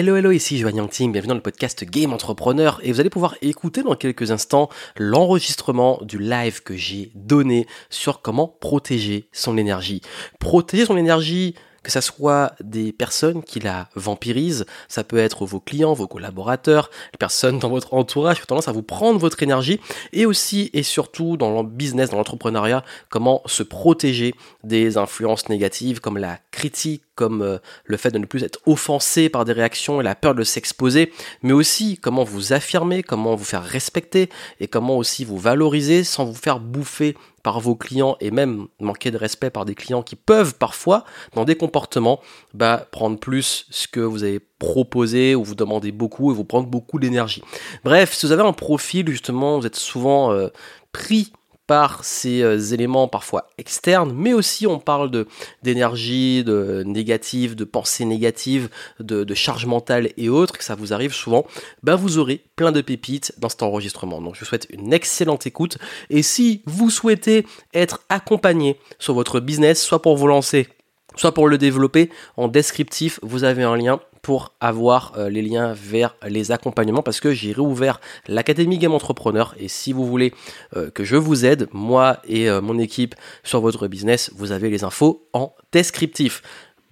Hello, hello, ici Joanne Team, bienvenue dans le podcast Game Entrepreneur et vous allez pouvoir écouter dans quelques instants l'enregistrement du live que j'ai donné sur comment protéger son énergie. Protéger son énergie, que ça soit des personnes qui la vampirisent, ça peut être vos clients, vos collaborateurs, les personnes dans votre entourage qui ont tendance à vous prendre votre énergie, et aussi et surtout dans le business, dans l'entrepreneuriat, comment se protéger des influences négatives comme la critique, comme euh, le fait de ne plus être offensé par des réactions et la peur de s'exposer, mais aussi comment vous affirmer, comment vous faire respecter et comment aussi vous valoriser sans vous faire bouffer par vos clients et même manquer de respect par des clients qui peuvent parfois, dans des comportements, bah, prendre plus ce que vous avez proposé ou vous demandez beaucoup et vous prendre beaucoup d'énergie. Bref, si vous avez un profil justement, vous êtes souvent euh, pris par ces euh, éléments parfois externes, mais aussi on parle de d'énergie, de négative, de pensée négative, de, de, charge mentale et autres, que ça vous arrive souvent, bah vous aurez plein de pépites dans cet enregistrement. Donc je vous souhaite une excellente écoute. Et si vous souhaitez être accompagné sur votre business, soit pour vous lancer, soit pour le développer, en descriptif, vous avez un lien pour avoir euh, les liens vers les accompagnements parce que j'ai réouvert l'Académie Game Entrepreneur et si vous voulez euh, que je vous aide, moi et euh, mon équipe sur votre business, vous avez les infos en descriptif.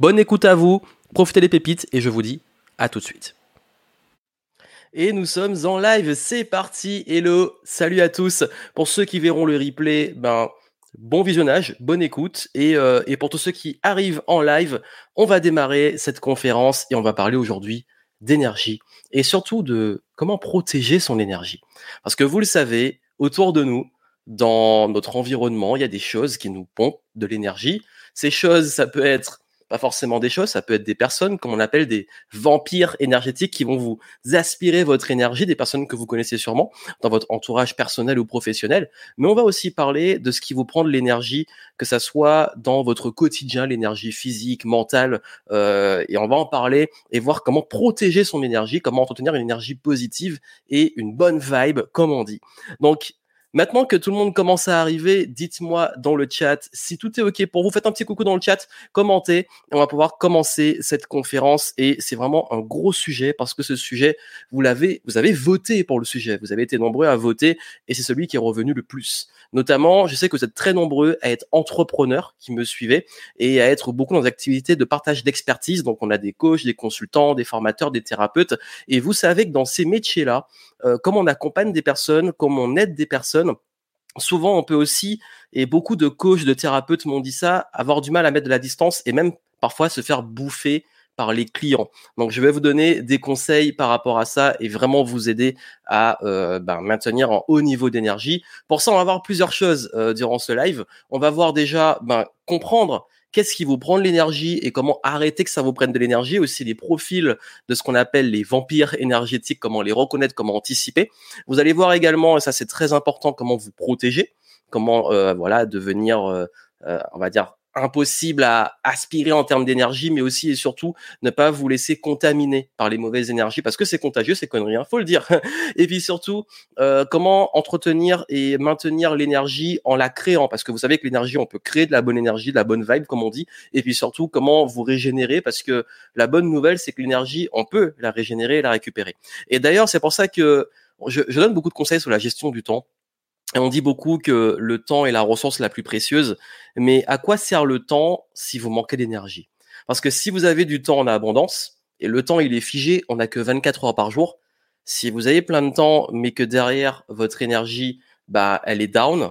Bonne écoute à vous, profitez des pépites et je vous dis à tout de suite. Et nous sommes en live, c'est parti. Hello, salut à tous. Pour ceux qui verront le replay, ben Bon visionnage, bonne écoute. Euh, et, pour tous ceux qui arrivent en live, on va démarrer cette conférence et on va parler aujourd'hui d'énergie et surtout de comment protéger son énergie. Parce que vous le savez, autour de nous, dans notre environnement, il y a des choses qui nous pompent de l'énergie. Ces choses, ça peut être pas forcément des choses, ça peut être des personnes, comme on appelle des vampires énergétiques qui vont vous aspirer votre énergie, des personnes que vous connaissez sûrement dans votre entourage personnel ou professionnel. Mais on va aussi parler de ce qui vous prend de l'énergie, que ça soit dans votre quotidien, l'énergie physique, mentale, euh, et on va en parler et voir comment protéger son énergie, comment entretenir une énergie positive et une bonne vibe, comme on dit. Donc, Maintenant que tout le monde commence à arriver, dites-moi dans le chat si tout est OK pour vous. Faites un petit coucou dans le chat, commentez. On va pouvoir commencer cette conférence et c'est vraiment un gros sujet parce que ce sujet, vous l'avez, vous avez voté pour le sujet. Vous avez été nombreux à voter et c'est celui qui est revenu le plus. Notamment, je sais que vous êtes très nombreux à être entrepreneurs qui me suivez et à être beaucoup dans des activités de partage d'expertise. Donc, on a des coachs, des consultants, des formateurs, des thérapeutes. Et vous savez que dans ces métiers-là, euh, comme on accompagne des personnes, comme on aide des personnes, souvent on peut aussi, et beaucoup de coachs, de thérapeutes m'ont dit ça, avoir du mal à mettre de la distance et même parfois se faire bouffer par les clients. Donc je vais vous donner des conseils par rapport à ça et vraiment vous aider à euh, ben, maintenir un haut niveau d'énergie. Pour ça, on va voir plusieurs choses euh, durant ce live. On va voir déjà ben, comprendre qu'est-ce qui vous prend de l'énergie et comment arrêter que ça vous prenne de l'énergie, aussi les profils de ce qu'on appelle les vampires énergétiques, comment les reconnaître, comment anticiper. Vous allez voir également, et ça c'est très important, comment vous protéger, comment euh, voilà devenir, euh, euh, on va dire impossible à aspirer en termes d'énergie, mais aussi et surtout ne pas vous laisser contaminer par les mauvaises énergies, parce que c'est contagieux, c'est conneries, hein, faut le dire. et puis surtout, euh, comment entretenir et maintenir l'énergie en la créant, parce que vous savez que l'énergie, on peut créer de la bonne énergie, de la bonne vibe, comme on dit, et puis surtout, comment vous régénérer, parce que la bonne nouvelle, c'est que l'énergie, on peut la régénérer et la récupérer. Et d'ailleurs, c'est pour ça que je, je donne beaucoup de conseils sur la gestion du temps on dit beaucoup que le temps est la ressource la plus précieuse, mais à quoi sert le temps si vous manquez d'énergie? Parce que si vous avez du temps en abondance, et le temps il est figé, on n'a que 24 heures par jour, si vous avez plein de temps, mais que derrière votre énergie, bah, elle est down,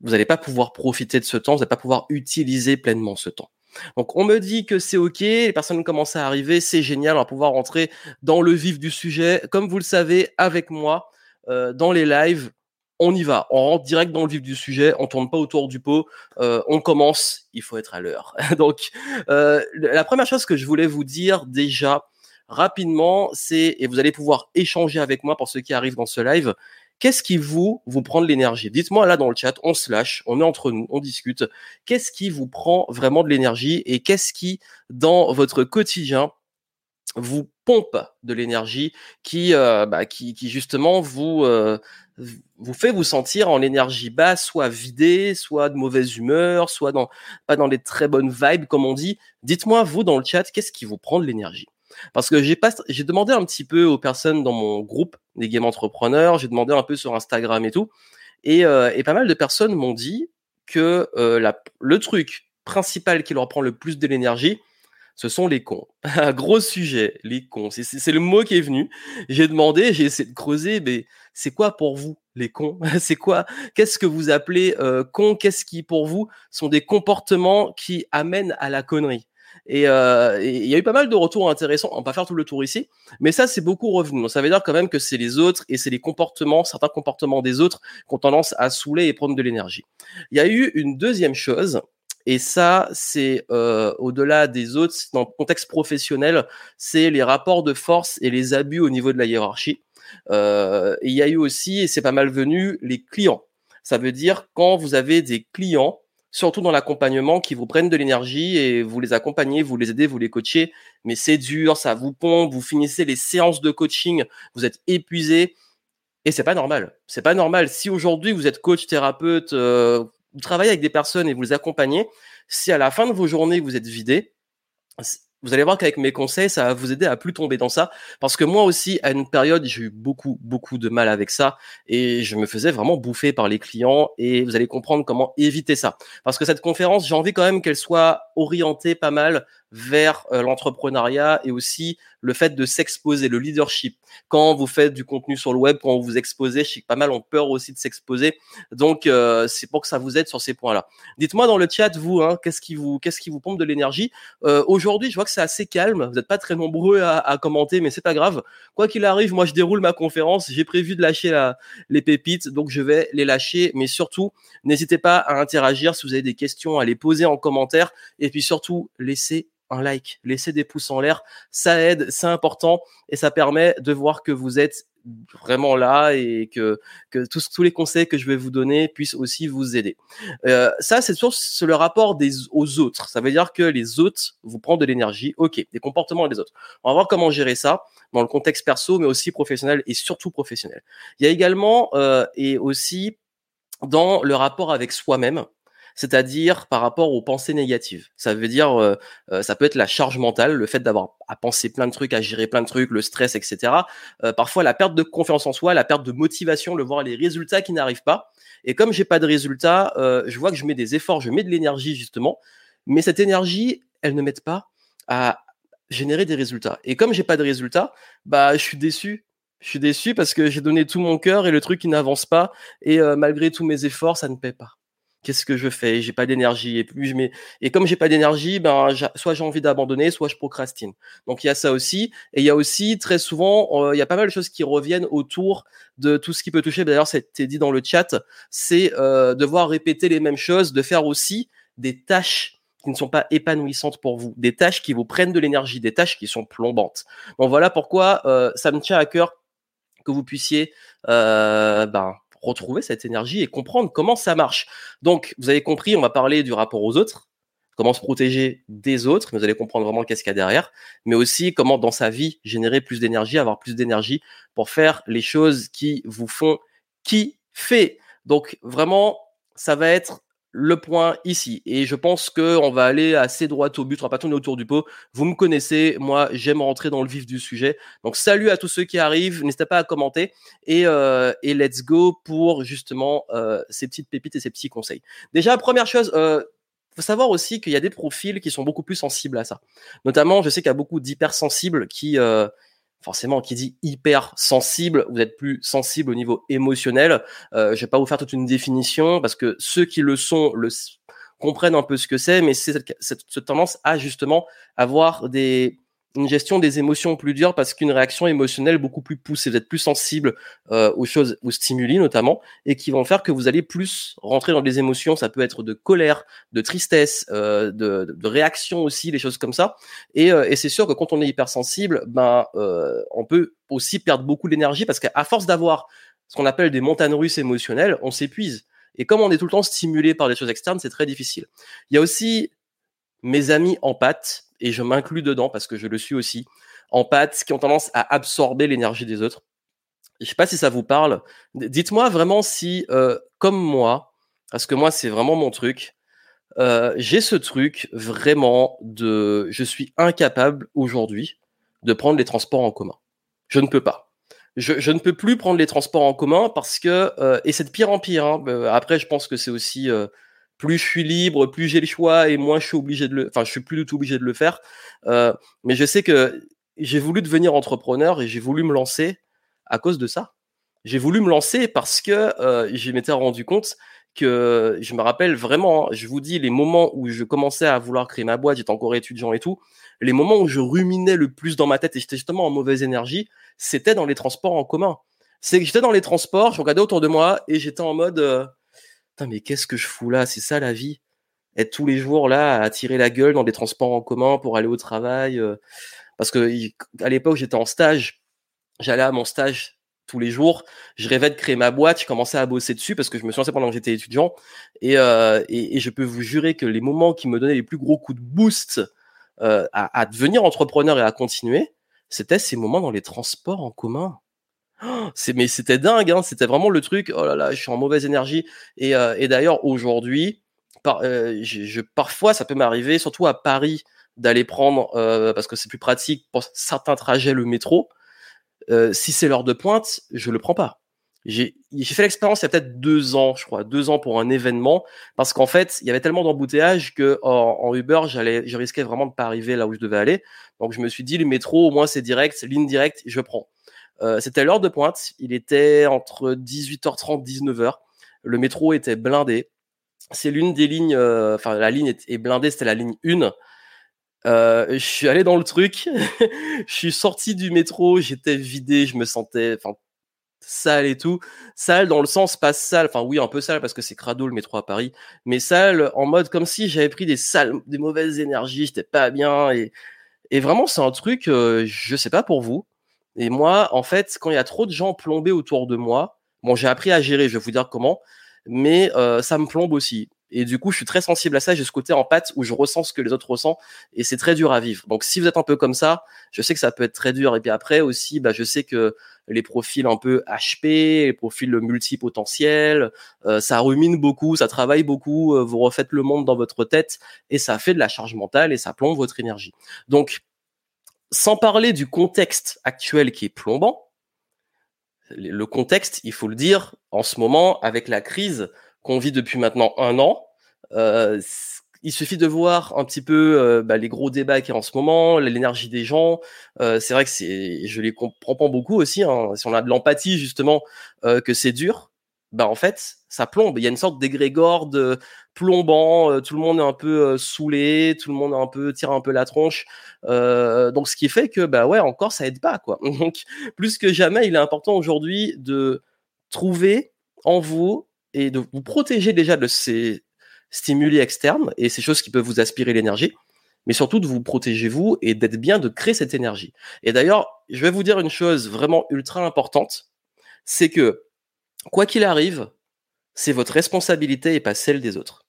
vous n'allez pas pouvoir profiter de ce temps, vous n'allez pas pouvoir utiliser pleinement ce temps. Donc on me dit que c'est ok, les personnes commencent à arriver, c'est génial, on va pouvoir rentrer dans le vif du sujet. Comme vous le savez, avec moi, euh, dans les lives, on y va, on rentre direct dans le vif du sujet, on tourne pas autour du pot, euh, on commence, il faut être à l'heure. Donc, euh, la première chose que je voulais vous dire déjà rapidement, c'est, et vous allez pouvoir échanger avec moi pour ceux qui arrivent dans ce live, qu'est-ce qui vous, vous prend de l'énergie? Dites-moi là dans le chat, on se lâche, on est entre nous, on discute. Qu'est-ce qui vous prend vraiment de l'énergie et qu'est-ce qui, dans votre quotidien, vous pompe de l'énergie qui, euh, bah, qui, qui, justement vous, vous fait vous sentir en énergie basse, soit vidé, soit de mauvaise humeur, soit dans pas dans les très bonnes vibes comme on dit. Dites-moi vous dans le chat qu'est-ce qui vous prend de l'énergie? Parce que j'ai pas, j'ai demandé un petit peu aux personnes dans mon groupe des game entrepreneurs, j'ai demandé un peu sur Instagram et tout, et, euh, et pas mal de personnes m'ont dit que euh, la, le truc principal qui leur prend le plus de l'énergie, ce sont les cons. Gros sujet, les cons. C'est le mot qui est venu. J'ai demandé, j'ai essayé de creuser, mais c'est quoi pour vous les cons? C'est quoi Qu'est-ce que vous appelez euh, cons Qu'est-ce qui pour vous sont des comportements qui amènent à la connerie? Euh, et il y a eu pas mal de retours intéressants. On va pas faire tout le tour ici, mais ça c'est beaucoup revenu. Donc ça veut dire quand même que c'est les autres et c'est les comportements, certains comportements des autres qui ont tendance à saouler et prendre de l'énergie. Il y a eu une deuxième chose et ça, c'est euh, au-delà des autres, dans le contexte professionnel, c'est les rapports de force et les abus au niveau de la hiérarchie. Euh, il y a eu aussi, et c'est pas mal venu, les clients. Ça veut dire quand vous avez des clients, surtout dans l'accompagnement, qui vous prennent de l'énergie et vous les accompagnez, vous les aidez, vous les coachez, mais c'est dur, ça vous pompe, vous finissez les séances de coaching, vous êtes épuisé. Et c'est pas normal. C'est pas normal. Si aujourd'hui vous êtes coach, thérapeute, euh, travaillez avec des personnes et vous les accompagnez, si à la fin de vos journées vous êtes vidé, vous allez voir qu'avec mes conseils, ça va vous aider à plus tomber dans ça. Parce que moi aussi, à une période, j'ai eu beaucoup, beaucoup de mal avec ça et je me faisais vraiment bouffer par les clients et vous allez comprendre comment éviter ça. Parce que cette conférence, j'ai envie quand même qu'elle soit orientée pas mal vers euh, l'entrepreneuriat et aussi le fait de s'exposer, le leadership. Quand vous faites du contenu sur le web, quand vous vous exposez, je sais que pas mal ont peur aussi de s'exposer. Donc euh, c'est pour que ça vous aide sur ces points-là. Dites-moi dans le chat vous, hein, qu'est-ce qui vous, qu'est-ce qui vous pompe de l'énergie? Euh, Aujourd'hui, je vois que c'est assez calme. Vous n'êtes pas très nombreux à, à commenter, mais c'est pas grave. Quoi qu'il arrive, moi je déroule ma conférence. J'ai prévu de lâcher la, les pépites, donc je vais les lâcher. Mais surtout, n'hésitez pas à interagir si vous avez des questions, à les poser en commentaire. Et puis surtout, laissez un like, laissez des pouces en l'air, ça aide, c'est important et ça permet de voir que vous êtes vraiment là et que, que tous, tous les conseils que je vais vous donner puissent aussi vous aider. Euh, ça, c'est sur le rapport des, aux autres. Ça veut dire que les autres vous prennent de l'énergie. Ok, des comportements des autres. On va voir comment gérer ça dans le contexte perso, mais aussi professionnel et surtout professionnel. Il y a également euh, et aussi dans le rapport avec soi-même c'est-à-dire par rapport aux pensées négatives. Ça veut dire, euh, euh, ça peut être la charge mentale, le fait d'avoir à penser plein de trucs, à gérer plein de trucs, le stress, etc. Euh, parfois la perte de confiance en soi, la perte de motivation, le voir les résultats qui n'arrivent pas. Et comme j'ai pas de résultats, je vois que je mets des efforts, je mets de l'énergie justement, mais cette énergie, elle ne m'aide pas à générer des résultats. Et comme j'ai pas de résultats, bah je suis déçu je suis déçu parce que j'ai donné tout mon cœur et le truc qui n'avance pas et malgré tous mes efforts ça ne paie pas qu'est-ce que je fais? J'ai pas d'énergie et plus je mets et comme j'ai pas d'énergie, ben soit j'ai envie d'abandonner, soit je procrastine. Donc il y a ça aussi et il y a aussi très souvent euh, il y a pas mal de choses qui reviennent autour de tout ce qui peut toucher. D'ailleurs, c'était dit dans le chat, c'est euh, devoir répéter les mêmes choses, de faire aussi des tâches qui ne sont pas épanouissantes pour vous, des tâches qui vous prennent de l'énergie, des tâches qui sont plombantes. Donc voilà pourquoi euh, ça me tient à cœur que vous puissiez euh, ben, retrouver cette énergie et comprendre comment ça marche. Donc, vous avez compris, on va parler du rapport aux autres, comment se protéger des autres, mais vous allez comprendre vraiment qu'est-ce qu'il y a derrière, mais aussi comment dans sa vie générer plus d'énergie, avoir plus d'énergie pour faire les choses qui vous font kiffer. Donc vraiment, ça va être le point ici. Et je pense que on va aller assez droit au but, on va pas tourner autour du pot. Vous me connaissez, moi j'aime rentrer dans le vif du sujet. Donc salut à tous ceux qui arrivent, n'hésitez pas à commenter et, euh, et let's go pour justement euh, ces petites pépites et ces petits conseils. Déjà première chose, euh, faut savoir aussi qu'il y a des profils qui sont beaucoup plus sensibles à ça. Notamment, je sais qu'il y a beaucoup d'hypersensibles qui euh, forcément, qui dit hyper sensible, vous êtes plus sensible au niveau émotionnel. Euh, je vais pas vous faire toute une définition parce que ceux qui le sont le comprennent un peu ce que c'est, mais c'est cette, cette, tendance à justement avoir des une gestion des émotions plus dure parce qu'une réaction émotionnelle beaucoup plus poussée, vous êtes plus sensible euh, aux choses, aux stimuli notamment, et qui vont faire que vous allez plus rentrer dans des émotions. Ça peut être de colère, de tristesse, euh, de, de, réaction aussi, les choses comme ça. Et, euh, et c'est sûr que quand on est hypersensible, ben euh, on peut aussi perdre beaucoup d'énergie parce qu'à force d'avoir ce qu'on appelle des montagnes russes émotionnelles, on s'épuise. Et comme on est tout le temps stimulé par des choses externes, c'est très difficile. Il y a aussi mes amis en pâte, et je m'inclus dedans parce que je le suis aussi, en pâte, qui ont tendance à absorber l'énergie des autres. Je sais pas si ça vous parle. Dites-moi vraiment si, euh, comme moi, parce que moi c'est vraiment mon truc, euh, j'ai ce truc vraiment de, je suis incapable aujourd'hui de prendre les transports en commun. Je ne peux pas. Je, ne peux plus prendre les transports en commun parce que euh, et c'est de pire en pire. Hein. Après, je pense que c'est aussi plus je suis libre, plus j'ai le choix et moins je suis obligé de le. Enfin, je suis plus du tout obligé de le faire. mais je sais que j'ai voulu devenir entrepreneur et j'ai voulu me lancer à cause de ça. J'ai voulu me lancer parce que je m'étais rendu compte que je me rappelle vraiment, je vous dis, les moments où je commençais à vouloir créer ma boîte, j'étais encore étudiant et tout, les moments où je ruminais le plus dans ma tête et j'étais justement en mauvaise énergie, c'était dans les transports en commun. C'est que j'étais dans les transports, je regardais autour de moi et j'étais en mode, euh, mais qu'est-ce que je fous là? C'est ça la vie Être tous les jours là à tirer la gueule dans des transports en commun pour aller au travail. Euh, parce que à l'époque, j'étais en stage, j'allais à mon stage tous les jours. Je rêvais de créer ma boîte, je commençais à bosser dessus parce que je me suis lancé pendant que j'étais étudiant. Et, euh, et, je peux vous jurer que les moments qui me donnaient les plus gros coups de boost euh, à, à, devenir entrepreneur et à continuer, c'était ces moments dans les transports en commun. Oh, mais c'était dingue, hein, c'était vraiment le truc. Oh là là, je suis en mauvaise énergie. Et, euh, et d'ailleurs aujourd'hui, par, euh, je, parfois ça peut m'arriver, surtout à Paris, d'aller prendre parce que c'est plus pratique pour certains trajets le métro. Euh, si c'est l'heure de pointe, je le prends pas. J'ai fait l'expérience il y a peut-être deux ans, je crois, deux ans pour un événement, parce qu'en fait, il y avait tellement d'embouteillages que en, Uber, j'allais, je risquais vraiment de pas arriver là où je devais aller. Donc je me suis dit, le métro, au moins c'est direct, c'est ligne directe, je prends. Euh, c'était l'heure de pointe, il était entre 18h30 19h. Le métro était blindé. C'est l'une des lignes, euh, enfin la ligne est, blindée, c'était la ligne 1. Euh, je suis allé dans le truc, je suis sorti du métro, j'étais vidé, je me sentais sale et tout. Sale dans le sens pas sale, enfin oui un peu sale parce que c'est crado le métro à Paris, mais sale en mode comme si j'avais pris des sales, des mauvaises énergies, j'étais pas bien et, et vraiment c'est un truc, euh, je sais pas pour vous. Et moi en fait quand il y a trop de gens plombés autour de moi, bon j'ai appris à gérer, je vais vous dire comment, mais euh, ça me plombe aussi. Et du coup, je suis très sensible à ça. J'ai ce côté en pâte où je ressens ce que les autres ressentent et c'est très dur à vivre. Donc, si vous êtes un peu comme ça, je sais que ça peut être très dur. Et puis après aussi, bah, je sais que les profils un peu HP, les profils multipotentiels, euh, ça rumine beaucoup, ça travaille beaucoup, euh, vous refaites le monde dans votre tête et ça fait de la charge mentale et ça plombe votre énergie. Donc, sans parler du contexte actuel qui est plombant, le contexte, il faut le dire, en ce moment, avec la crise, qu'on vit depuis maintenant un an. Euh, il suffit de voir un petit peu euh, bah, les gros débats qui y a en ce moment, l'énergie des gens. Euh, c'est vrai que c'est, je les comprends pas beaucoup aussi. Hein, si on a de l'empathie justement, euh, que c'est dur, bah en fait, ça plombe. Il y a une sorte d'égrégore de plombant. Euh, tout le monde est un peu euh, saoulé, tout le monde est un peu tire un peu la tronche. donc ce qui fait que bah ouais, encore ça aide pas quoi. Donc plus que jamais, il est important aujourd'hui de trouver en vous et de vous protéger déjà de ces stimuli externes et ces choses qui peuvent vous aspirer l'énergie, mais surtout de vous protéger vous et d'être bien de créer cette énergie. Et d'ailleurs, je vais vous dire une chose vraiment ultra importante, c'est que quoi qu'il arrive, c'est votre responsabilité et pas celle des autres.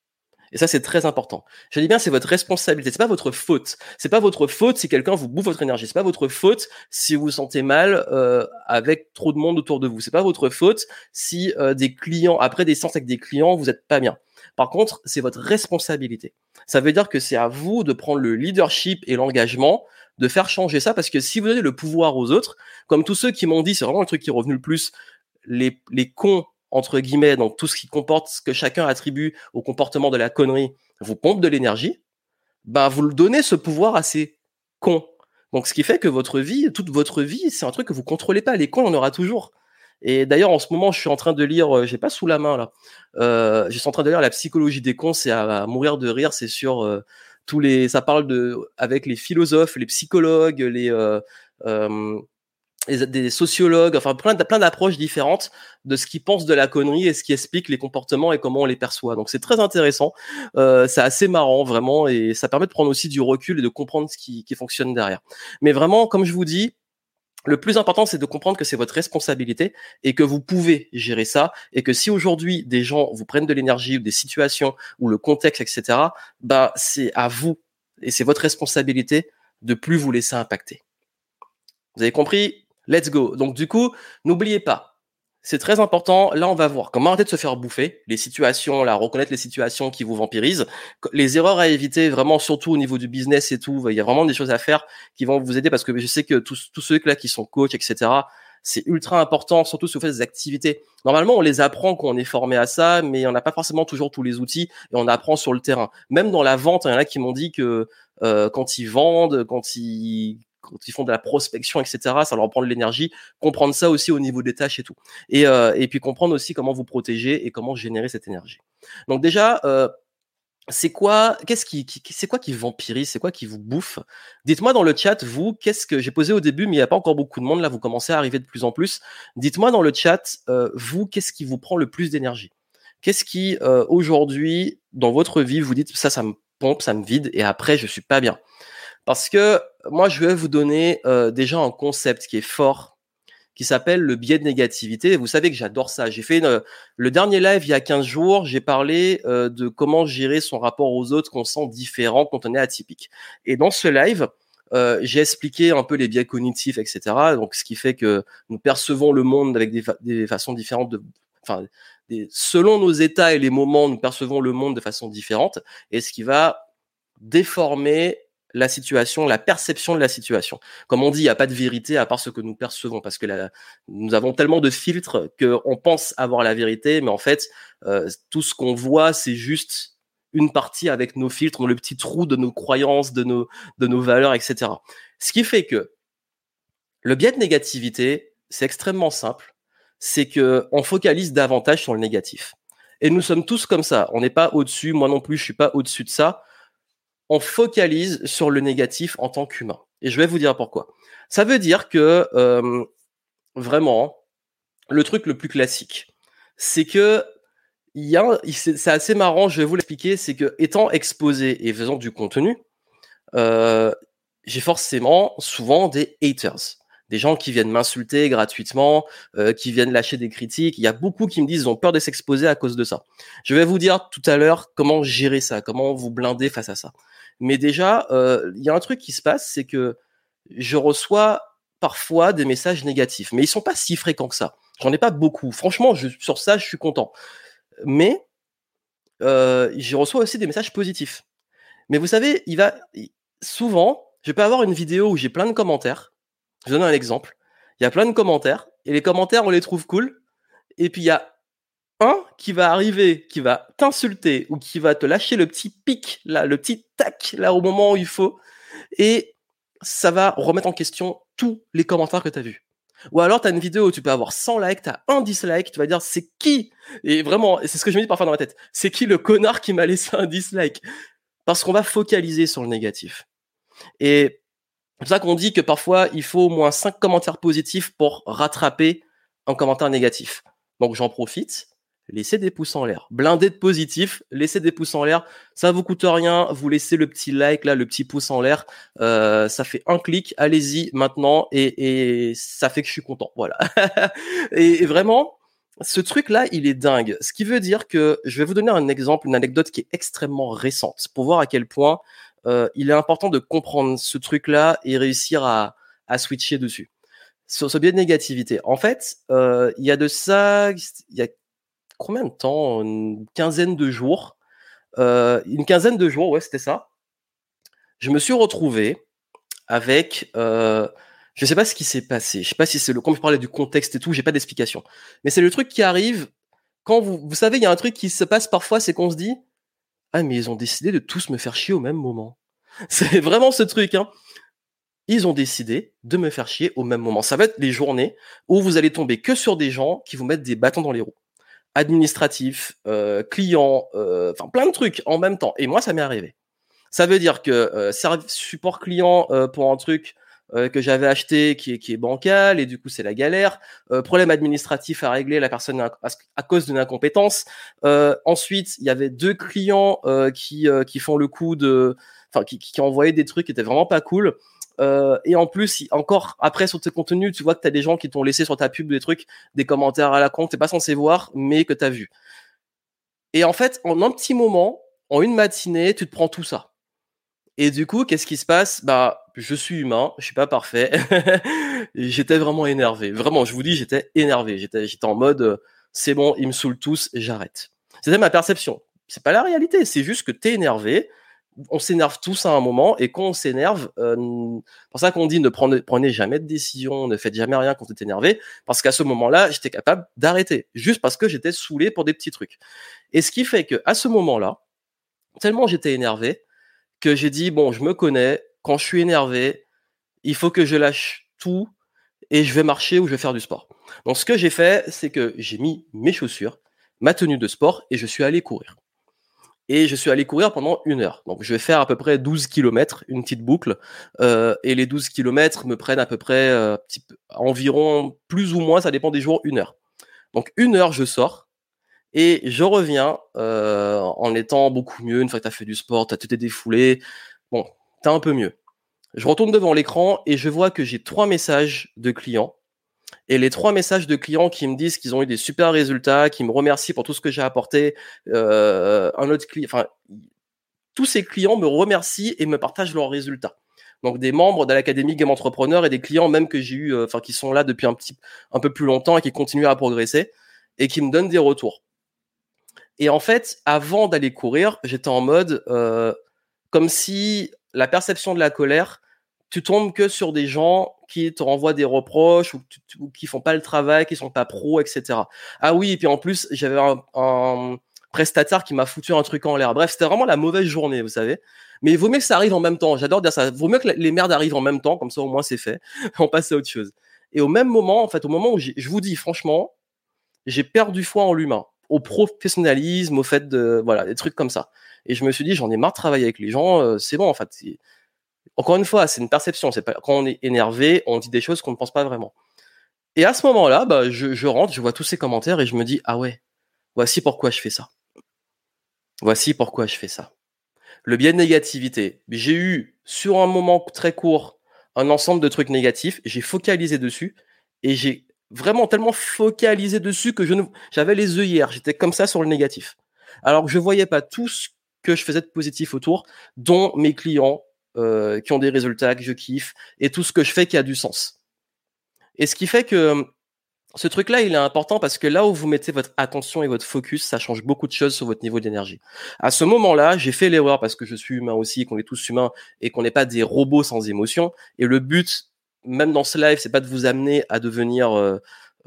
Et ça, c'est très important. Je dis bien, c'est votre responsabilité. C'est pas votre faute. C'est pas votre faute si quelqu'un vous bouffe votre énergie. C'est pas votre faute si vous vous sentez mal euh, avec trop de monde autour de vous. C'est pas votre faute si euh, des clients, après des séances avec des clients, vous êtes pas bien. Par contre, c'est votre responsabilité. Ça veut dire que c'est à vous de prendre le leadership et l'engagement de faire changer ça parce que si vous donnez le pouvoir aux autres, comme tous ceux qui m'ont dit, c'est vraiment le truc qui est revenu le plus, les, les cons entre guillemets, donc tout ce qui comporte ce que chacun attribue au comportement de la connerie, vous pompe de l'énergie, bah vous le donnez ce pouvoir à ces cons. Donc ce qui fait que votre vie, toute votre vie, c'est un truc que vous contrôlez pas. Les cons, on aura toujours. Et d'ailleurs, en ce moment, je suis en train de lire, euh, j'ai pas sous la main là, euh, je suis en train de lire la psychologie des cons, c'est à, mourir de rire, c'est sur euh, tous les, ça parle de, avec les philosophes, les psychologues, les euh, euh des sociologues, enfin plein, plein d'approches différentes de ce qu'ils pensent de la connerie et ce qui explique les comportements et comment on les perçoit. Donc c'est très intéressant, euh, c'est assez marrant vraiment et ça permet de prendre aussi du recul et de comprendre ce qui, qui fonctionne derrière. Mais vraiment, comme je vous dis, le plus important, c'est de comprendre que c'est votre responsabilité et que vous pouvez gérer ça et que si aujourd'hui des gens vous prennent de l'énergie ou des situations ou le contexte, etc., bah c'est à vous et c'est votre responsabilité de plus vous laisser impacter. Vous avez compris? Let's go. Donc du coup, n'oubliez pas, c'est très important. Là, on va voir comment arrêter de se faire bouffer, les situations, là, reconnaître les situations qui vous vampirisent, les erreurs à éviter, vraiment surtout au niveau du business et tout. Il y a vraiment des choses à faire qui vont vous aider parce que je sais que tous, tous ceux là qui sont coachs, etc., c'est ultra important, surtout si vous faites des activités. Normalement, on les apprend quand on est formé à ça, mais on n'a pas forcément toujours tous les outils et on apprend sur le terrain. Même dans la vente, il y en a qui m'ont dit que euh, quand ils vendent, quand ils quand ils font de la prospection, etc., ça leur prend de l'énergie. Comprendre ça aussi au niveau des tâches et tout. Et, euh, puis comprendre aussi comment vous protéger et comment générer cette énergie. Donc déjà, euh, c'est quoi, qu'est-ce qui, c'est quoi qui vampirise, c'est quoi qui vous bouffe? Dites-moi dans le chat, vous, qu'est-ce que j'ai posé au début, mais il n'y a pas encore beaucoup de monde là, vous commencez à arriver de plus en plus. Dites-moi dans le chat, euh, vous, qu'est-ce qui vous prend le plus d'énergie? Qu'est-ce qui aujourd'hui dans votre vie vous dites ça, ça me pompe, ça me vide, et après je suis pas bien? Parce que moi, je vais vous donner euh, déjà un concept qui est fort qui s'appelle le biais de négativité. Vous savez que j'adore ça. J'ai fait le dernier live il y a 15 jours, j'ai parlé euh, de comment gérer son rapport aux autres qu'on sent différent quand on est atypique. Et dans ce live, euh, j'ai expliqué un peu les biais cognitifs, etc. Donc, ce qui fait que nous percevons le monde avec des, des façons différentes de, enfin, des, selon nos états et les moments, nous percevons le monde de façon différente. Et ce qui va déformer la situation, la perception de la situation. Comme on dit, il n'y a pas de vérité à part ce que nous percevons, parce que nous avons tellement de filtres qu'on pense avoir la vérité, mais en fait, euh, tout ce qu'on voit, c'est juste une partie avec nos filtres, le petit trou de nos croyances, de nos, de nos valeurs, etc. Ce qui fait que le biais de négativité, c'est extrêmement simple, c'est que on focalise davantage sur le négatif. Et nous sommes tous comme ça. On n'est pas au-dessus, moi non plus, je suis pas au-dessus de ça on focalise sur le négatif en tant qu'humain. Et je vais vous dire pourquoi. Ça veut dire que euh, vraiment, le truc le plus classique, c'est que c'est assez marrant, je vais vous l'expliquer, c'est que étant exposé et faisant du contenu, euh, j'ai forcément souvent des haters, des gens qui viennent m'insulter gratuitement, euh, qui viennent lâcher des critiques. Il y a beaucoup qui me disent qu'ils ont peur de s'exposer à cause de ça. Je vais vous dire tout à l'heure comment gérer ça, comment vous blinder face à ça. Mais déjà, euh, il y a un truc qui se passe, c'est que je reçois parfois des messages négatifs, mais ils sont pas si fréquents que ça. J'en ai pas beaucoup. Franchement, sur ça, je suis content. Mais euh, je reçois aussi des messages positifs. Mais vous savez, il va souvent, je peux avoir une vidéo où j'ai plein de commentaires. Je donne un exemple. Il y a plein de commentaires et les commentaires, on les trouve cool. Et puis il y a un qui va arriver, qui va t'insulter ou qui va te lâcher le petit pic, là, le petit tac, là, au moment où il faut. Et ça va remettre en question tous les commentaires que tu as vus. Ou alors, tu as une vidéo où tu peux avoir 100 likes, tu as un dislike, tu vas dire, c'est qui? Et vraiment, c'est ce que je me dis parfois dans ma tête. C'est qui le connard qui m'a laissé un dislike? Parce qu'on va focaliser sur le négatif. Et c'est pour ça qu'on dit que parfois, il faut au moins 5 commentaires positifs pour rattraper un commentaire négatif. Donc, j'en profite laissez des pouces en l'air. Blindé de positif, laissez des pouces en l'air. Ça vous coûte rien. Vous laissez le petit like là, le petit pouce en l'air. Euh, ça fait un clic. Allez-y maintenant et, ça fait que je suis content. Voilà. et, vraiment, ce truc là, il est dingue. Ce qui veut dire que je vais vous donner un exemple, une anecdote qui est extrêmement récente pour voir à quel point euh, il est important de comprendre ce truc là et réussir à, à switcher dessus sur ce biais de négativité. En fait, euh, il y a de ça, il y a combien de temps? Une quinzaine de jours. Euh, une quinzaine de jours, ouais, c'était ça. Je me suis retrouvé avec. Euh, je sais pas ce qui s'est passé. Je sais pas si c'est le. Comme je parlais du contexte et tout, j'ai pas d'explication. Mais c'est le truc qui arrive quand vous. Vous savez, il y a un truc qui se passe parfois, c'est qu'on se dit Ah, mais ils ont décidé de tous me faire chier au même moment. C'est vraiment ce truc, hein. Ils ont décidé de me faire chier au même moment. Ça va être les journées où vous allez tomber que sur des gens qui vous mettent des bâtons dans les roues administratif, euh, client, euh, enfin plein de trucs en même temps. Et moi, ça m'est arrivé. Ça veut dire que euh, support client euh, pour un truc euh, que j'avais acheté qui est, qui est bancal et du coup c'est la galère. problème administratif à régler, la personne à, à cause d'une incompétence. ensuite, il y avait deux clients qui qui font le coup de, enfin qui, qui envoyaient des trucs qui étaient vraiment pas cool. Euh, et en plus, encore après sur tes contenus, tu vois que tu as des gens qui t'ont laissé sur ta pub des trucs, des commentaires à la con t'es pas censé voir, mais que tu as vu. Et en fait, en un petit moment, en une matinée, tu te prends tout ça. Et du coup, qu'est-ce qui se passe? Bah, je suis humain, je suis pas parfait. j'étais vraiment énervé. Vraiment, je vous dis, j'étais énervé. J'étais, j'étais en mode, euh, c'est bon, ils me saoulent tous, j'arrête. C'était ma perception. C'est pas la réalité. C'est juste que t'es énervé. On s'énerve tous à un moment, et quand on s'énerve, euh, pour ça qu'on dit ne prenez, prenez jamais de décision, ne faites jamais rien quand vous êtes énervé, parce qu'à ce moment-là, j'étais capable d'arrêter, juste parce que j'étais saoulé pour des petits trucs. Et ce qui fait que à ce moment-là, tellement j'étais énervé, que j'ai dit, bon, je me connais, quand je suis énervé, il faut que je lâche tout et je vais marcher ou je vais faire du sport. Donc ce que j'ai fait, c'est que j'ai mis mes chaussures, ma tenue de sport et je suis allé courir. Et je suis allé courir pendant une heure. Donc je vais faire à peu près 12 km, une petite boucle. Euh, et les 12 km me prennent à peu près euh, environ, plus ou moins, ça dépend des jours, une heure. Donc une heure, je sors. Et je reviens euh, en étant beaucoup mieux. Une fois que tu as fait du sport, tu as tout été défoulé. Bon, tu un peu mieux. Je retourne devant l'écran et je vois que j'ai trois messages de clients. Et les trois messages de clients qui me disent qu'ils ont eu des super résultats, qui me remercient pour tout ce que j'ai apporté. Euh, un autre client, enfin, tous ces clients me remercient et me partagent leurs résultats. Donc des membres de l'académie Game Entrepreneur et des clients même que j'ai eu, euh, enfin qui sont là depuis un petit, un peu plus longtemps et qui continuent à progresser et qui me donnent des retours. Et en fait, avant d'aller courir, j'étais en mode euh, comme si la perception de la colère, tu tombes que sur des gens qui te renvoient des reproches ou, qui font pas le travail, qui sont pas pros, etc. Ah oui, et puis en plus, j'avais un, prestataire qui m'a foutu un truc en l'air. Bref, c'était vraiment la mauvaise journée, vous savez. Mais il vaut mieux que ça arrive en même temps. J'adore dire ça. Il vaut mieux que les merdes arrivent en même temps, comme ça au moins c'est fait. On passe à autre chose. Et au même moment, en fait, au moment où je vous dis franchement, j'ai perdu foi en l'humain au professionnalisme, au fait de voilà des trucs comme ça. Et je me suis dit j'en ai marre de travailler avec les gens, euh, c'est bon en fait. Encore une fois, c'est une perception. C'est pas quand on est énervé, on dit des choses qu'on ne pense pas vraiment. Et à ce moment-là, bah, je, rentre, je vois tous ces commentaires et je me dis ah ouais, voici pourquoi je fais ça. Voici pourquoi je fais ça. Le biais de négativité. J'ai eu sur un moment très court un ensemble de trucs négatifs, j'ai focalisé dessus et j'ai vraiment tellement focalisé dessus que je j'avais les œillères, j'étais comme ça sur le négatif. Alors que je voyais pas tout ce que je faisais de positif autour, dont mes clients euh, qui ont des résultats que je kiffe et tout ce que je fais qui a du sens. Et ce qui fait que ce truc-là, il est important parce que là où vous mettez votre attention et votre focus, ça change beaucoup de choses sur votre niveau d'énergie. À ce moment-là, j'ai fait l'erreur parce que je suis humain aussi, qu'on est tous humains et qu'on n'est pas des robots sans émotion. Et le but même dans ce live, c'est pas de vous amener à devenir euh,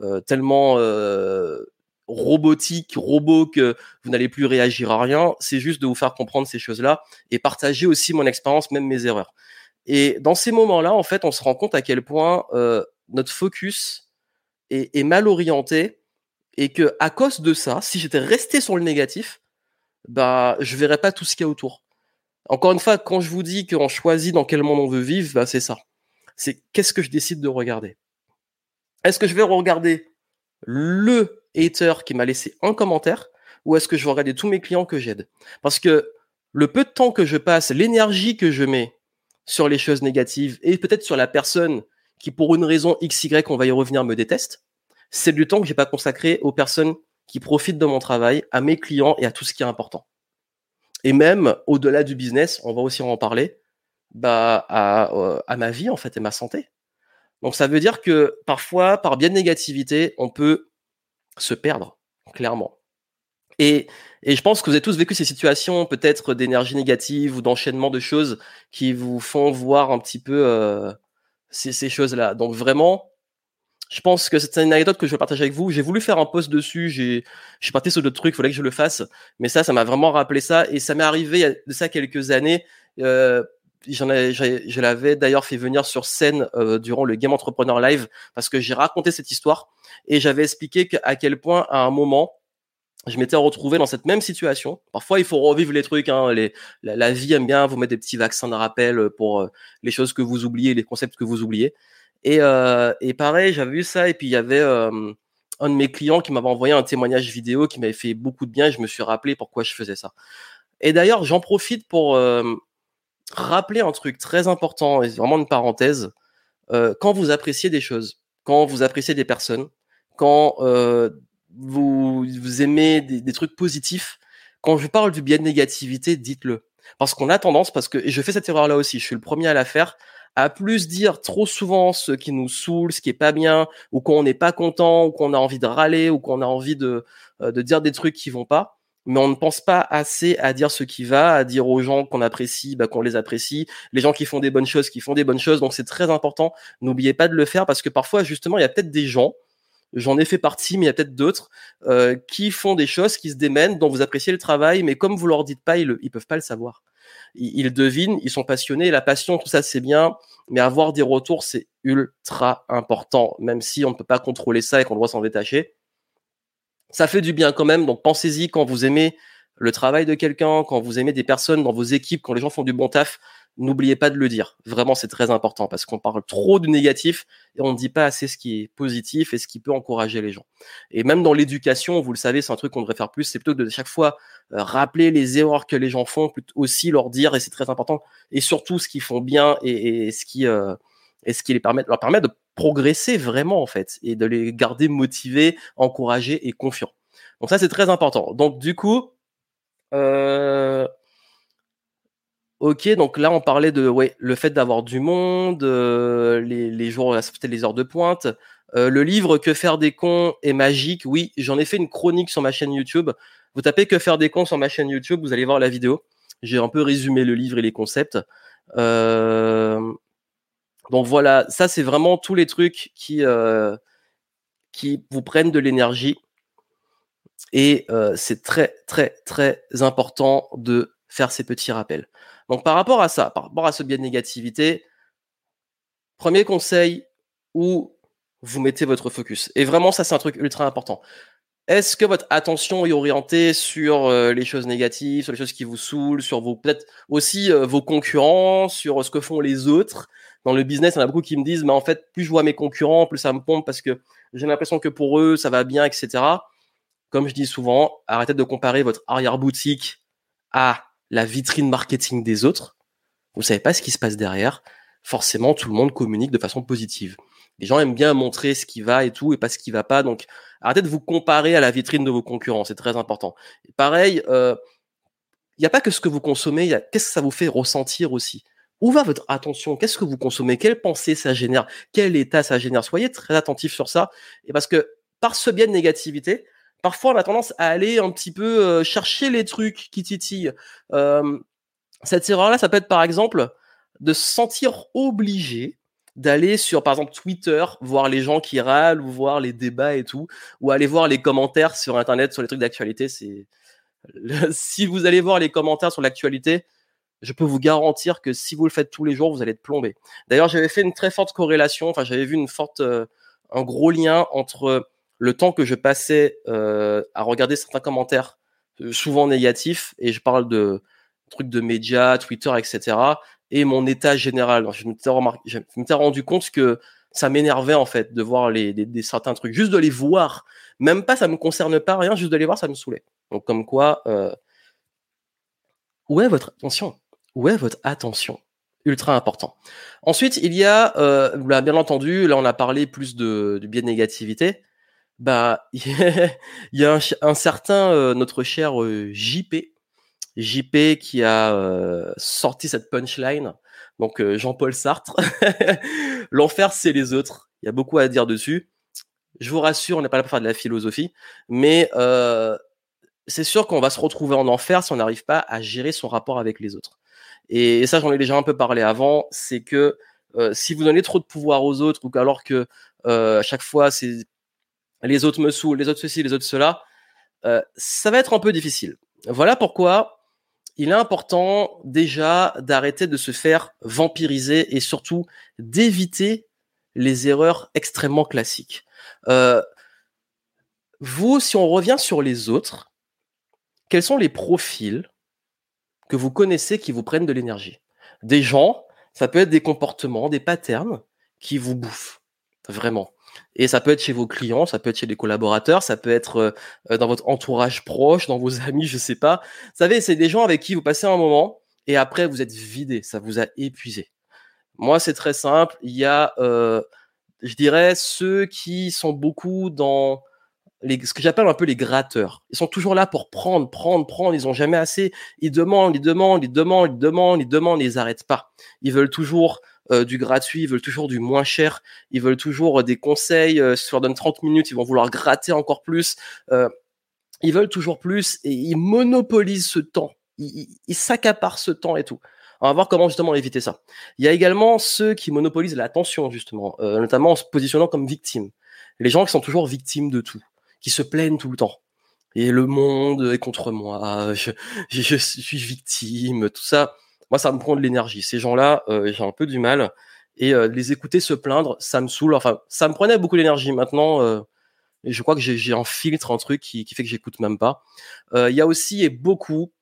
euh, tellement euh, robotique, robot que vous n'allez plus réagir à rien. C'est juste de vous faire comprendre ces choses-là et partager aussi mon expérience, même mes erreurs. Et dans ces moments-là, en fait, on se rend compte à quel point notre focus est, est, mal orienté et que à cause de ça, si j'étais resté sur le négatif, bah, je verrais pas tout ce qu'il y a autour. Encore une fois, quand je vous dis qu'on choisit dans quel monde on veut vivre, bah, c'est ça c'est qu'est-ce que je décide de regarder. Est-ce que je vais regarder le hater qui m'a laissé un commentaire ou est-ce que je vais regarder tous mes clients que j'aide? Parce que le peu de temps que je passe, l'énergie que je mets sur les choses négatives et peut-être sur la personne qui pour une raison XY, on va y revenir, me déteste, c'est du temps que j'ai pas consacré aux personnes qui profitent de mon travail, à mes clients et à tout ce qui est important. Et même au-delà du business, on va aussi en parler, bah, à, euh, à ma vie en fait et ma santé. Donc ça veut dire que parfois, par biais de négativité, on peut se perdre, clairement. Et, et je pense que vous avez tous vécu ces situations, peut-être d'énergie négative ou d'enchaînement de choses qui vous font voir un petit peu euh, ces, ces choses-là. Donc vraiment, je pense que c'est une anecdote que je vais partager avec vous. J'ai voulu faire un post dessus. J'ai, je suis parti sur d'autres trucs. Il fallait que je le fasse. Mais ça, ça m'a vraiment rappelé ça. Et ça m'est arrivé de ça quelques années. Euh, je l'avais d'ailleurs fait venir sur scène euh, durant le Game Entrepreneur Live parce que j'ai raconté cette histoire et j'avais expliqué à quel point à un moment je m'étais retrouvé dans cette même situation. Parfois, il faut revivre les trucs. Hein, les, la, vie aime bien vous mettre des petits vaccins de rappel pour euh, les choses que vous oubliez, les concepts que vous oubliez. Et, euh, et pareil, j'avais vu ça et puis il y avait un de mes clients qui m'avait envoyé un témoignage vidéo qui m'avait fait beaucoup de bien. Et je me suis rappelé pourquoi je faisais ça. Et d'ailleurs, j'en profite pour rappeler un truc très important, et vraiment une parenthèse, euh, quand vous appréciez des choses, quand vous appréciez des personnes, quand euh, vous, vous aimez des, des, trucs positifs, quand je parle du biais de négativité, dites-le. Parce qu'on a tendance, parce que et je fais cette erreur là aussi, je suis le premier à la faire, à plus dire trop souvent ce qui nous saoule, ce qui est pas bien, ou qu'on n'est pas content, ou qu'on a envie de râler, ou qu'on a envie de, euh, de dire des trucs qui vont pas. Mais on ne pense pas assez à dire ce qui va, à dire aux gens qu'on apprécie, bah, qu'on les apprécie, les gens qui font des bonnes choses, qui font des bonnes choses. Donc c'est très important. N'oubliez pas de le faire parce que parfois justement il y a peut-être des gens J'en ai fait partie, mais il y a peut-être d'autres euh, qui font des choses, qui se démènent, dont vous appréciez le travail, mais comme vous leur dites pas, ils, ils peuvent pas le savoir. Ils, ils devinent, ils sont passionnés. La passion, tout ça, c'est bien, mais avoir des retours, c'est ultra important, même si on ne peut pas contrôler ça et qu'on doit s'en détacher. Ça fait du bien quand même. Donc pensez-y quand vous aimez le travail de quelqu'un, quand vous aimez des personnes dans vos équipes, quand les gens font du bon taf, n'oubliez pas de le dire. Vraiment, c'est très important parce qu'on parle trop du négatif et on ne dit pas assez ce qui est positif et ce qui peut encourager les gens. Et même dans l'éducation, vous le savez, c'est un truc qu'on devrait faire plus. C'est plutôt de chaque fois euh, rappeler les erreurs que les gens font, aussi leur dire et c'est très important. Et surtout ce qu'ils font bien et, ce qui euh, et ce qui les permet, leur permet de progresser vraiment en fait et de les garder motivés, encouragés et confiants. Donc ça c'est très important. Donc du coup, euh, Ok, donc là on parlait de le fait d'avoir du monde, euh, les, les jours, c'était les heures de pointe. Euh, le livre Que faire des cons est magique. Oui, j'en ai fait une chronique sur ma chaîne YouTube. Vous tapez Que faire des cons sur ma chaîne YouTube, vous allez voir la vidéo. J'ai un peu résumé le livre et les concepts. Donc voilà, ça c'est vraiment tous les trucs qui qui vous prennent de l'énergie. Et c'est très très très important de faire ces petits rappels. Donc par rapport à ça, par rapport à ce biais de négativité, premier conseil où vous mettez votre focus. Et vraiment, ça c'est un truc ultra important. Est-ce que votre attention est orientée sur euh, les choses négatives, sur les choses qui vous saoulent, sur vos peut-être aussi euh, vos concurrents, sur ce que font les autres? Dans le business, il y en a beaucoup qui me disent, mais en fait, plus je vois mes concurrents, plus ça me pompe parce que j'ai l'impression que pour eux, ça va bien, etc. Comme je dis souvent, arrêtez de comparer votre arrière-boutique à la vitrine marketing des autres, vous savez pas ce qui se passe derrière. Forcément, tout le monde communique de façon positive. Les gens aiment bien montrer ce qui va et tout, et pas ce qui va pas. Donc, arrêtez de vous comparer à la vitrine de vos concurrents. C'est très important. pareil, euh, il n'y a pas que ce que vous consommez, qu'est-ce que ça vous fait ressentir aussi? Où va votre attention? Qu'est-ce que vous consommez? Quelle pensée ça génère? Quel état ça génère? Soyez très attentifs sur ça. Et parce que par ce biais de négativité, parfois on a tendance à aller un petit peu euh, chercher les trucs qui titillent. Euh, cette erreur-là, ça peut être par exemple de se sentir obligé d'aller sur par exemple Twitter voir les gens qui râlent ou voir les débats et tout ou aller voir les commentaires sur internet sur les trucs d'actualité. C'est si vous allez voir les commentaires sur l'actualité je peux vous garantir que si vous le faites tous les jours vous allez être plombé d'ailleurs j'avais fait une très forte corrélation enfin j'avais vu une forte euh, un gros lien entre le temps que je passais euh, à regarder certains commentaires, euh, souvent négatifs, et je parle de trucs de médias, Twitter, etc., et mon état général. je me suis rendu compte que ça m'énervait en fait de voir les, certains trucs, juste de les voir. Même pas, ça me concerne pas, rien, juste de les voir, ça me saoulait. Donc comme quoi, euh, où est votre attention? Où est votre attention? Ultra important. Ensuite, il y a, euh, bien entendu, là on a parlé plus de, biais de négativité, bah il y a un, certain euh, notre cher euh, JP JP qui a sorti cette punchline. Donc Jean-Paul Sartre. L'enfer c'est les autres. Il y a beaucoup à dire dessus. Je vous rassure on n'est pas là pour faire de la philosophie. Mais c'est sûr qu'on va se retrouver en enfer si on n'arrive pas à gérer son rapport avec les autres et, ça j'en ai déjà un peu parlé avant c'est que si vous donnez trop de pouvoir aux autres ou alors que à chaque fois c'est les autres me saoulent, les autres ceci, les autres cela, euh, ça va être un peu difficile. Voilà pourquoi il est important déjà d'arrêter de se faire vampiriser et surtout d'éviter les erreurs extrêmement classiques. Euh, vous, si on revient sur les autres, quels sont les profils que vous connaissez qui vous prennent de l'énergie Des gens, ça peut être des comportements, des patterns qui vous bouffent, vraiment. Et ça peut être chez vos clients, ça peut être chez des collaborateurs, ça peut être euh, dans votre entourage proche, dans vos amis, je sais pas. Vous savez, c'est des gens avec qui vous passez un moment et après vous êtes vidé, ça vous a épuisé. Moi, c'est très simple. Il y a, euh, je dirais, ceux qui sont beaucoup dans les, ce que j'appelle un peu les gratteurs. Ils sont toujours là pour prendre, prendre, prendre. Ils ont jamais assez. Ils demandent, ils demandent, ils demandent, ils demandent, ils demandent, ils n'arrêtent pas. Ils veulent toujours euh, du gratuit, ils veulent toujours du moins cher. Ils veulent toujours euh, des conseils. Euh, si tu leur donnes 30 minutes, ils vont vouloir gratter encore plus. Euh, ils veulent toujours plus et ils monopolisent ce temps. Ils, ils, s'accaparent ce temps et tout. On va voir comment justement éviter ça. Il y a également ceux qui monopolisent l'attention justement, euh, notamment en se positionnant comme victime. Les gens qui sont toujours victimes de tout qui se plaignent tout le temps. Et le monde est contre moi, je, suis victime, tout ça. Moi, ça me prend de l'énergie. Ces gens-là, euh, j'ai un peu du mal. Et euh, les écouter se plaindre, ça me saoule. Enfin, ça me prenait beaucoup d'énergie. Maintenant, euh, je crois que j'ai un filtre, un truc qui, fait que j'écoute même pas. Il y a aussi et beaucoup,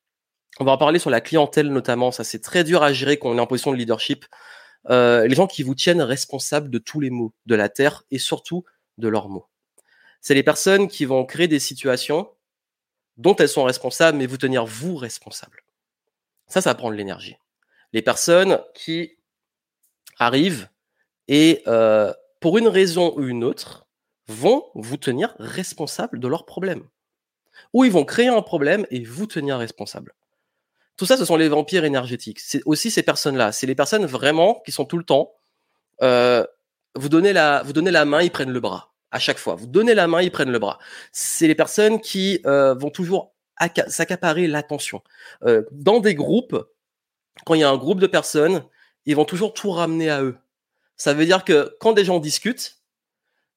on va en parler sur la clientèle notamment. Ça, c'est très dur à gérer quand on est en position de leadership. Les gens qui vous tiennent responsable de tous les maux de la terre et surtout de leurs mots c'est les personnes qui vont créer des situations dont elles sont responsables, mais vous tenir vous responsable. Ça, ça prend de l'énergie. Les personnes qui arrivent et, euh, pour une raison ou une autre, vont vous tenir responsable de leurs problèmes. Ou ils vont créer un problème et vous tenir responsable. Tout ça, ce sont les vampires énergétiques. C'est aussi ces personnes-là. C'est les personnes vraiment qui sont tout le temps. Euh, vous donnez la, vous donnez la main, ils prennent le bras à chaque fois. Vous donnez la main, ils prennent le bras. C'est les personnes qui euh, vont toujours s'accaparer l'attention. Euh, dans des groupes, quand il y a un groupe de personnes, ils vont toujours tout ramener à eux. Ça veut dire que quand des gens discutent,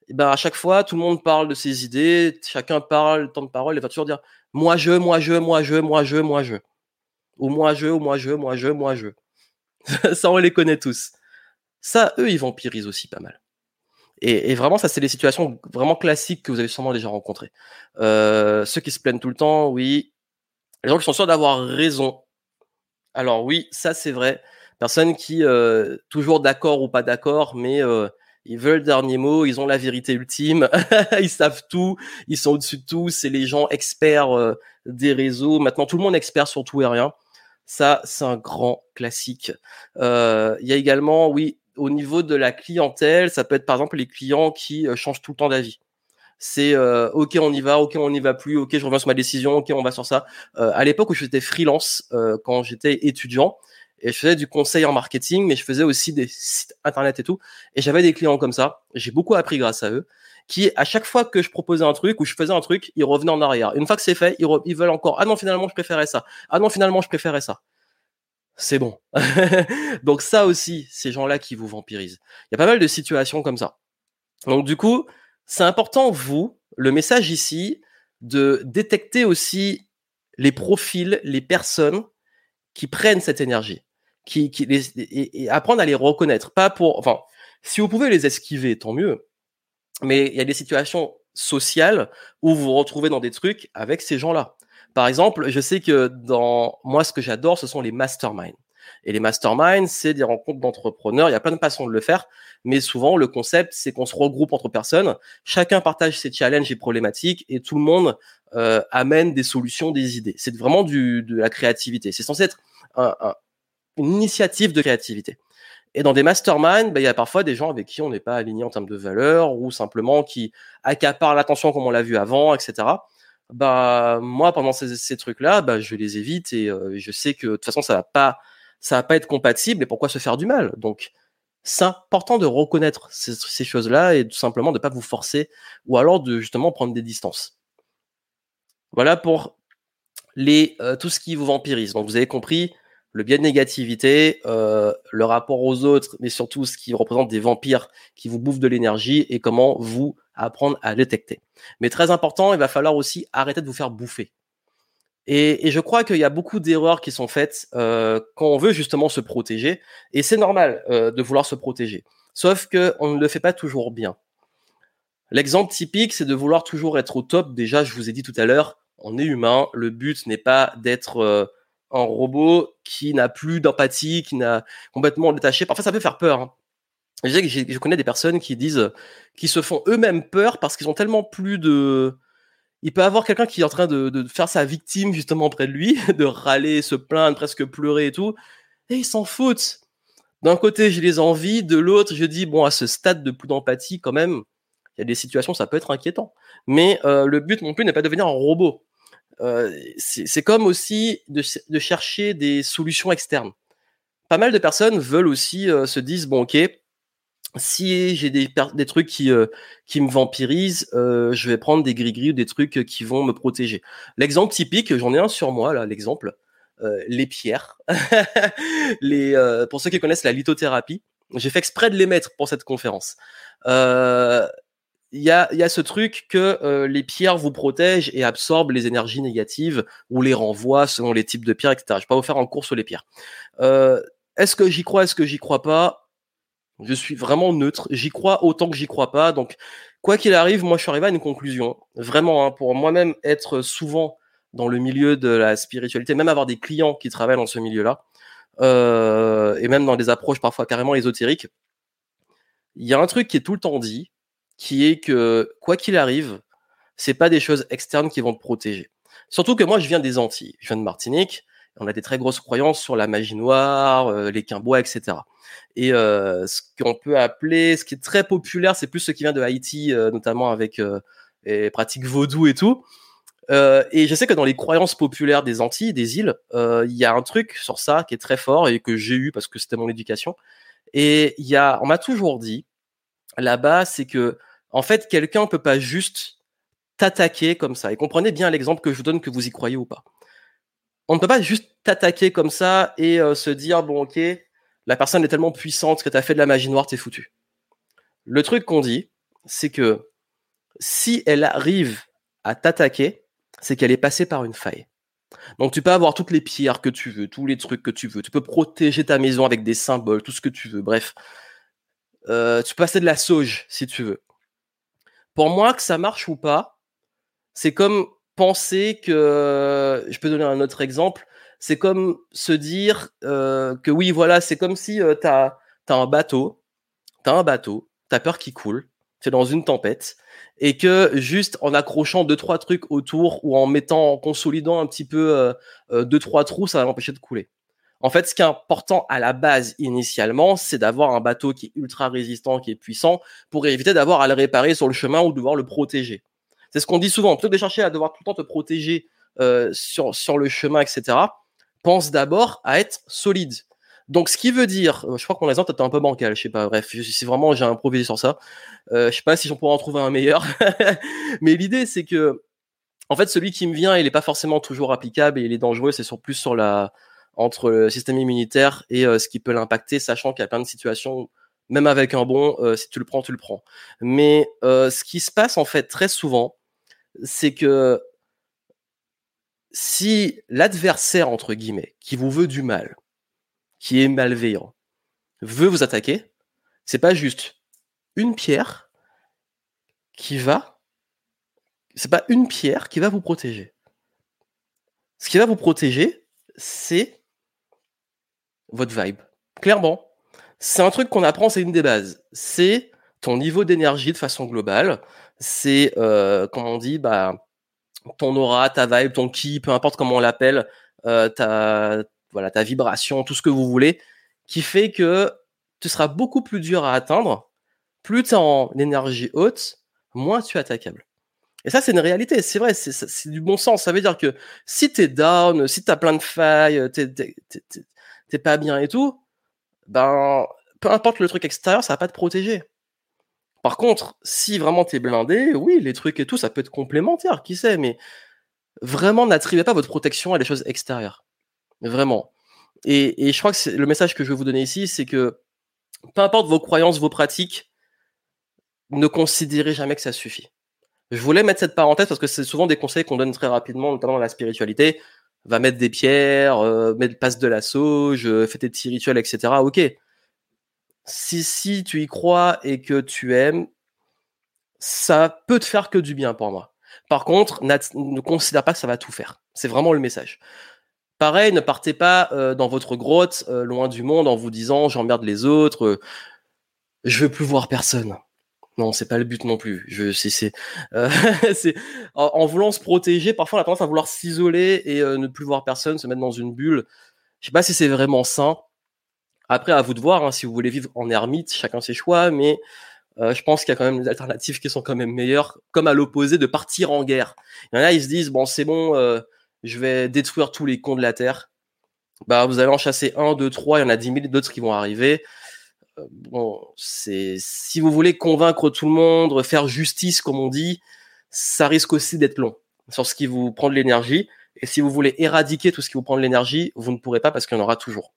eh ben à chaque fois, tout le monde parle de ses idées, chacun parle, temps de parole, il va toujours dire moi je, moi je, moi je, moi je, moi je. Ou moi je, ou moi je, moi je, moi je. ça, on les connaît tous. Ça, eux, ils vampirisent aussi pas mal. Et, et, vraiment, ça, c'est des situations vraiment classiques que vous avez sûrement déjà rencontrées. Euh, ceux qui se plaignent tout le temps, oui. Les gens qui sont sûrs d'avoir raison. Alors oui, ça c'est vrai. Personnes qui, euh, toujours d'accord ou pas d'accord, mais euh, ils veulent le dernier mot, ils ont la vérité ultime, ils savent tout, ils sont au-dessus de tout, c'est les gens experts euh, des réseaux. Maintenant, tout le monde expert sur tout et rien. Ça, c'est un grand classique. Euh, il y a également, oui, au niveau de la clientèle, ça peut être par exemple les clients qui euh, changent tout le temps d'avis. C'est euh, ok on y va, ok on n'y va plus, ok je reviens sur ma décision, ok on va sur ça. Euh, à l'époque où j'étais freelance, quand j'étais étudiant, et je faisais du conseil en marketing, mais je faisais aussi des sites internet et tout, et j'avais des clients comme ça. J'ai beaucoup appris grâce à eux, qui à chaque fois que je proposais un truc ou je faisais un truc, ils revenaient en arrière. Une fois que c'est fait, ils, ils veulent encore ah non finalement je préférais ça, ah non finalement je préférais ça c'est bon. Donc ça aussi, ces gens-là qui vous vampirisent. Il y a pas mal de situations comme ça. Donc du coup, c'est important, vous, le message ici, de détecter aussi les profils, les personnes qui prennent cette énergie, qui, apprendre à les reconnaître. Pas pour, enfin, si vous pouvez les esquiver, tant mieux. Mais il y a des situations sociales où vous vous retrouvez dans des trucs avec ces gens-là. Par exemple, je sais que dans moi, ce que j'adore, ce sont les masterminds. Et les masterminds, c'est des rencontres d'entrepreneurs. Il y a plein de façons de le faire, mais souvent le concept, c'est qu'on se regroupe entre personnes, chacun partage ses challenges et problématiques, et tout le monde euh, amène des solutions, des idées. C'est vraiment du, de la créativité. C'est censé être un, un, une initiative de créativité. Et dans des masterminds, ben, il y a parfois des gens avec qui on n'est pas aligné en termes de valeurs ou simplement qui accaparent l'attention comme on l'a vu avant, etc bah moi pendant ces, ces trucs-là, bah je les évite et euh, je sais que de toute façon ça va pas ça va pas être compatible et pourquoi se faire du mal? Donc c'est important de reconnaître ces, ces choses-là et tout simplement de pas vous forcer ou alors de justement prendre des distances. Voilà pour les euh, tout ce qui vous vampirise. Donc vous avez compris le biais de négativité, euh, le rapport aux autres, mais surtout ce qui représente des vampires qui vous bouffent de l'énergie et comment vous apprendre à détecter. Mais très important, il va falloir aussi arrêter de vous faire bouffer. Et, je crois qu'il y a beaucoup d'erreurs qui sont faites euh, quand on veut justement se protéger, et c'est normal euh, de vouloir se protéger. Sauf que on ne le fait pas toujours bien. L'exemple typique, c'est de vouloir toujours être au top. Déjà, je vous ai dit tout à l'heure, on est humain. Le but n'est pas d'être euh, un robot qui n'a plus d'empathie, qui n'a complètement détaché. Parfois, ça peut faire peur. Hein. Je, sais que je connais des personnes qui disent, qui se font eux-mêmes peur parce qu'ils ont tellement plus de. Il peut avoir quelqu'un qui est en train de, de, faire sa victime justement près de lui, de râler, se plaindre, presque pleurer et tout, et ils s'en foutent. D'un côté, j'ai les envies, de l'autre, je dis bon, à ce stade de plus d'empathie, quand même, il y a des situations, ça peut être inquiétant. Mais le but non plus n'est pas de devenir un robot. c'est comme aussi de, de, chercher des solutions externes. Pas mal de personnes veulent aussi se disent bon ok, si j'ai des, trucs qui, euh, qui me vampirisent, euh, je vais prendre des gris-gris ou des trucs qui vont me protéger. L'exemple typique, j'en ai un sur moi, là, l'exemple, euh, les pierres. les, pour ceux qui connaissent la lithothérapie, j'ai fait exprès de les mettre pour cette conférence. Il y, a, y a ce truc que les pierres vous protègent et absorbent les énergies négatives ou les renvoient selon les types de pierres, etc. Je vais pas vous faire en cours sur les pierres. est-ce que j'y crois, est-ce que j'y crois pas? Je suis vraiment neutre. J'y crois autant que j'y crois pas. Donc, quoi qu'il arrive, moi, je suis arrivé à une conclusion. Vraiment, hein, pour moi-même être souvent dans le milieu de la spiritualité, même avoir des clients qui travaillent dans ce milieu-là, euh, et même dans des approches parfois carrément ésotériques, il y a un truc qui est tout le temps dit, qui est que quoi qu'il arrive, c'est pas des choses externes qui vont te protéger. Surtout que moi, je viens des Antilles, je viens de Martinique, on a des très grosses croyances sur la magie noire, euh, les quimbois, etc. Et euh, ce qu'on peut appeler, ce qui est très populaire, c'est plus ce qui vient de Haïti, euh, notamment avec les pratiques vaudou et tout. et je sais que dans les croyances populaires des Antilles, des îles, il y a un truc sur ça qui est très fort et que j'ai eu parce que c'était mon éducation. Et il y a, on m'a toujours dit là-bas, c'est que en fait, quelqu'un peut pas juste t'attaquer comme ça. Et comprenez bien l'exemple que je vous donne, que vous y croyez ou pas on ne peut pas juste t'attaquer comme ça et euh, se dire bon ok, la personne est tellement puissante que tu as fait de la magie noire, t'es foutu. Le truc qu'on dit, c'est que si elle arrive à t'attaquer, c'est qu'elle est passée par une faille. Donc tu peux avoir toutes les pierres que tu veux, tous les trucs que tu veux. Tu peux protéger ta maison avec des symboles, tout ce que tu veux. Bref, euh, tu peux passer de la sauge si tu veux. Pour moi, que ça marche ou pas, c'est comme penser que, je peux donner un autre exemple, c'est comme se dire euh, que oui, voilà, c'est comme si euh, tu as, un bateau, tu as un bateau, tu as peur qu'il coule, tu es dans une tempête, et que juste en accrochant deux, trois trucs autour ou en mettant, en consolidant un petit peu euh, euh deux, trois trous, ça va l'empêcher de couler. En fait, ce qui est important à la base initialement, c'est d'avoir un bateau qui est ultra résistant, qui est puissant, pour éviter d'avoir à le réparer sur le chemin ou de devoir le protéger. C'est ce qu'on dit souvent. Plutôt que de chercher à devoir tout le temps te protéger euh, sur, sur le chemin, etc., pense d'abord à être solide. Donc, ce qui veut dire, euh, je crois que mon exemple était un peu bancal, je sais pas, bref, si vraiment j'ai improvisé sur ça, euh, je sais pas si j'en pourrais en trouver un meilleur, mais l'idée c'est que, en fait, celui qui me vient, il est pas forcément toujours applicable et il est dangereux, c'est sur plus sur la, entre le système immunitaire et euh, ce qui peut l'impacter, sachant qu'il y a plein de situations même avec un bon, euh, si tu le prends, tu le prends. Mais euh, ce qui se passe en fait très souvent, c'est que si l'adversaire, entre guillemets, qui vous veut du mal, qui est malveillant, veut vous attaquer, c'est pas juste une pierre qui va, c'est pas une pierre qui va vous protéger. Ce qui va vous protéger, c'est votre vibe. Clairement. C'est un truc qu'on apprend, c'est une des bases. C'est ton niveau d'énergie de façon globale. C'est, euh, on dit, bah, ton aura, ta vibe, ton ki, peu importe comment on l'appelle, euh, ta, voilà, ta vibration, tout ce que vous voulez, qui fait que tu seras beaucoup plus dur à atteindre. Plus tu es en énergie haute, moins tu es attaquable. Et ça, c'est une réalité, c'est vrai, c'est du bon sens. Ça veut dire que si tu es down, si tu as plein de failles, t'es pas bien et tout, ben, peu importe le truc extérieur, ça va pas te protéger. Par contre, si vraiment tu es blindé, oui, les trucs et tout, ça peut être complémentaire, qui sait, mais vraiment n'attribuez pas votre protection à des choses extérieures. Vraiment. Et, je crois que le message que je vais vous donner ici, c'est que peu importe vos croyances, vos pratiques, ne considérez jamais que ça suffit. Je voulais mettre cette parenthèse parce que c'est souvent des conseils qu'on donne très rapidement, notamment dans la spiritualité. Va mettre des pierres, euh, passe de la sauge, euh, fais tes petits rituels, etc. Ok si, tu y crois et que tu aimes, ça peut te faire que du bien pour moi. Par contre, ne considère pas que ça va tout faire. C'est vraiment le message. Pareil, ne partez pas euh, dans votre grotte, euh, loin du monde, en vous disant j'emmerde les autres, euh, je veux plus voir personne. Non, c'est pas le but non plus. En, en, voulant se protéger, parfois on a tendance à vouloir s'isoler et ne plus voir personne, se mettre dans une bulle. Je sais pas si c'est vraiment sain. Après, à vous de voir, hein, si vous voulez vivre en ermite, chacun ses choix, mais Euh, je pense qu'il y a quand même des alternatives qui sont quand même meilleures, comme à l'opposé de partir en guerre. Il y en a, ils se disent, bon, c'est bon, euh, je vais détruire tous les cons de la Terre. Bah, vous allez en chasser un, deux, trois, il y en a dix mille d'autres qui vont arriver. Euh, bon, c'est si vous voulez convaincre tout le monde, faire justice, comme on dit, ça risque aussi d'être long sur ce qui vous prend de l'énergie. Et si vous voulez éradiquer tout ce qui vous prend de l'énergie, vous ne pourrez pas parce qu'il y en aura toujours.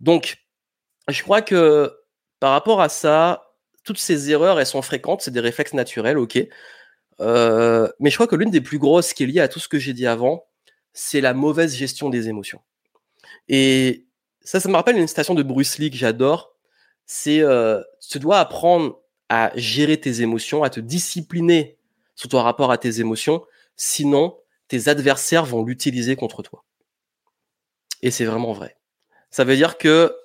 Donc, je crois que par rapport à ça, toutes ces erreurs, elles sont fréquentes, c'est des réflexes naturels, ok. Euh, mais je crois que l'une des plus grosses qui est liée à tout ce que j'ai dit avant, c'est la mauvaise gestion des émotions. Et ça, ça me rappelle une citation de Bruce Lee que j'adore. C'est euh, tu dois apprendre à gérer tes émotions, à te discipliner sur ton rapport à tes émotions, sinon tes adversaires vont l'utiliser contre toi. Et c'est vraiment vrai. Ça veut dire que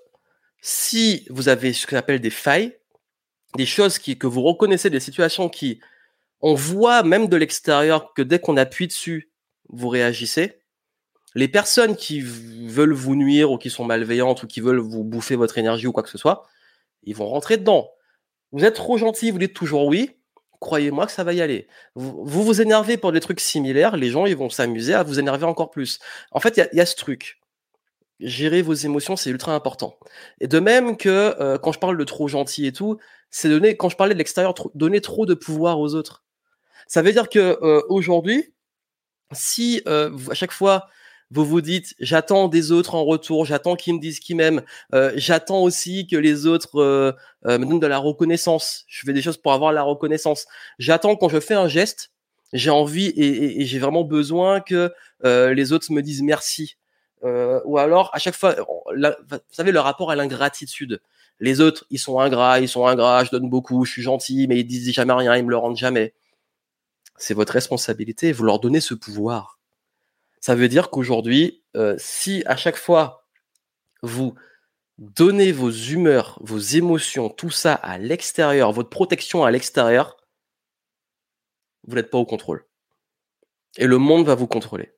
si vous avez ce qu'on appelle des failles, des choses que vous reconnaissez, des situations qui, on voit même de l'extérieur que dès qu'on appuie dessus, vous réagissez. Les personnes qui veulent vous nuire ou qui sont malveillantes ou qui veulent vous bouffer votre énergie ou quoi que ce soit, ils vont rentrer dedans. Vous êtes trop gentil, vous dites toujours oui. Croyez-moi que ça va y aller. Vous, vous, énervez pour des trucs similaires, les gens ils vont s'amuser à vous énerver encore plus. En fait, il y a ce truc gérer vos émotions, c'est ultra important. Et de même que euh, quand je parle de trop gentil et tout, c'est donner, quand je parlais de l'extérieur, donner trop de pouvoir aux autres. Ça veut dire que euh, aujourd'hui, si euh, à chaque fois vous vous dites j'attends des autres en retour, j'attends qu'ils me disent qu'ils m'aiment, j'attends aussi que les autres me donnent de la reconnaissance. Je fais des choses pour avoir la reconnaissance. J'attends quand je fais un geste, j'ai envie et j'ai vraiment besoin que les autres me disent merci. Euh, ou alors à chaque fois, vous savez le rapport à l'ingratitude. Les autres, ils sont ingrats, ils sont ingrats, je donne beaucoup, je suis gentil, mais ils disent jamais rien, ils me le rendent jamais. C'est votre responsabilité, vous leur donnez ce pouvoir. Ça veut dire qu'aujourd'hui, euh, si à chaque fois vous donnez vos humeurs, vos émotions, tout ça à l'extérieur, votre protection à l'extérieur, vous n'êtes pas au contrôle. Et le monde va vous contrôler.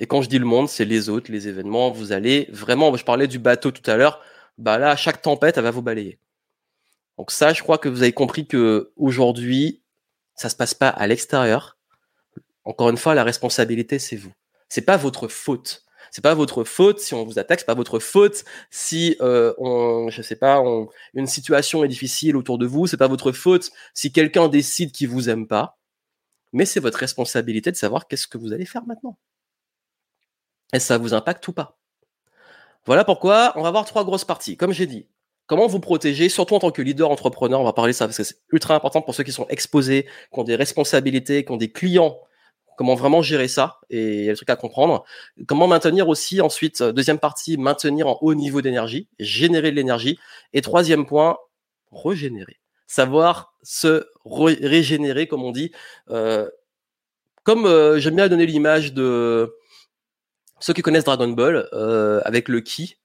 Et quand je dis le monde, c'est les autres, les événements. Vous allez vraiment, je parlais du bateau tout à l'heure, bah là, chaque tempête, elle va vous balayer. Donc ça, je crois que vous avez compris que aujourd'hui, ça se passe pas à l'extérieur. Encore une fois, la responsabilité, c'est vous. C'est pas votre faute. C'est pas votre faute si on vous attaque, c'est pas votre faute si euh, on, je sais pas, une situation est difficile autour de vous, c'est pas votre faute si quelqu'un décide qu'il vous aime pas, mais c'est votre responsabilité de savoir qu'est-ce que vous allez faire maintenant. Est-ce que ça vous impacte ou pas? Voilà pourquoi on va voir trois grosses parties. Comme j'ai dit, comment vous protéger, surtout en tant que leader entrepreneur, on va parler ça parce que c'est ultra important pour ceux qui sont exposés, qui ont des responsabilités, qui ont des clients. Comment vraiment gérer ça et il y a des trucs à comprendre. Comment maintenir aussi ensuite, euh, deuxième partie, maintenir en haut niveau d'énergie, générer de l'énergie. Et troisième point, régénérer. Savoir se régénérer, comme on dit. Euh, comme euh, j'aime bien donner l'image de ceux qui connaissent Dragon Ball, euh, avec le ki,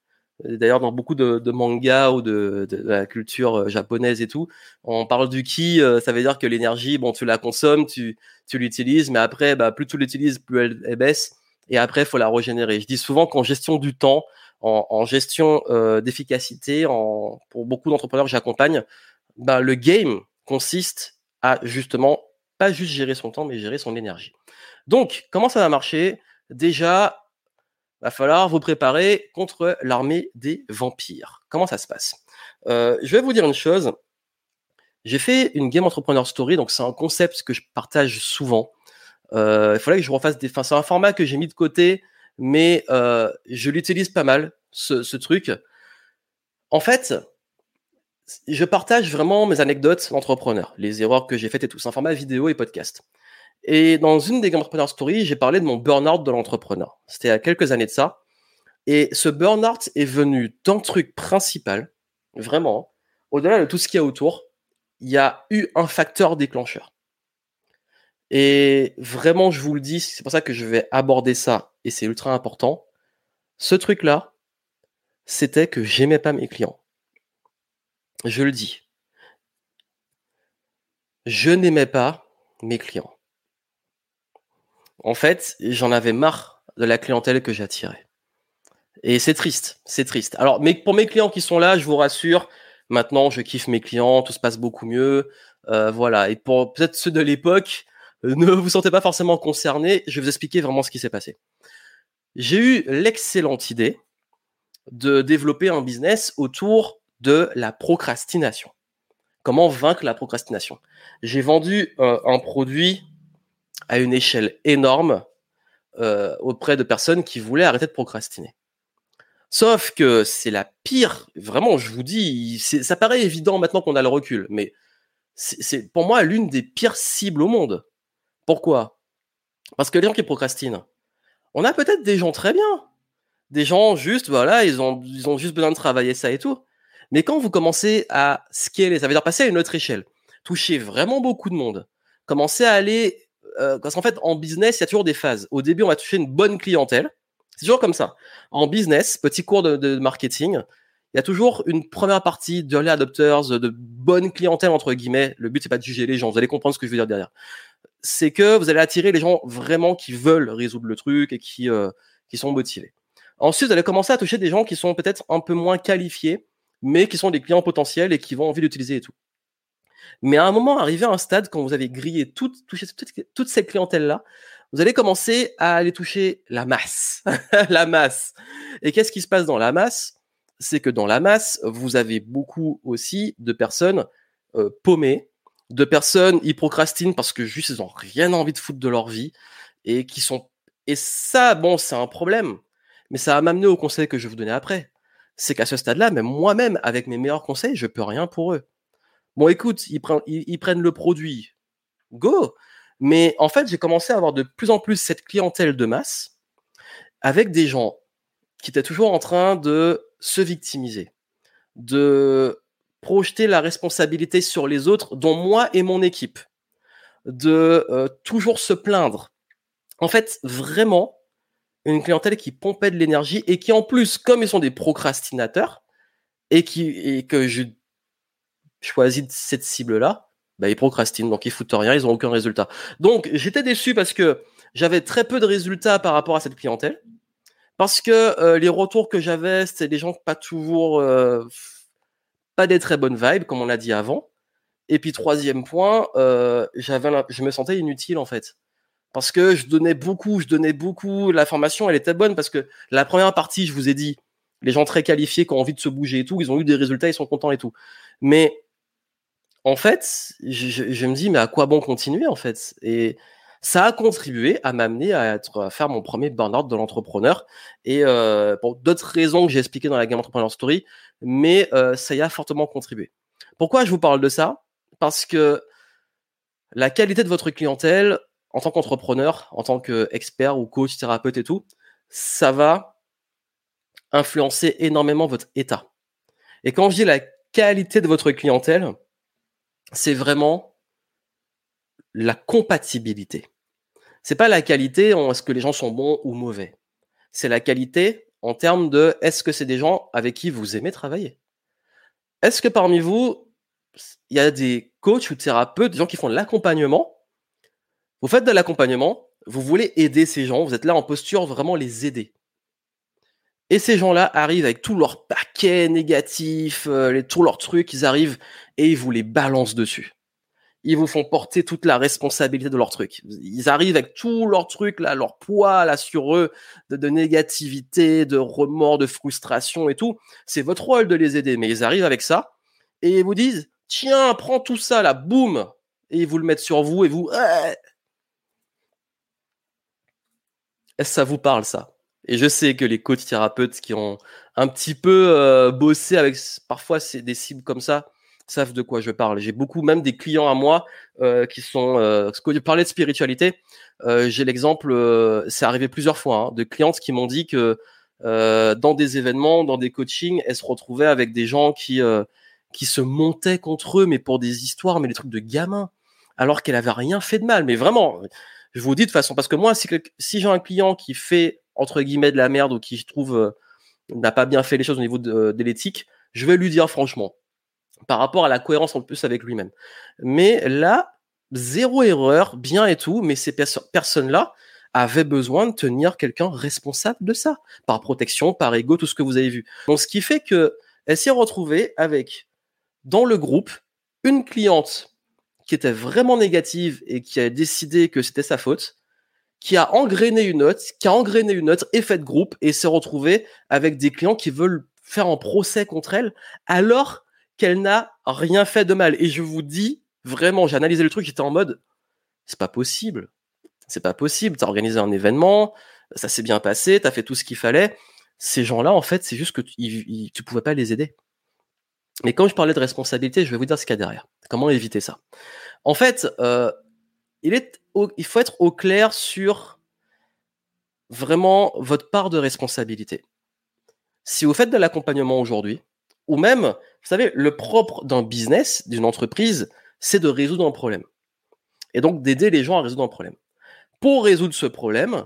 d'ailleurs dans beaucoup de, de mangas ou de, de, la culture euh, japonaise et tout, on parle du ki, euh, ça veut dire que l'énergie, bon, tu la consommes, tu, tu l'utilises, mais après, bah, plus tu l'utilises, plus elle, baisse, et après, il faut la régénérer. Je dis souvent qu'en gestion du temps, en, en gestion euh, d'efficacité, en, pour beaucoup d'entrepreneurs que j'accompagne, bah, le game consiste à justement pas juste gérer son temps, mais gérer son énergie. Donc, comment ça va marcher? Déjà, va falloir vous préparer contre l'armée des vampires. Comment ça se passe? Euh, Je vais vous dire une chose. J'ai fait une Game Entrepreneur Story, donc c'est un concept que je partage souvent. Euh, il fallait que je refasse des. Enfin, c'est un format que j'ai mis de côté, mais euh, je l'utilise pas mal, ce, ce truc. En fait, je partage vraiment mes anecdotes d'entrepreneur, les erreurs que j'ai faites et tout. C'est un format vidéo et podcast. Et dans une des Game Entrepreneur Stories, j'ai parlé de mon burn-out de l'entrepreneur. C'était il y a quelques années de ça. Et ce burn-out est venu d'un truc principal, vraiment, au-delà de tout ce qu'il y a autour, il y a eu un facteur déclencheur. Et vraiment, je vous le dis, c'est pour ça que je vais aborder ça, et c'est ultra important. Ce truc-là, c'était que j'aimais pas mes clients. Je le dis. Je n'aimais pas mes clients en fait, j'en avais marre de la clientèle que j'attirais. Et c'est triste, c'est triste. Alors, mais pour mes clients qui sont là, je vous rassure, Maintenant, je kiffe mes clients, tout se passe beaucoup mieux. Euh, voilà. Et pour peut-être ceux de l'époque, euh, ne vous sentez pas forcément concernés. Je vais vous expliquer vraiment ce qui s'est passé. J'ai eu l'excellente idée de développer un business autour de la procrastination. Comment vaincre la procrastination? J'ai vendu euh, un produit à une échelle énorme euh, auprès de personnes qui voulaient arrêter de procrastiner. Sauf que c'est la pire, vraiment, je vous dis, ça paraît évident maintenant qu'on a le recul, mais c'est pour moi l'une des pires cibles au monde. Pourquoi? Parce que les gens qui procrastinent, on a peut-être des gens très bien, des gens juste, voilà, ils ont, ils ont juste besoin de travailler ça et tout. Mais quand vous commencez à scaler, ça veut dire passer à une autre échelle, toucher vraiment beaucoup de monde, commencer à aller, euh, parce qu'en fait, en business, il y a toujours des phases. Au début, on va toucher une bonne clientèle. C'est toujours comme ça. En business, petit cours de, marketing, il y a toujours une première partie d'early adopters, de bonne clientèle, entre guillemets. Le but, c'est pas de juger les gens. Vous allez comprendre ce que je veux dire derrière. C'est que vous allez attirer les gens vraiment qui veulent résoudre le truc et qui, euh, qui sont motivés. Ensuite, vous allez commencer à toucher des gens qui sont peut-être un peu moins qualifiés, mais qui sont des clients potentiels et qui vont envie d'utiliser et tout. Mais à un moment, arrivé à un stade, quand vous avez grillé toute, touché toute, cette clientèle-là, vous allez commencer à aller toucher la masse. la masse. Et qu'est-ce qui se passe dans la masse? C'est que dans la masse, vous avez beaucoup aussi de personnes euh, paumées, de personnes, ils procrastinent parce que juste ils ont rien envie de foutre de leur vie et qui sont... Et ça, bon, c'est un problème mais ça va m'amener au conseil que je vais vous donner après. C'est qu'à ce stade-là, même moi-même, avec mes meilleurs conseils, je peux rien pour eux. Bon, écoute, ils, prennent, prennent le produit, go. Mais en fait, j'ai commencé à avoir de plus en plus cette clientèle de masse avec des gens qui étaient toujours en train de se victimiser, de projeter la responsabilité sur les autres, dont moi et mon équipe, de euh, toujours se plaindre. En fait, vraiment, une clientèle qui pompait de l'énergie et qui en plus, comme ils sont des procrastinateurs et et que je choisis cette cible-là, bah, ils procrastinent, donc ils foutent rien, ils ont aucun résultat. Donc j'étais déçu parce que j'avais très peu de résultats par rapport à cette clientèle, parce que euh, les retours que j'avais, c'était des gens pas toujours, euh, pas des très bonnes vibes, comme on l'a dit avant. Et puis troisième point, euh, je me sentais inutile en fait parce que je donnais beaucoup, je donnais beaucoup. La formation, elle était bonne parce que la première partie, je vous ai dit, les gens très qualifiés qui ont envie de se bouger et tout, ils ont eu des résultats, ils sont contents et tout. Mais en fait, je, me dis, mais à quoi bon continuer en fait? Et ça a contribué à m'amener à, à faire mon premier burn-out de l'entrepreneur. Et euh, pour d'autres raisons que j'ai expliquées dans la Game Entrepreneur Story, mais euh, ça y a fortement contribué. Pourquoi je vous parle de ça? Parce que la qualité de votre clientèle, en tant qu'entrepreneur, en tant qu'expert ou coach, thérapeute et tout, ça va influencer énormément votre état. Et quand je dis la qualité de votre clientèle, c'est vraiment la compatibilité. C'est pas la qualité en est-ce que les gens sont bons ou mauvais. C'est la qualité en termes de est-ce que c'est des gens avec qui vous aimez travailler. Est-ce que parmi vous, il y a des coachs ou thérapeutes, des gens qui font de l'accompagnement? Vous faites de l'accompagnement, vous voulez aider ces gens, vous êtes là en posture vraiment les aider. Et ces gens-là arrivent avec tout leur paquet négatif, euh, les, tous leurs trucs, ils arrivent et ils vous les balancent dessus. Ils vous font porter toute la responsabilité de leurs trucs. Ils arrivent avec tout leurs trucs, là, leur poids là sur eux, de, de négativité, de remords, de frustration et tout. C'est votre rôle de les aider, mais ils arrivent avec ça et ils vous disent tiens, prends tout ça là, boum, et ils vous le mettent sur vous et vous Est-ce que ça vous parle ça? Et je sais que les coachs thérapeutes qui ont un petit peu euh, bossé avec parfois c'est des cibles comme ça savent de quoi je parle. J'ai beaucoup même des clients à moi euh, qui sont euh, que je parlais de spiritualité. Euh, j'ai l'exemple, euh, c'est arrivé plusieurs fois, hein, de clientes qui m'ont dit que dans des événements, dans des coachings, elles se retrouvaient avec des gens qui qui se montaient contre eux, mais pour des histoires, mais des trucs de gamins, alors qu'elle avait rien fait de mal. Mais vraiment, je vous dis de façon, parce que moi, si j'ai un client qui fait, entre guillemets, de la merde ou qui, trouve, euh, n'a pas bien fait les choses au niveau de, l'éthique, je vais lui dire franchement, par rapport à la cohérence en plus avec lui-même. Mais là, zéro erreur, bien et tout, mais ces personnes-là avaient besoin de tenir quelqu'un responsable de ça, par protection, par ego, tout ce que vous avez vu. Donc, ce qui fait que elle s'est retrouvée avec dans le groupe une cliente qui était vraiment négative et qui a décidé que c'était sa faute, qui a engrainé une note, qui a engrainé une autre, effet de groupe, et s'est retrouvée avec des clients qui veulent faire un procès contre elle, alors qu'elle n'a rien fait de mal. Et je vous dis, vraiment, j'ai analysé le truc, j'étais en mode, c'est pas possible. C'est pas possible. T'as organisé un événement, ça s'est bien passé, t'as fait tout ce qu'il fallait. Ces gens-là, en fait, c'est juste que tu, tu pouvais pas les aider. Mais quand je parlais de responsabilité, je vais vous dire ce qu'il y a derrière. Comment éviter ça? En fait, euh, il, est il faut être au clair sur vraiment votre part de responsabilité. Si vous faites de l'accompagnement aujourd'hui, ou même, vous savez, le propre d'un business, d'une entreprise, c'est de résoudre un problème. Et donc d'aider les gens à résoudre un problème. Pour résoudre ce problème,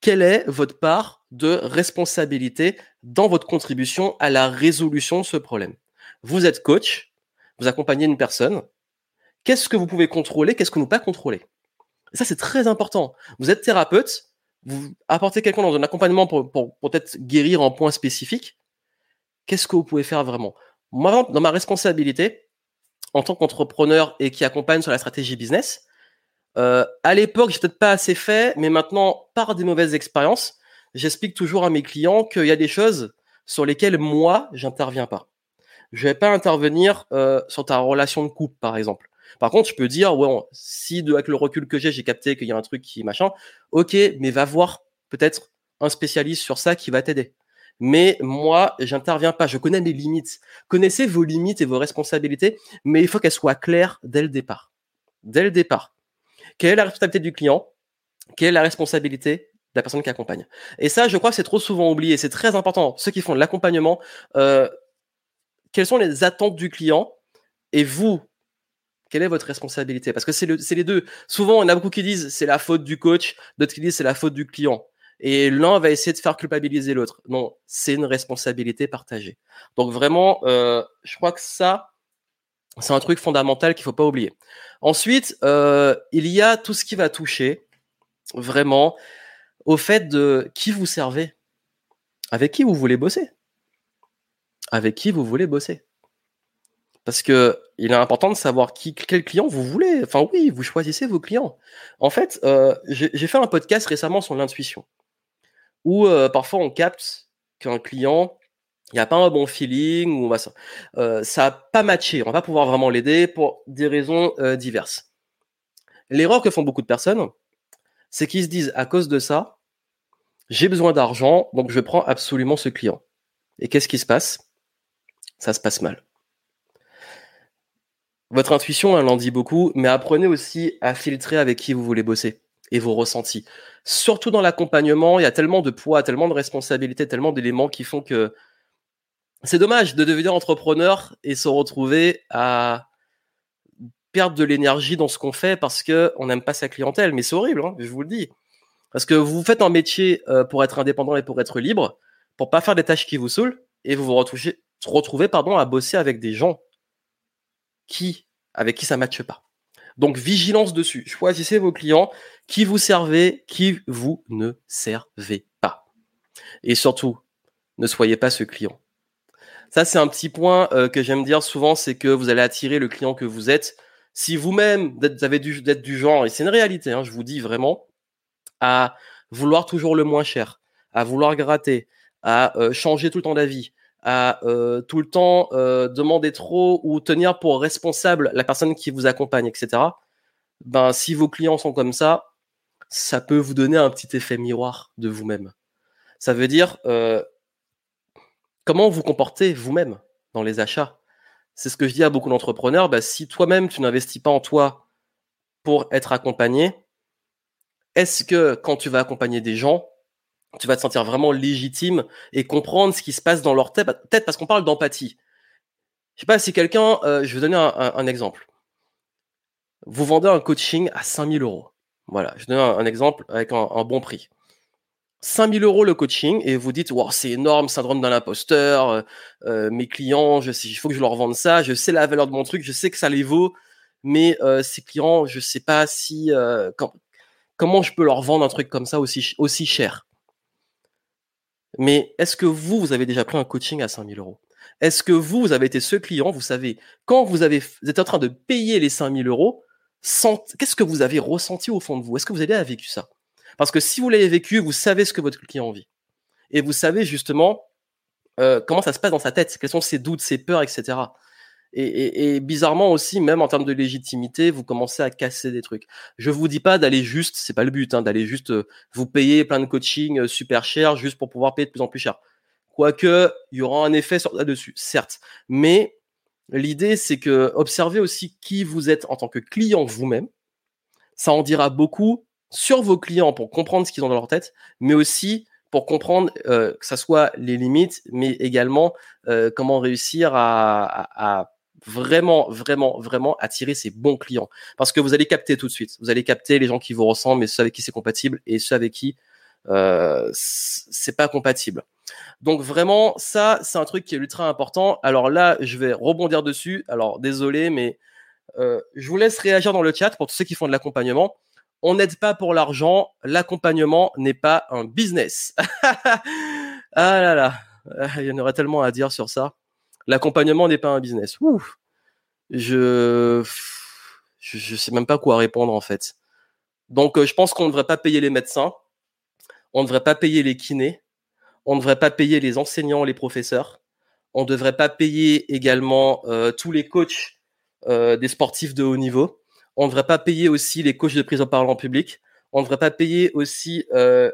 quelle est votre part de responsabilité dans votre contribution à la résolution de ce problème? Vous êtes coach, vous accompagnez une personne. Qu'est-ce que vous pouvez contrôler Qu'est-ce que vous ne pouvez pas contrôler? Ça, c'est très important. Vous êtes thérapeute, vous apportez quelqu'un dans un accompagnement pour, peut-être guérir en point spécifique. Qu'est-ce que vous pouvez faire vraiment? Moi, dans ma responsabilité, en tant qu'entrepreneur et qui accompagne sur la stratégie business, euh, à l'époque, j'ai peut-être pas assez fait, mais maintenant, par des mauvaises expériences, j'explique toujours à mes clients qu'il y a des choses sur lesquelles moi, j'interviens pas je vais pas intervenir euh, sur ta relation de couple, par exemple. Par contre, je peux dire, si de, avec le recul que j'ai, j'ai capté qu'il y a un truc qui machin, ok, mais va voir peut-être un spécialiste sur ça qui va t'aider. Mais moi, j'interviens pas. Je connais mes limites. Connaissez vos limites et vos responsabilités, mais il faut qu'elles soient claires dès le départ. Dès le départ. Quelle est la responsabilité du client? Quelle est la responsabilité de la personne qui accompagne? Et ça, je crois que c'est trop souvent oublié. C'est très important. Ceux qui font de l'accompagnement, euh, quelles sont les attentes du client? Et vous, quelle est votre responsabilité? Parce que c'est le, les deux. Souvent, on a beaucoup qui disent c'est la faute du coach, d'autres qui disent c'est la faute du client. Et l'un va essayer de faire culpabiliser l'autre. Non, c'est une responsabilité partagée. Donc vraiment, euh, je crois que ça, c'est un truc fondamental qu'il faut pas oublier. Ensuite, euh, il y a tout ce qui va toucher vraiment au fait de qui vous servez, avec qui vous voulez bosser avec qui vous voulez bosser. Parce que il est important de savoir qui, quel client vous voulez. Enfin oui, vous choisissez vos clients. En fait, euh, j'ai fait un podcast récemment sur l'intuition, où euh, parfois on capte qu'un client, il n'y a pas un bon feeling, ou va, euh, ça pas matché, on va pas pouvoir vraiment l'aider pour des raisons diverses. L'erreur que font beaucoup de personnes, c'est qu'ils se disent à cause de ça, j'ai besoin d'argent, donc je prends absolument ce client. Et qu'est-ce qui se passe? Ça se passe mal. Votre intuition, elle en dit beaucoup, mais apprenez aussi à filtrer avec qui vous voulez bosser et vos ressentis. Surtout dans l'accompagnement, il y a tellement de poids, tellement de responsabilités, tellement d'éléments qui font que c'est dommage de devenir entrepreneur et se retrouver à perdre de l'énergie dans ce qu'on fait parce que on n'aime pas sa clientèle. Mais c'est horrible, hein, je vous le dis. Parce que vous faites un métier euh, pour être indépendant et pour être libre, pour pas faire des tâches qui vous saoulent, et vous vous retrouvez, se retrouver pardon, à bosser avec des gens qui, avec qui ça ne matche pas. Donc vigilance dessus. Choisissez vos clients, qui vous servez, qui vous ne servez pas. Et surtout, ne soyez pas ce client. Ça, c'est un petit point euh, que j'aime dire souvent, c'est que vous allez attirer le client que vous êtes. Si vous-même, vous avez dû être du genre, et c'est une réalité, hein, je vous dis vraiment, à vouloir toujours le moins cher, à vouloir gratter, à euh, changer tout le temps d'avis, à euh, tout le temps euh, demander trop ou tenir pour responsable la personne qui vous accompagne, etc. Ben, si vos clients sont comme ça, ça peut vous donner un petit effet miroir de vous-même. Ça veut dire euh, comment vous comportez vous-même dans les achats. C'est ce que je dis à beaucoup d'entrepreneurs. Ben, si toi-même tu n'investis pas en toi pour être accompagné, est-ce que quand tu vas accompagner des gens, tu vas te sentir vraiment légitime et comprendre ce qui se passe dans leur tête, parce qu'on parle d'empathie. Je sais pas si quelqu'un, euh, je vais donner un, exemple. Vous vendez un coaching à 5000 euros. Voilà, je donne un, exemple avec un, bon prix. 5000 euros le coaching et vous dites, c'est énorme, syndrome d'un imposteur, euh, euh, mes clients, il faut que je leur vende ça, je sais la valeur de mon truc, je sais que ça les vaut, mais ces clients, je sais pas si, comment je peux leur vendre un truc comme ça aussi, aussi cher? Mais est-ce que vous, vous avez déjà pris un coaching à 5000 euros? Est-ce que vous, vous avez été ce client, vous savez, quand vous, avez, vous êtes en train de payer les 5000 euros, qu'est-ce que vous avez ressenti au fond de vous? Est-ce que vous avez vécu ça? Parce que si vous l'avez vécu, vous savez ce que votre client vit. Et vous savez justement euh, comment ça se passe dans sa tête, quels sont ses doutes, ses peurs, etc. Et, bizarrement aussi, même en termes de légitimité, vous commencez à casser des trucs. Je vous dis pas d'aller juste, c'est pas le but, hein, d'aller juste euh, vous payer plein de coaching euh, super cher juste pour pouvoir payer de plus en plus cher. Quoique, il y aura un effet là-dessus, certes. Mais l'idée, c'est que observez aussi qui vous êtes en tant que client vous-même. Ça en dira beaucoup sur vos clients pour comprendre ce qu'ils ont dans leur tête, mais aussi pour comprendre euh, que ça soit les limites, mais également comment réussir à vraiment, vraiment, vraiment attirer ces bons clients. Parce que vous allez capter tout de suite. Vous allez capter les gens qui vous ressemblent et ceux avec qui c'est compatible et ceux avec qui euh, c'est pas compatible. Donc vraiment, ça, c'est un truc qui est ultra important. Alors là, je vais rebondir dessus. Alors désolé, mais euh, je vous laisse réagir dans le chat pour tous ceux qui font de l'accompagnement. On n'aide pas pour l'argent. L'accompagnement n'est pas un business. ah là là, il y en aurait tellement à dire sur ça. L'accompagnement n'est pas un business. Ouh. Je, je, sais même pas quoi répondre en fait. Donc, euh, je pense qu'on ne devrait pas payer les médecins, on ne devrait pas payer les kinés, on ne devrait pas payer les enseignants, les professeurs, on ne devrait pas payer également euh, tous les coachs euh, des sportifs de haut niveau, on ne devrait pas payer aussi les coachs de prise en parole public, on ne devrait pas payer aussi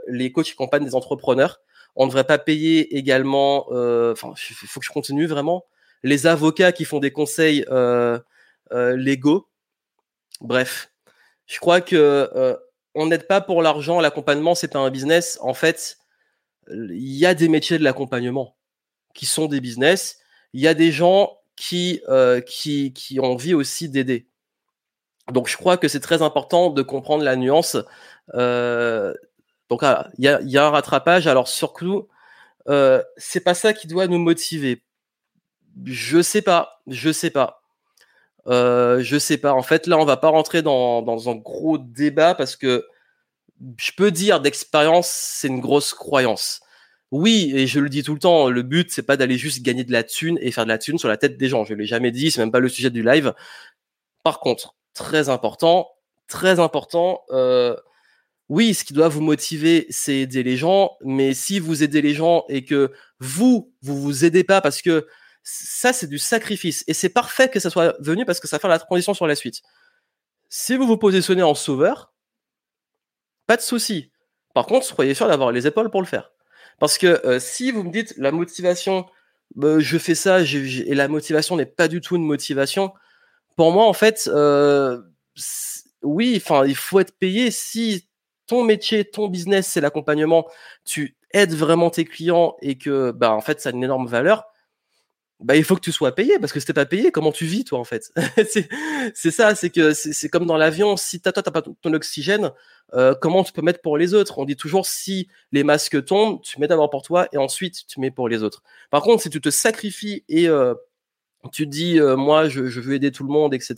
les coachs qui accompagnent des entrepreneurs, on ne devrait pas payer également, euh, enfin, il faut que je continue vraiment, les avocats qui font des conseils euh, euh, légaux. Bref, je crois que on n'aide pas pour l'argent. L'accompagnement, c'est pas un business. En fait, il y a des métiers de l'accompagnement qui sont des business. Il y a des gens qui, ont envie aussi d'aider. Donc, je crois que c'est très important de comprendre la nuance. Donc il y a, un rattrapage. Alors surtout, euh, c'est pas ça qui doit nous motiver. Je sais pas, je sais pas. Euh, je sais pas. En fait, là, on va pas rentrer dans, un gros débat parce que je peux dire d'expérience, c'est une grosse croyance. Oui, et je le dis tout le temps, le but, c'est pas d'aller juste gagner de la thune et faire de la thune sur la tête des gens. Je l'ai jamais dit, c'est même pas le sujet du live. Par contre, très important, très important, euh, oui, ce qui doit vous motiver, c'est aider les gens. Mais si vous aidez les gens et que vous, vous vous aidez pas parce que ça, c'est du sacrifice. Et c'est parfait que ça soit venu parce que ça fait la transition sur la suite. Si vous vous positionnez en sauveur, pas de souci. Par contre, soyez sûr d'avoir les épaules pour le faire. Parce que euh, si vous me dites la motivation, bah, je fais ça et la motivation n'est pas du tout une motivation, pour moi, en fait, euh, oui, enfin, il faut être payé si ton métier, ton business, c'est l'accompagnement, tu aides vraiment tes clients et que, bah, en fait, ça a une énorme valeur, bah, il faut que tu sois payé parce que si t'es pas payé, comment tu vis, toi, en fait? c'est ça, c'est que c'est comme dans l'avion, si toi, t'as pas ton oxygène, euh, comment tu peux mettre pour les autres? On dit toujours si les masques tombent, tu mets d'abord pour toi et ensuite tu mets pour les autres. Par contre, si tu te sacrifies et euh, tu dis, euh, moi, je, veux aider tout le monde, etc.,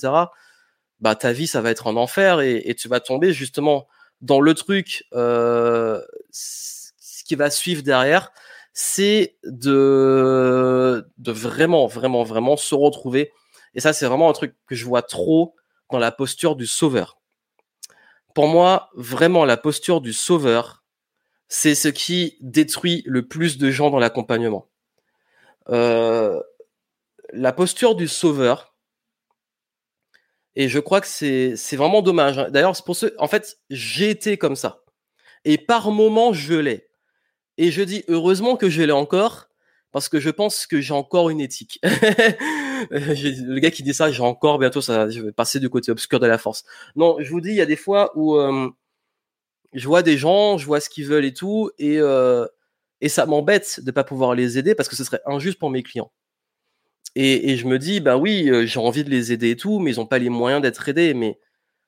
bah, ta vie, ça va être un enfer et tu vas tomber justement dans le truc, euh, ce qui va suivre derrière, c'est de, vraiment, vraiment, vraiment se retrouver. Et ça, c'est vraiment un truc que je vois trop dans la posture du sauveur. Pour moi, vraiment, la posture du sauveur, c'est ce qui détruit le plus de gens dans l'accompagnement. Euh, la posture du sauveur, et je crois que c'est, vraiment dommage. Hein. D'ailleurs, c'est pour ce, en fait, j'ai été comme ça. Et par moment, je l'ai. Et je dis heureusement que je l'ai encore, parce que je pense que j'ai encore une éthique. le gars qui dit ça, j'ai encore bientôt ça, je vais passer du côté obscur de la force. Non, je vous dis, il y a des fois où je vois des gens, je vois ce qu'ils veulent et tout, et et ça m'embête de pas pouvoir les aider parce que ce serait injuste pour mes clients. Et, je me dis, bah oui, euh, j'ai envie de les aider et tout, mais ils n'ont pas les moyens d'être aidés. Mais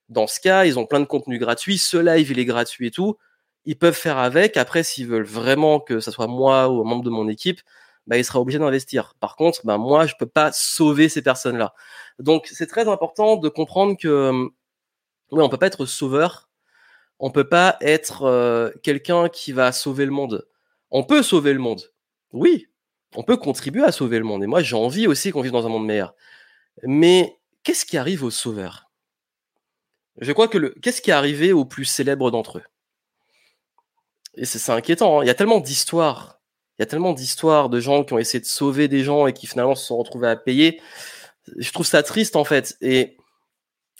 dans ce cas, ils ont plein de contenu gratuit. Ce live, il est gratuit et tout. Ils peuvent faire avec. Après, s'ils veulent vraiment que ce soit moi ou un membre de mon équipe, bah, il sera obligé d'investir. Par contre, bah, moi, je peux pas sauver ces personnes-là. Donc, c'est très important de comprendre que, oui, on peut pas être sauveur. On peut pas être euh, quelqu'un qui va sauver le monde. On peut sauver le monde. Oui, On peut contribuer à sauver le monde. Et moi, j'ai envie aussi qu'on vive dans un monde meilleur. Mais qu'est-ce qui arrive aux sauveurs? Je crois que le qu'est-ce qui est arrivé aux plus célèbres d'entre eux? Et c'est inquiétant. Hein. Il y a tellement d'histoires. Il y a tellement d'histoires de gens qui ont essayé de sauver des gens et qui finalement se sont retrouvés à payer. Je trouve ça triste en fait. Et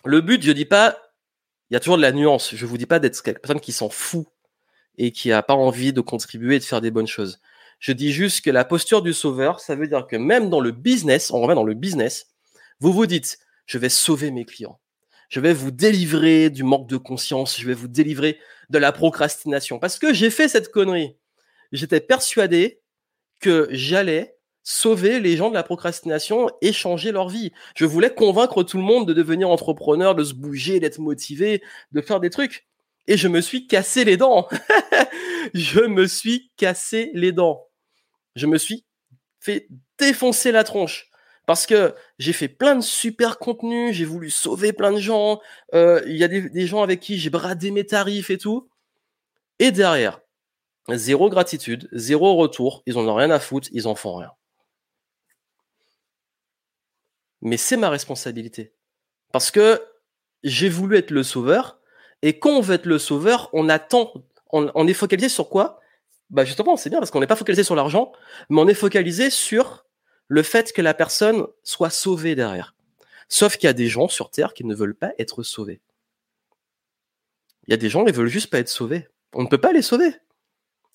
le but, je dis pas, il y a toujours de la nuance. Je vous dis pas d'être quelqu'un qui s'en fout et qui a pas envie de contribuer et de faire des bonnes choses. Je dis juste que la posture du sauveur, ça veut dire que même dans le business, on revient dans le business, vous vous dites, je vais sauver mes clients. Je vais vous délivrer du manque de conscience. Je vais vous délivrer de la procrastination. Parce que j'ai fait cette connerie. J'étais persuadé que j'allais sauver les gens de la procrastination et changer leur vie. Je voulais convaincre tout le monde de devenir entrepreneur, de se bouger, d'être motivé, de faire des trucs. Et je me suis cassé les dents. je me suis cassé les dents. Je me suis fait défoncer la tronche. Parce que j'ai fait plein de super contenus, j'ai voulu sauver plein de gens, euh, il y a des, gens avec qui j'ai bradé mes tarifs et tout. Et derrière, zéro gratitude, zéro retour, ils en ont rien à foutre, ils en font rien. Mais c'est ma responsabilité. Parce que j'ai voulu être le sauveur, et quand on veut être le sauveur, on attend, on, est focalisé sur quoi? Bah justement, c'est bien parce qu'on n'est pas focalisé sur l'argent, mais on est focalisé sur le fait que la personne soit sauvée derrière. Sauf qu'il y a des gens sur Terre qui ne veulent pas être sauvés. Il y a des gens qui veulent juste pas être sauvés. On ne peut pas les sauver.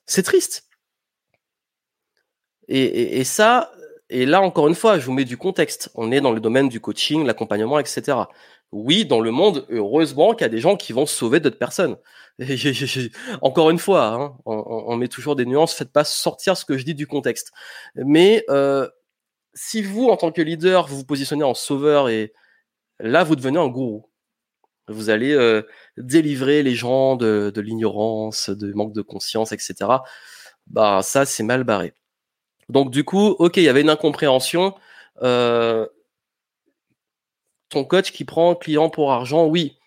C'est triste. Et, ça, et là encore une fois, je vous mets du contexte. On est dans le domaine du coaching, l'accompagnement, etc. Oui, dans le monde, heureusement qu'il y a des gens qui vont sauver d'autres personnes. encore une fois, hein, on, met toujours des nuances. Faites pas sortir ce que je dis du contexte. Mais euh, si vous, en tant que leader, vous vous positionnez en sauveur et là, vous devenez un gourou. Vous allez euh, délivrer les gens de, l'ignorance, de manque de conscience, etc. Bah ça, c'est mal barré. Donc du coup, ok, il y avait une incompréhension. Euh, ton coach qui prend client pour argent, oui.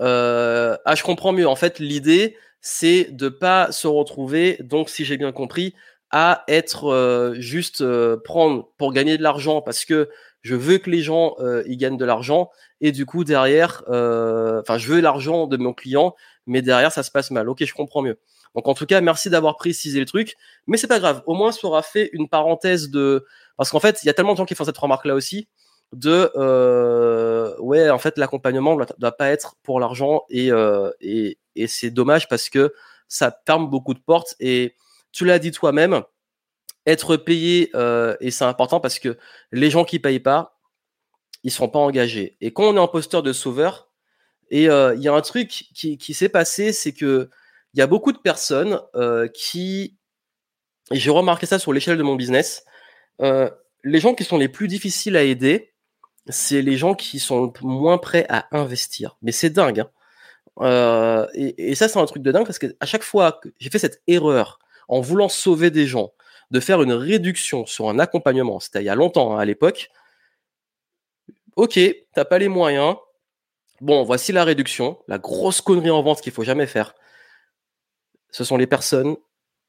Euh, ah, je comprends mieux. En fait, l'idée, c'est de pas se retrouver, donc si j'ai bien compris, à être euh, juste euh, prendre pour gagner de l'argent parce que je veux que les gens euh, ils gagnent de l'argent et du coup derrière enfin je veux l'argent de mon client mais derrière ça se passe mal ok je comprends mieux donc en tout cas merci d'avoir précisé le truc mais c'est pas grave au moins ça aura fait une parenthèse de parce qu'en fait il y a tellement de gens qui font cette remarque là aussi de ouais en fait l'accompagnement doit, pas être pour l'argent et, et, et c'est dommage parce que ça ferme beaucoup de portes et tu l'as dit toi-même, être payé, euh, et c'est important parce que les gens qui payent pas, ils seront pas engagés. Et quand on est en posteur de sauveur, et euh, il y a un truc qui, qui s'est passé, c'est que il y a beaucoup de personnes euh, qui, et j'ai remarqué ça sur l'échelle de mon business, les gens qui sont les plus difficiles à aider, c'est les gens qui sont moins prêts à investir. Mais c'est dingue. Hein. et, et, ça, c'est un truc de dingue parce que à chaque fois que j'ai fait cette erreur en voulant sauver des gens, de faire une réduction sur un accompagnement, c'était il y a longtemps hein, à l'époque. Ok, t'as pas les moyens. Bon, voici la réduction, la grosse connerie en vente qu'il faut jamais faire. Ce sont les personnes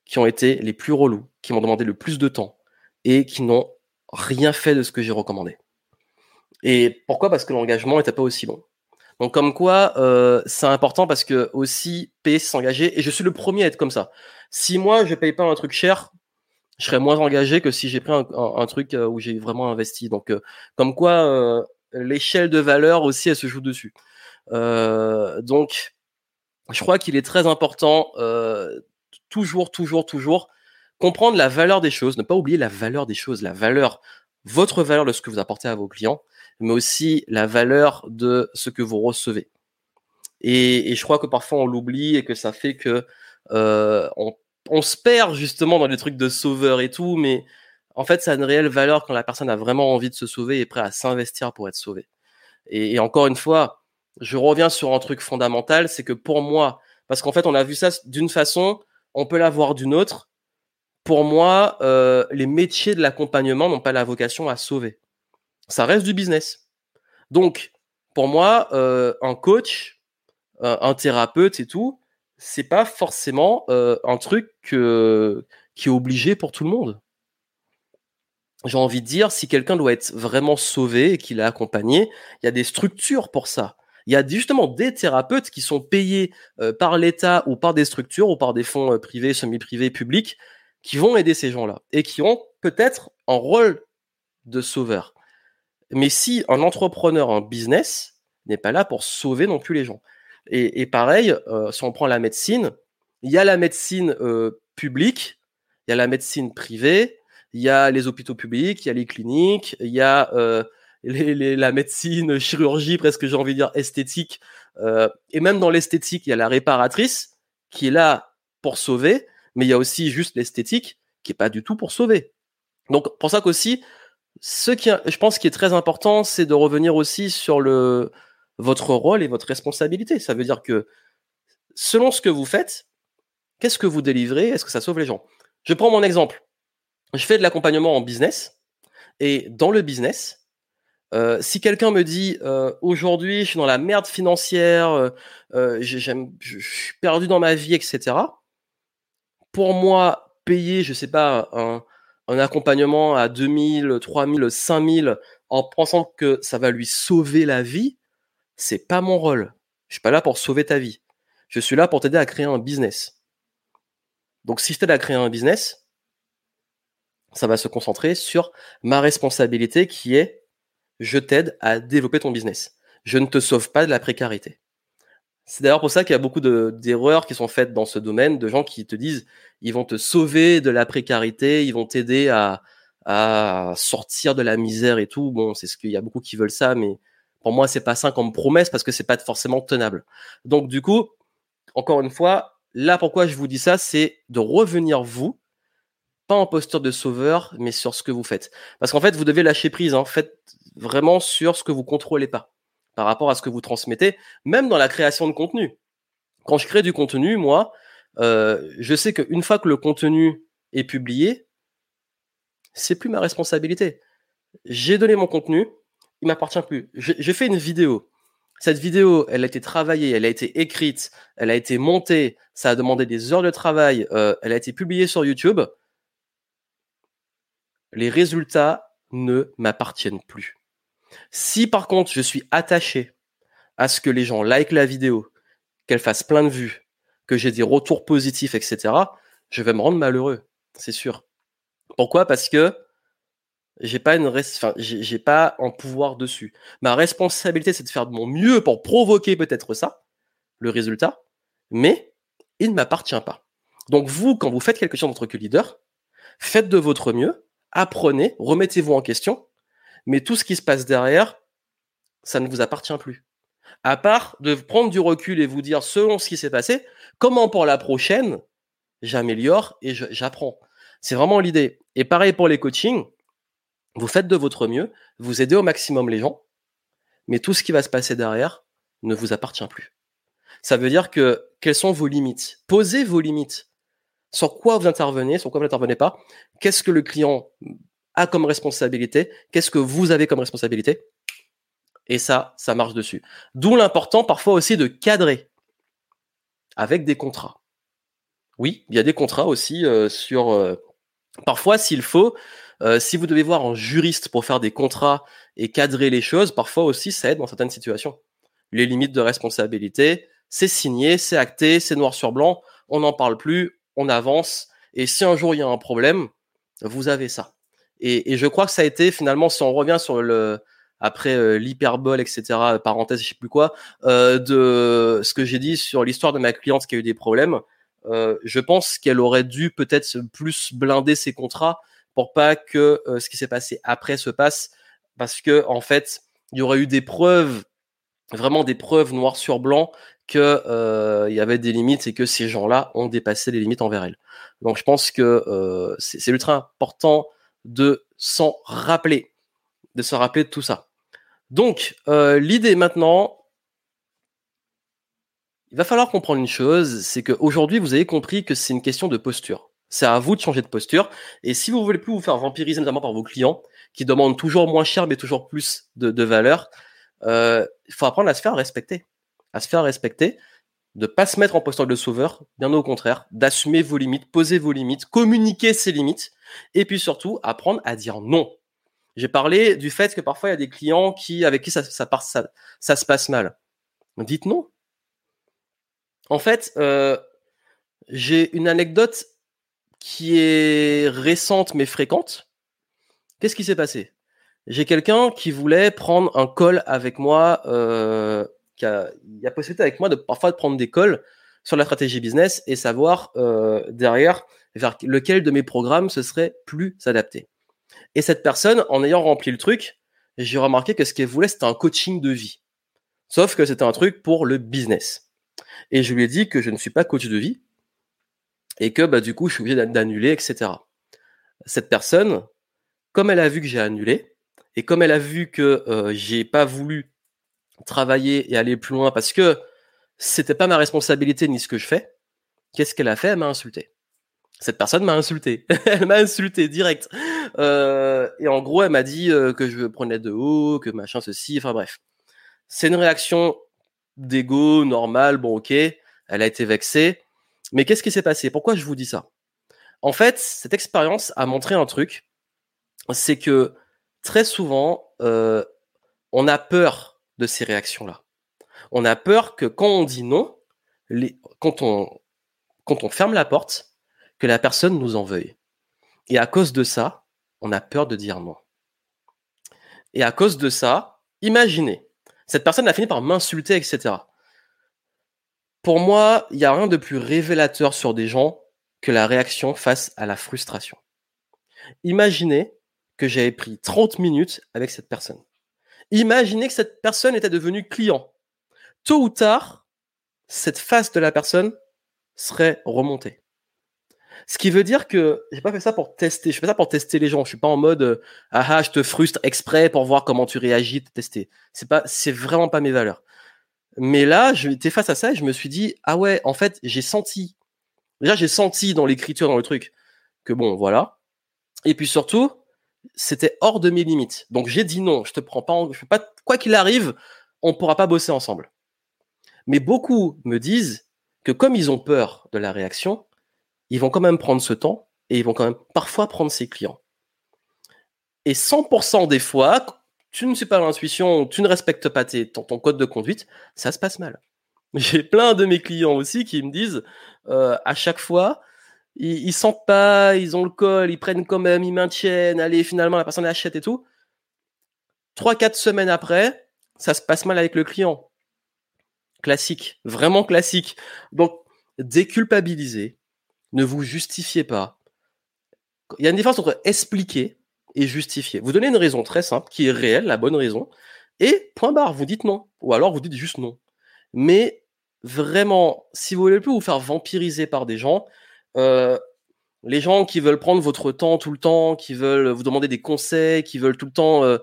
qui ont été les plus relous, qui m'ont demandé le plus de temps et qui n'ont rien fait de ce que j'ai recommandé. Et pourquoi? Parce que l'engagement n'était pas aussi bon. Donc comme quoi, euh, c'est important parce que aussi payer, s'engager. Et je suis le premier à être comme ça. Si moi je paye pas un truc cher, je serais moins engagé que si j'ai pris un, truc euh, où j'ai vraiment investi. Donc euh, comme quoi, l'échelle de valeur aussi, elle se joue dessus. donc je crois qu'il est très important, toujours, toujours, toujours, comprendre la valeur des choses, ne pas oublier la valeur des choses, la valeur, votre valeur de ce que vous apportez à vos clients mais aussi la valeur de ce que vous recevez. Et, je crois que parfois on l'oublie et que ça fait que euh, on, se perd justement dans les trucs de sauveur et tout, mais en fait, ça a une réelle valeur quand la personne a vraiment envie de se sauver et est prêt à s'investir pour être sauvé. Et, encore une fois, je reviens sur un truc fondamental, c'est que pour moi, parce qu'en fait, on a vu ça d'une façon, on peut l'avoir d'une autre. Pour moi, euh, les métiers de l'accompagnement n'ont pas la vocation à sauver ça reste du business. Donc, pour moi, euh, un coach, euh, un thérapeute et tout, c'est pas forcément euh, un truc qui est obligé pour tout le monde. j'ai envie de dire, si quelqu'un doit être vraiment sauvé et qu'il est accompagné, il y a des structures pour ça. Il y a justement des thérapeutes qui sont payés par l'État ou par des structures ou par des fonds privés, semi-privés, publics, qui vont aider ces gens-là et qui ont peut-être un rôle de sauveur. Mais si un entrepreneur, un business, n'est pas là pour sauver non plus les gens. Et, pareil, euh, si on prend la médecine, il y a la médecine publique, il y a la médecine privée, il y a les hôpitaux publics, il y a les cliniques, il y a euh, la médecine, chirurgie, presque j'ai envie de dire esthétique. Euh, et même dans l'esthétique, il y a la réparatrice qui est là pour sauver, mais il y a aussi juste l'esthétique qui est pas du tout pour sauver. Donc pour ça qu'aussi, ce qui, je pense, qui est très important, c'est de revenir aussi sur le votre rôle et votre responsabilité. Ça veut dire que selon ce que vous faites, qu'est-ce que vous délivrez? Est-ce que ça sauve les gens? Je prends mon exemple je fais de l'accompagnement en business. Et dans le business, euh, si quelqu'un me dit euh, aujourd'hui je suis dans la merde financière, euh, euh je suis perdu dans ma vie, etc. Pour moi, payer, je sais pas, un, un accompagnement à 2000, 3000, 5000 en pensant que ça va lui sauver la vie, c'est pas mon rôle. Je suis pas là pour sauver ta vie. Je suis là pour t'aider à créer un business. Donc si je t'aide à créer un business, ça va se concentrer sur ma responsabilité qui est je t'aide à développer ton business. Je ne te sauve pas de la précarité. C'est d'ailleurs pour ça qu'il y a beaucoup d'erreurs qui sont faites dans ce domaine, de gens qui te disent ils vont te sauver de la précarité, ils vont t'aider à, sortir de la misère et tout. Bon, c'est ce qu'il y a beaucoup qui veulent ça, mais pour moi, c'est pas ça comme promesse parce que c'est pas forcément tenable. Donc, du coup, encore une fois, là, pourquoi je vous dis ça, c'est de revenir vous pas en posture de sauveur, mais sur ce que vous faites. Parce qu'en fait, vous devez lâcher prise. Hein. Faites vraiment sur ce que vous contrôlez pas par rapport à ce que vous transmettez, même dans la création de contenu. Quand je crée du contenu, moi, euh, je sais qu'une fois que le contenu est publié, c'est plus ma responsabilité. J'ai donné mon contenu, il m'appartient plus. J'ai fait une vidéo. Cette vidéo, elle a été travaillée, elle a été écrite, elle a été montée, ça a demandé des heures de travail, euh, elle a été publiée sur YouTube les résultats ne m'appartiennent plus. Si par contre je suis attaché à ce que les gens like la vidéo, qu'elle fasse plein de vues, que j'ai des retours positifs, etc., je vais me rendre malheureux, c'est sûr. Pourquoi? Parce que j'ai pas pas un pouvoir dessus. Ma responsabilité, c'est de faire de mon mieux pour provoquer peut-être ça, le résultat, mais il ne m'appartient pas. Donc vous, quand vous faites quelque chose en tant que leader, faites de votre mieux, apprenez, remettez-vous en question, mais tout ce qui se passe derrière, ça ne vous appartient plus. À part de prendre du recul et vous dire, selon ce qui s'est passé, comment pour la prochaine, j'améliore et j'apprends. C'est vraiment l'idée. Et pareil pour les coachings, vous faites de votre mieux, vous aidez au maximum les gens, mais tout ce qui va se passer derrière ne vous appartient plus. Ça veut dire que quelles sont vos limites? Posez vos limites sur quoi vous intervenez, sur quoi vous n'intervenez pas, qu'est-ce que le client a comme responsabilité, qu'est-ce que vous avez comme responsabilité, et ça, ça marche dessus. D'où l'important parfois aussi de cadrer avec des contrats. Oui, il y a des contrats aussi euh, sur... Euh, parfois, s'il faut, euh, si vous devez voir un juriste pour faire des contrats et cadrer les choses, parfois aussi ça aide dans certaines situations. Les limites de responsabilité, c'est signé, c'est acté, c'est noir sur blanc, on n'en parle plus, on avance. Et si un jour il y a un problème, vous avez ça. Et, je crois que ça a été finalement, si on revient sur le après euh, l'hyperbole, etc., parenthèse, je sais plus quoi, euh, de ce que j'ai dit sur l'histoire de ma cliente qui a eu des problèmes, euh, je pense qu'elle aurait dû peut-être plus blinder ses contrats pour pas que ce qui s'est passé après se passe, parce que en fait, il y aurait eu des preuves, vraiment des preuves noir sur blanc que euh, il y avait des limites et que ces gens-là ont dépassé les limites envers elle. Donc je pense que euh, c'est ultra important de s'en rappeler, de se rappeler de tout ça. Donc euh, l'idée maintenant, il va falloir comprendre une chose, c'est qu'aujourd'hui vous avez compris que c'est une question de posture. C'est à vous de changer de posture. Et si vous voulez plus vous faire vampiriser notamment par vos clients, qui demandent toujours moins cher mais toujours plus de, valeur, il faut apprendre à se faire respecter à se faire respecter, de pas se mettre en posture de sauveur, bien au contraire, d'assumer vos limites, poser vos limites, communiquer ses limites. Et puis surtout, apprendre à dire non. J'ai parlé du fait que parfois il y a des clients qui, avec qui ça, ça, se passe mal. Dites non. En fait, euh, j'ai une anecdote qui est récente mais fréquente. Qu'est-ce qui s'est passé? J'ai quelqu'un qui voulait prendre un call avec moi, euh, qui a, il a possibilité avec moi de parfois de prendre des calls sur la stratégie business et savoir euh, derrière vers lequel de mes programmes ce serait plus adapté. Et cette personne, en ayant rempli le truc, j'ai remarqué que ce qu'elle voulait, c'était un coaching de vie. Sauf que c'était un truc pour le business. Et je lui ai dit que je ne suis pas coach de vie et que bah, du coup, je suis obligé d'annuler, etc. Cette personne, comme elle a vu que j'ai annulé et comme elle a vu que euh, j'ai pas voulu travailler et aller plus loin parce que c'était pas ma responsabilité ni ce que je fais, qu'est-ce qu'elle a fait? Elle m'a insulté. Cette personne m'a insulté. elle m'a insulté direct. Euh, et en gros, elle m'a dit euh, que je prenais de haut, que machin ceci. Enfin bref, c'est une réaction d'ego normale. Bon, ok. Elle a été vexée. Mais qu'est-ce qui s'est passé? Pourquoi je vous dis ça? En fait, cette expérience a montré un truc. C'est que très souvent, euh, on a peur ces réactions-là on a peur que quand on dit non, quand, on, quand on ferme la porte, que la personne nous en veuille. Et à cause de ça, on a peur de dire non. Et à cause de ça, imaginez, cette personne a fini par m'insulter, etc. Pour moi, il n'y a rien de plus révélateur sur des gens que la réaction face à la frustration. Imaginez que j'avais pris 30 minutes avec cette personne. Imaginez que cette personne était devenue client tôt ou tard, cette face de la personne serait remontée. Ce qui veut dire que j'ai pas fait ça pour tester. Je fais ça pour tester les gens. Je suis pas en mode euh, ah ah je te frustre exprès pour voir comment tu réagis, te tester. C'est pas, c'est vraiment pas mes valeurs. Mais là, j'étais face à ça et je me suis dit ah ouais, en fait, j'ai senti. Déjà, j'ai senti dans l'écriture, dans le truc, que bon, voilà. Et puis surtout, c'était hors de mes limites. Donc j'ai dit non. Je te prends pas. En... Je pas. Quoi qu'il arrive, on pourra pas bosser ensemble. Mais beaucoup me disent que comme ils ont peur de la réaction, ils vont quand même prendre ce temps et ils vont quand même parfois prendre ses clients. Et 100% des fois, tu ne suis pas l'intuition, tu ne respectes pas ton, code de conduite, ça se passe mal. J'ai plein de mes clients aussi qui me disent euh, à chaque fois, ils, ils, sentent pas, ils ont le col, ils prennent quand même, ils maintiennent, allez, finalement la personne achète et tout. Trois, quatre semaines après, ça se passe mal avec le client classique, vraiment classique. Donc, déculpabiliser, ne vous justifiez pas. Il y a une différence entre expliquer et justifier. Vous donnez une raison très simple, qui est réelle, la bonne raison, et point barre, vous dites non. Ou alors vous dites juste non. Mais vraiment, si vous voulez plus vous faire vampiriser par des gens, euh, les gens qui veulent prendre votre temps tout le temps, qui veulent vous demander des conseils, qui veulent tout le temps euh,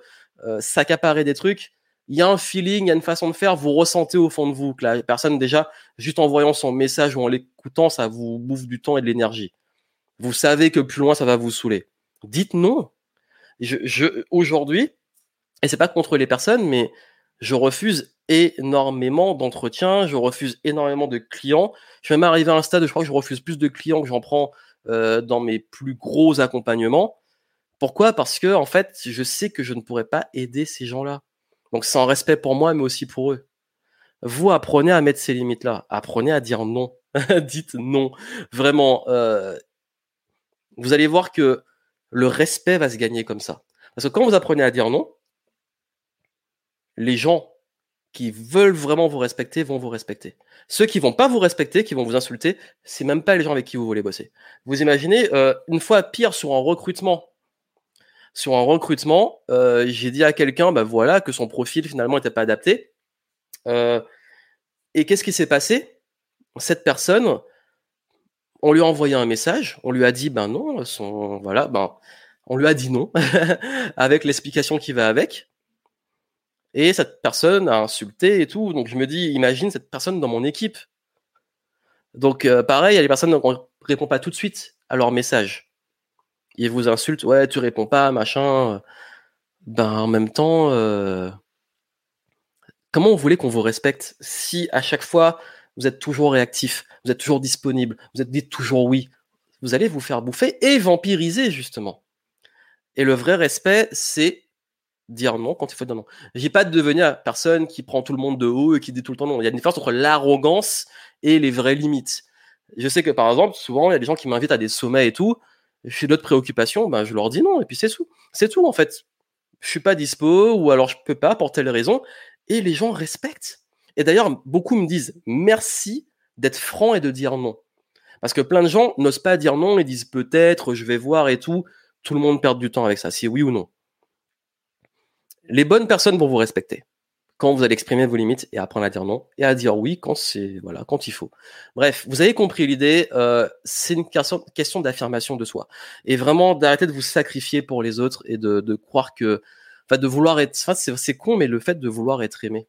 euh, s'accaparer des trucs, il y a un feeling, il y a une façon de faire, vous ressentez au fond de vous que la personne, déjà, juste en voyant son message ou en l'écoutant, ça vous bouffe du temps et de l'énergie. Vous savez que plus loin, ça va vous saouler. Dites non. Je, je, aujourd'hui, et c'est pas contre les personnes, mais je refuse énormément d'entretiens, je refuse énormément de clients. Je vais même arriver à un stade où je crois que je refuse plus de clients que j'en prends euh, dans mes plus gros accompagnements. Pourquoi? Parce que en fait, je sais que je ne pourrais pas aider ces gens-là. Donc c'est un respect pour moi, mais aussi pour eux. Vous apprenez à mettre ces limites-là. Apprenez à dire non. Dites non. Vraiment, euh, vous allez voir que le respect va se gagner comme ça. Parce que quand vous apprenez à dire non, les gens qui veulent vraiment vous respecter vont vous respecter. Ceux qui vont pas vous respecter, qui vont vous insulter, c'est même pas les gens avec qui vous voulez bosser. Vous imaginez, euh, une fois pire sur un recrutement, sur un recrutement, euh, j'ai dit à quelqu'un, bah voilà, que son profil finalement n'était pas adapté. Euh, et qu'est-ce qui s'est passé? Cette personne, on lui a envoyé un message, on lui a dit, ben non, son, voilà, ben, on lui a dit non, avec l'explication qui va avec. Et cette personne a insulté et tout. Donc je me dis, imagine cette personne dans mon équipe. Donc euh, pareil, il y a des personnes qui ne répondent pas tout de suite à leur message il vous insulte, ouais, tu réponds pas, machin. Ben, en même temps, euh, comment vous voulez qu'on vous respecte si à chaque fois vous êtes toujours réactif, vous êtes toujours disponible, vous êtes dit toujours oui? Vous allez vous faire bouffer et vampiriser, justement. Et le vrai respect, c'est dire non quand il faut dire non. J'ai pas de devenir personne qui prend tout le monde de haut et qui dit tout le temps non. Il y a une différence entre l'arrogance et les vraies limites. Je sais que par exemple, souvent, il y a des gens qui m'invitent à des sommets et tout. J'ai d'autres préoccupations, ben je leur dis non et puis c'est tout. C'est tout en fait. Je suis pas dispo ou alors je peux pas pour telle raison et les gens respectent. Et d'ailleurs, beaucoup me disent merci d'être franc et de dire non. Parce que plein de gens n'osent pas dire non et disent peut-être, je vais voir et tout. Tout le monde perd du temps avec ça, si oui ou non. Les bonnes personnes vont vous respecter quand vous allez exprimer vos limites et apprendre à dire non et à dire oui quand c'est voilà quand il faut. Bref, vous avez compris l'idée. Euh, c'est une question, d'affirmation de soi et vraiment d'arrêter de vous sacrifier pour les autres et de, de croire que, enfin, de vouloir être. Enfin, c'est con, mais le fait de vouloir être aimé,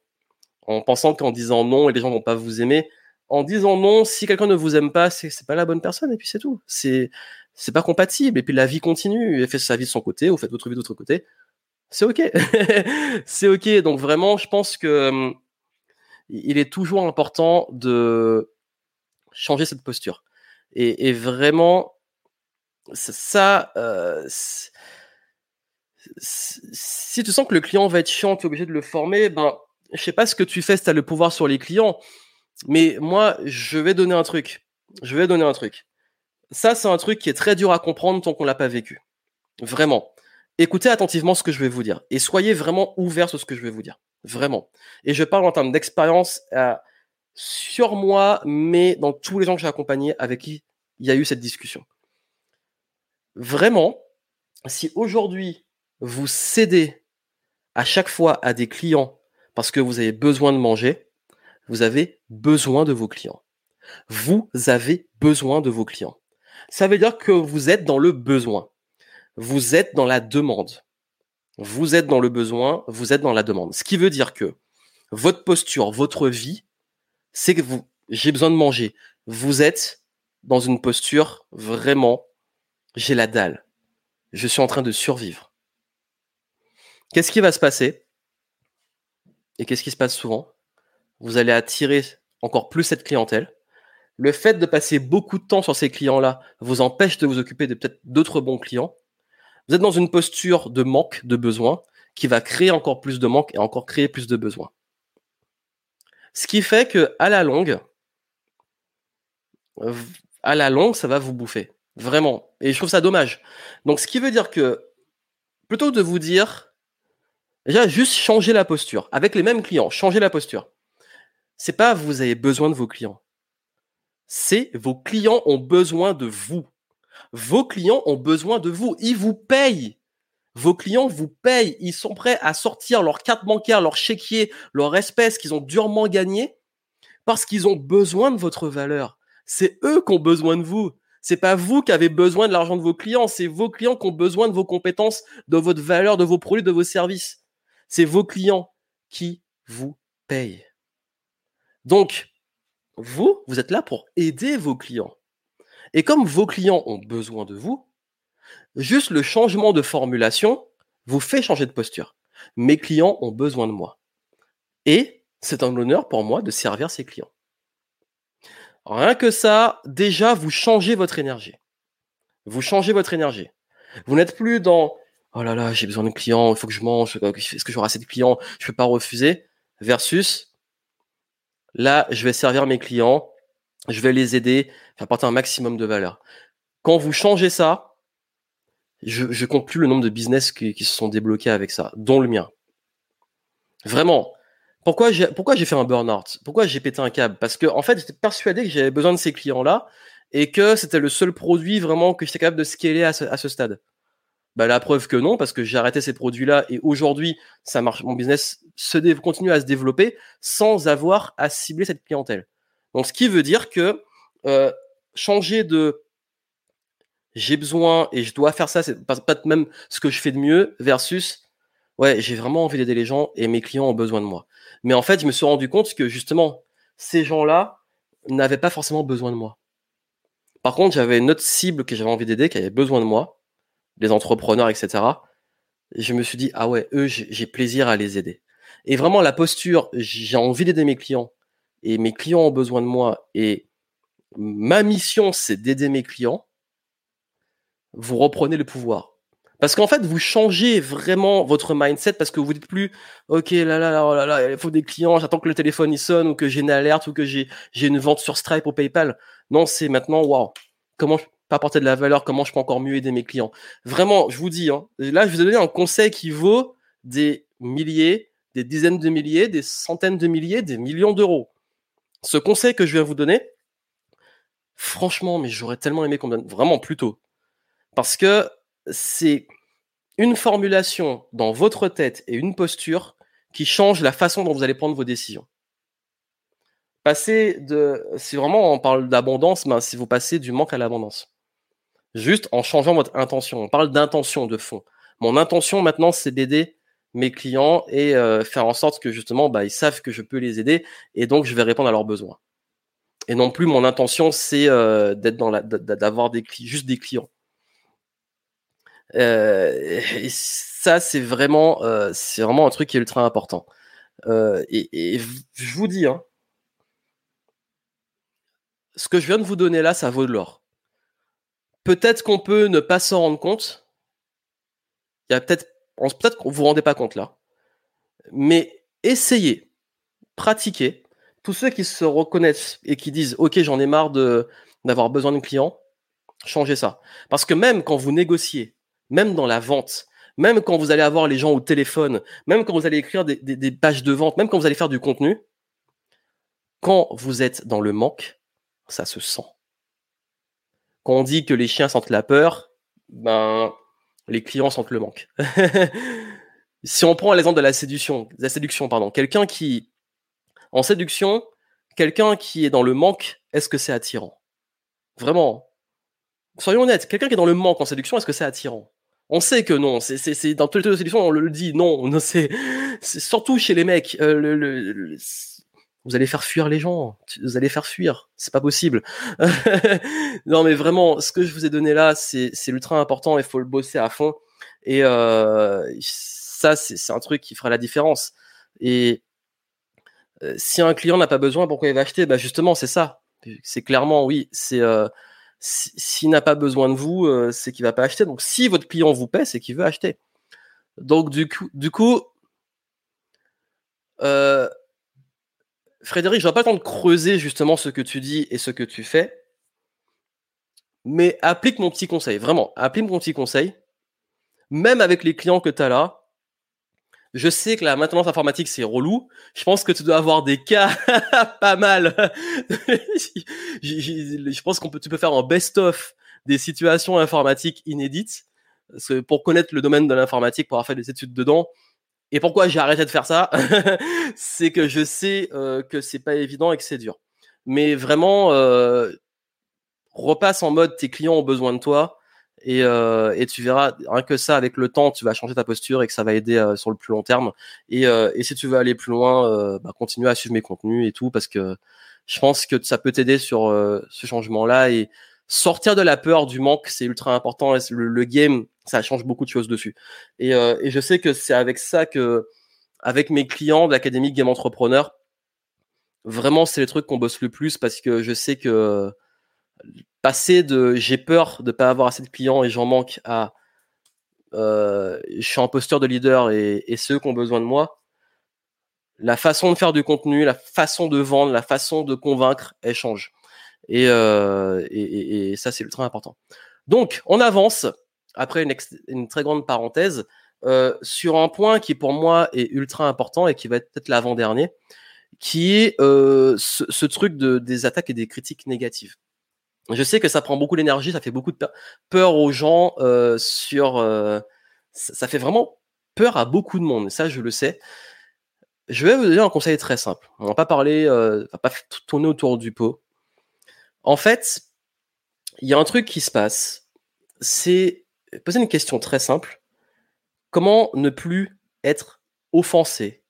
en pensant qu'en disant non, et les gens vont pas vous aimer. En disant non, si quelqu'un ne vous aime pas, c'est pas la bonne personne et puis c'est tout. C'est c'est pas compatible et puis la vie continue. Elle fait sa vie de son côté, vous faites votre vie de votre côté c'est ok. c'est ok. Donc vraiment, je pense que il est toujours important de changer cette posture. Et, vraiment, ça, euh, si tu sens que le client va être chiant, tu es obligé de le former, ben, je sais pas ce que tu fais si tu as le pouvoir sur les clients, mais moi, je vais donner un truc. Je vais donner un truc. Ça, c'est un truc qui est très dur à comprendre tant qu'on l'a pas vécu. Vraiment écoutez attentivement ce que je vais vous dire et soyez vraiment ouverts sur ce que je vais vous dire. Vraiment. Et je parle en termes d'expérience euh, sur moi, mais dans tous les gens que j'ai accompagnés avec qui il y a eu cette discussion. Vraiment, si aujourd'hui vous cédez à chaque fois à des clients parce que vous avez besoin de manger, vous avez besoin de vos clients. Vous avez besoin de vos clients. Ça veut dire que vous êtes dans le besoin vous êtes dans la demande. Vous êtes dans le besoin, vous êtes dans la demande. Ce qui veut dire que votre posture, votre vie, c'est que vous, j'ai besoin de manger. Vous êtes dans une posture vraiment, j'ai la dalle. Je suis en train de survivre. Qu'est-ce qui va se passer? Et qu'est-ce qui se passe souvent? Vous allez attirer encore plus cette clientèle. Le fait de passer beaucoup de temps sur ces clients-là vous empêche de vous occuper de peut-être d'autres bons clients. Vous êtes dans une posture de manque de besoin qui va créer encore plus de manque et encore créer plus de besoins. Ce qui fait que à la longue, à la longue, ça va vous bouffer. Vraiment. Et je trouve ça dommage. Donc, ce qui veut dire que, plutôt de vous dire, déjà, juste changer la posture. Avec les mêmes clients, changer la posture. C'est pas vous avez besoin de vos clients. C'est vos clients ont besoin de vous. Vos clients ont besoin de vous. Ils vous payent. Vos clients vous payent. Ils sont prêts à sortir leur carte bancaire, leur chéquier, leur espèce qu'ils ont durement gagné parce qu'ils ont besoin de votre valeur. C'est eux qui ont besoin de vous. C'est pas vous qui avez besoin de l'argent de vos clients. C'est vos clients qui ont besoin de vos compétences, de votre valeur, de vos produits, de vos services. C'est vos clients qui vous payent. Donc, vous, vous êtes là pour aider vos clients. Et comme vos clients ont besoin de vous, juste le changement de formulation vous fait changer de posture. Mes clients ont besoin de moi. Et c'est un honneur pour moi de servir ces clients. Rien que ça, déjà, vous changez votre énergie. Vous changez votre énergie. Vous n'êtes plus dans oh là là, j'ai besoin de clients, il faut que je mange, est-ce que j'aurai assez de clients, je ne peux pas refuser, versus là, je vais servir mes clients, je vais les aider, apporter un maximum de valeur. Quand vous changez ça, je, je compte plus le nombre de business qui, se sont débloqués avec ça, dont le mien. Vraiment. Pourquoi j'ai pourquoi fait un burn-out? Pourquoi j'ai pété un câble? Parce que en fait, j'étais persuadé que j'avais besoin de ces clients-là et que c'était le seul produit vraiment que j'étais capable de scaler à ce, stade. Bah, la preuve que non, parce que j'ai arrêté ces produits-là et aujourd'hui, ça marche. Mon business continue à se développer sans avoir à cibler cette clientèle. Donc, ce qui veut dire que euh, changer de j'ai besoin et je dois faire ça, c'est pas, pas même ce que je fais de mieux, versus ouais, j'ai vraiment envie d'aider les gens et mes clients ont besoin de moi. Mais en fait, je me suis rendu compte que justement, ces gens-là n'avaient pas forcément besoin de moi. Par contre, j'avais une autre cible que j'avais envie d'aider, qui avait besoin de moi, les entrepreneurs, etc. Et je me suis dit, ah ouais, eux, j'ai plaisir à les aider. Et vraiment, la posture, j'ai envie d'aider mes clients, et mes clients ont besoin de moi, et ma mission, c'est d'aider mes clients, vous reprenez le pouvoir. Parce qu'en fait, vous changez vraiment votre mindset parce que vous dites plus, ok, là, là, là, oh là, là, il faut des clients, j'attends que le téléphone sonne ou que j'ai une alerte ou que j'ai, j'ai une vente sur Stripe ou PayPal. Non, c'est maintenant, waouh, comment je peux apporter de la valeur, comment je peux encore mieux aider mes clients. Vraiment, je vous dis, hein, là, je vous ai donné un conseil qui vaut des milliers, des dizaines de milliers, des centaines de milliers, des millions d'euros. Ce conseil que je viens vous donner, franchement, mais j'aurais tellement aimé qu'on donne vraiment plus tôt. Parce que c'est une formulation dans votre tête et une posture qui change la façon dont vous allez prendre vos décisions. Passer de, si vraiment on parle d'abondance, ben, si vous passez du manque à l'abondance. Juste en changeant votre intention. On parle d'intention de fond. Mon intention maintenant, c'est d'aider mes clients et euh, faire en sorte que justement, bah, ils savent que je peux les aider et donc je vais répondre à leurs besoins. Et non plus mon intention, c'est euh, d'être dans la, d'avoir des juste des clients. Euh, et ça, c'est vraiment, c'est vraiment un truc qui est ultra important. Et, et, je vous dis, hein, ce que je viens de vous donner là, ça vaut de l'or. Peut-être qu'on peut ne pas s'en rendre compte. Il y a peut-être, peut-être qu'on vous rendez pas compte là. Mais essayez, pratiquez. Tous ceux qui se reconnaissent et qui disent, OK, j'en ai marre d'avoir besoin de clients, changez ça. Parce que même quand vous négociez, même dans la vente, même quand vous allez avoir les gens au téléphone, même quand vous allez écrire des, pages de vente, même quand vous allez faire du contenu, quand vous êtes dans le manque, ça se sent. Quand on dit que les chiens sentent la peur, ben les clients sentent le manque. si on prend l'exemple de la séduction, la séduction, pardon, quelqu'un qui en séduction, quelqu'un qui est dans le manque, est-ce que c'est attirant? Vraiment. Soyons honnêtes, quelqu'un qui est dans le manque en séduction, est-ce que c'est attirant? On sait que non, c'est dans toutes les sélections, on le dit, non, c'est surtout chez les mecs. Euh, vous allez faire fuir les gens, vous allez faire fuir, c'est pas possible. non, mais vraiment, ce que je vous ai donné là, c'est ultra important, il faut le bosser à fond. Et euh, ça, c'est un truc qui fera la différence. Et euh, si un client n'a pas besoin, pourquoi il va acheter? Bah justement, c'est ça. C'est clairement, oui, c'est s'il n'a pas besoin de vous, euh, c'est qu'il va pas acheter. Donc, si votre client vous paie, c'est qu'il veut acheter. Donc, du coup, du coup euh, Frédéric, je n'aurai pas le de creuser justement ce que tu dis et ce que tu fais. Mais applique mon petit conseil, vraiment, applique mon petit conseil. Même avec les clients que tu as là, je sais que la maintenance informatique, c'est relou. Je pense que tu dois avoir des cas pas mal. je pense qu'on peut, tu peux faire un best-of des situations informatiques inédites. pour connaître le domaine de l'informatique, pour avoir fait des études dedans. Et pourquoi j'ai arrêté de faire ça? C'est que je sais euh, que c'est pas évident et que c'est dur. Mais vraiment, euh, repasse en mode tes clients ont besoin de toi et, euh, et, tu verras rien que ça avec le temps tu vas changer ta posture et que ça va aider euh, sur le plus long terme et, si tu veux aller plus loin bah, continue à suivre mes contenus et tout parce que je pense que ça peut t'aider sur ce changement là et sortir de la peur du manque c'est ultra important le, game ça change beaucoup de choses dessus et, et je sais que c'est avec ça que avec mes clients de l'académie Game Entrepreneur vraiment c'est les trucs qu'on bosse le plus parce que je sais que passer de j'ai peur de pas avoir assez de clients et j'en manque à euh, je suis un posteur de leader et, ceux qui ont besoin de moi, la façon de faire du contenu, la façon de vendre, la façon de convaincre, elle change. Et, euh, et, et ça, c'est ultra important. Donc, on avance, après une, une très grande parenthèse, euh, sur un point qui pour moi est ultra important et qui va être peut-être l'avant-dernier, qui est euh, ce, ce, truc de, des attaques et des critiques négatives. Je sais que ça prend beaucoup d'énergie, ça fait beaucoup de peur aux gens euh, sur. Euh, ça fait vraiment peur à beaucoup de monde. Ça, je le sais. Je vais vous donner un conseil très simple. On va pas parler, euh, va pas tourner autour du pot. En fait, il y a un truc qui se passe. C'est poser une question très simple. Comment ne plus être offensé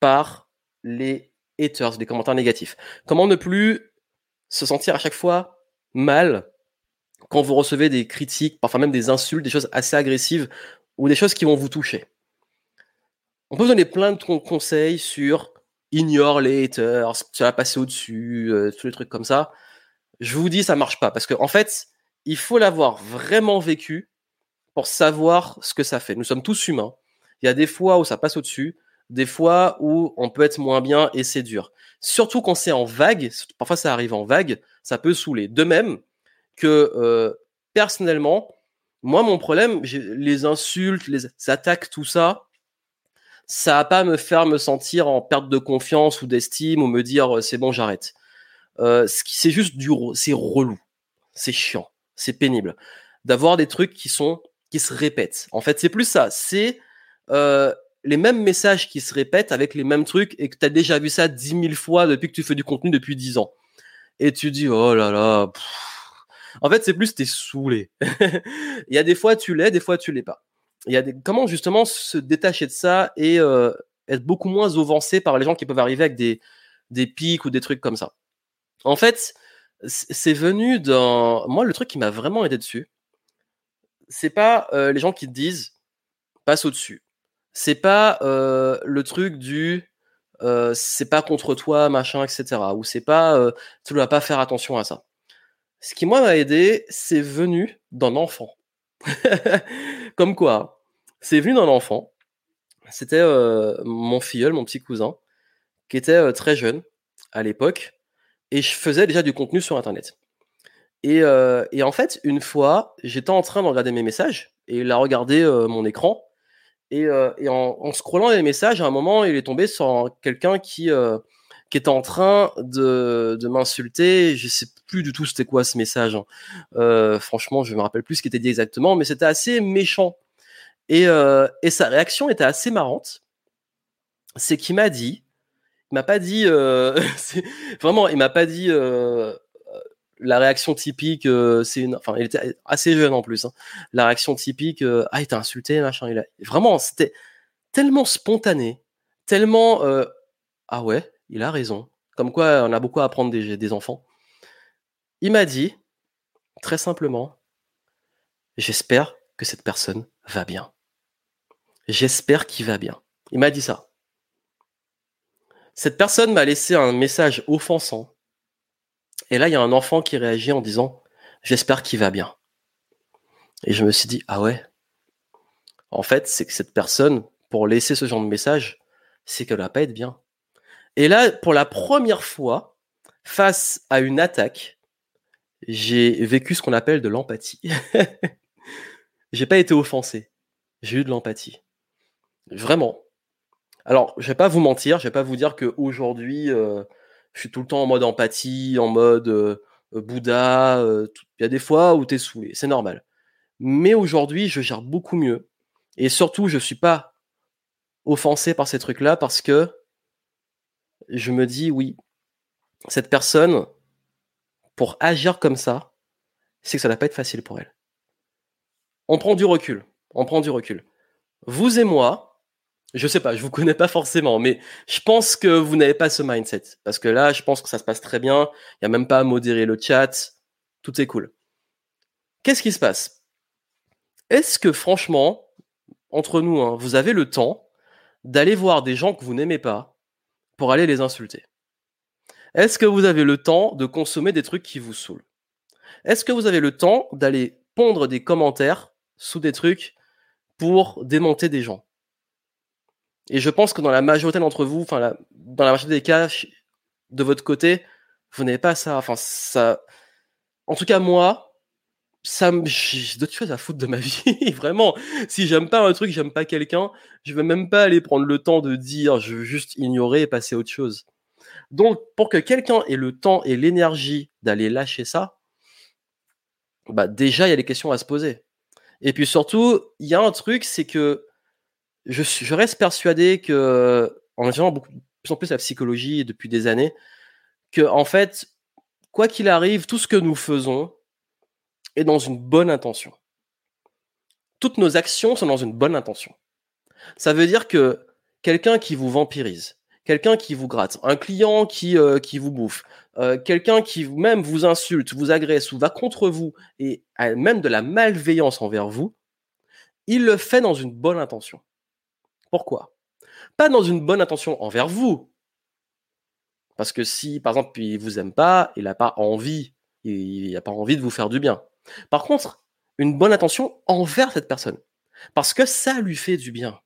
par les haters, les commentaires négatifs? Comment ne plus se sentir à chaque fois mal quand vous recevez des critiques, parfois même des insultes, des choses assez agressives ou des choses qui vont vous toucher? On peut vous donner plein de conseils sur ignore les haters, tu vas passer au-dessus, euh, tous les trucs comme ça. Je vous dis, ça marche pas parce que en fait, il faut l'avoir vraiment vécu pour savoir ce que ça fait. Nous sommes tous humains. Il y a des fois où ça passe au-dessus, des fois où on peut être moins bien et c'est dur. Surtout quand c'est en vague, parfois ça arrive en vague, ça peut saouler. De même que euh, personnellement, moi mon problème, les insultes, les attaques, tout ça, ça va pas me faire me sentir en perte de confiance ou d'estime ou me dire euh, c'est bon j'arrête. Euh, c'est juste du, c'est relou, c'est chiant, c'est pénible d'avoir des trucs qui sont qui se répètent. En fait, c'est plus ça, c'est euh, les mêmes messages qui se répètent avec les mêmes trucs et que tu as déjà vu ça dix mille fois depuis que tu fais du contenu depuis dix ans. Et tu dis oh là là. En fait, c'est plus t'es saoulé. Il y a des fois tu l'es, des fois tu l'es pas. Il y a des... comment justement se détacher de ça et euh, être beaucoup moins offensé par les gens qui peuvent arriver avec des des pics ou des trucs comme ça. En fait, c'est venu dans moi le truc qui m'a vraiment aidé dessus. C'est pas euh, les gens qui te disent passe au-dessus. C'est pas euh, le truc du euh, c'est pas contre toi, machin, etc. Ou c'est pas tu dois pas faire attention à ça. Ce qui moi m'a aidé, c'est venu d'un enfant. Comme quoi, c'est venu d'un enfant. C'était mon filleul, mon petit cousin, qui était très jeune à l'époque, et je faisais déjà du contenu sur Internet. Et, et en fait, une fois, j'étais en train de regarder mes messages, et il a regardé mon écran, et, euh, en, scrollant les messages, à un moment, il est tombé sur quelqu'un qui, euh, était en train de, m'insulter. Je sais plus du tout c'était quoi ce message. Hein. Euh, franchement, je me rappelle plus ce qui était dit exactement, mais c'était assez méchant. Et, sa réaction était assez marrante. C'est qu'il m'a dit, m'a pas vraiment, il m'a pas dit la réaction typique, euh, c'est une, enfin, il était assez jeune en plus. Hein. La réaction typique, euh, ah, il t'a insulté, machin. Il a... Vraiment, c'était tellement spontané, tellement, euh, ah ouais, il a raison. Comme quoi, on a beaucoup à apprendre des enfants. Il m'a dit, très simplement, j'espère que cette personne va bien. J'espère qu'il va bien. Il m'a dit ça. Cette personne m'a laissé un message offensant et là, il y a un enfant qui réagit en disant J'espère qu'il va bien. Et je me suis dit Ah ouais. En fait, c'est que cette personne, pour laisser ce genre de message, c'est qu'elle va pas être bien. Et là, pour la première fois, face à une attaque, j'ai vécu ce qu'on appelle de l'empathie. j'ai pas été offensé. J'ai eu de l'empathie. Vraiment. Alors, je vais pas vous mentir, je vais pas vous dire qu'aujourd'hui, euh, je suis tout le temps en mode empathie, en mode euh, euh, Bouddha. Euh, il y a des fois où tu es saoulé, c'est normal. Mais aujourd'hui, je gère beaucoup mieux. Et surtout, je suis pas offensé par ces trucs-là parce que je me dis, oui, cette personne, pour agir comme ça, c'est que ça va pas être facile pour elle. On prend du recul. On prend du recul. Vous et moi, je sais pas, je vous connais pas forcément, mais je pense que vous n'avez pas ce mindset. Parce que là, je pense que ça se passe très bien. Il y a même pas à modérer le chat. Tout est cool. Qu'est-ce qui se passe? Est-ce que franchement, entre nous, hein, vous avez le temps d'aller voir des gens que vous n'aimez pas pour aller les insulter? Est-ce que vous avez le temps de consommer des trucs qui vous saoulent? Est-ce que vous avez le temps d'aller pondre des commentaires sous des trucs pour démonter des gens? Et je pense que dans la majorité d'entre vous, enfin, dans la majorité des cas, de votre côté, vous n'avez pas ça. Enfin, ça. En tout cas, moi, ça j'ai d'autres choses à foutre de ma vie. Vraiment. Si j'aime pas un truc, j'aime pas quelqu'un, je vais même pas aller prendre le temps de dire, je veux juste ignorer et passer à autre chose. Donc, pour que quelqu'un ait le temps et l'énergie d'aller lâcher ça, bah, déjà, il y a des questions à se poser. Et puis surtout, il y a un truc, c'est que je, reste persuadé que, en général, beaucoup plus en plus la psychologie depuis des années, que en fait, quoi qu'il arrive, tout ce que nous faisons est dans une bonne intention. Toutes nos actions sont dans une bonne intention. Ça veut dire que quelqu'un qui vous vampirise, quelqu'un qui vous gratte, un client qui, euh, qui vous bouffe, euh, quelqu'un qui même vous insulte, vous agresse ou va contre vous et a même de la malveillance envers vous, il le fait dans une bonne intention. Pourquoi? Pas dans une bonne intention envers vous. Parce que si, par exemple, il vous aime pas, il n'a pas envie, il n'a pas envie de vous faire du bien. Par contre, une bonne intention envers cette personne. Parce que ça lui fait du bien.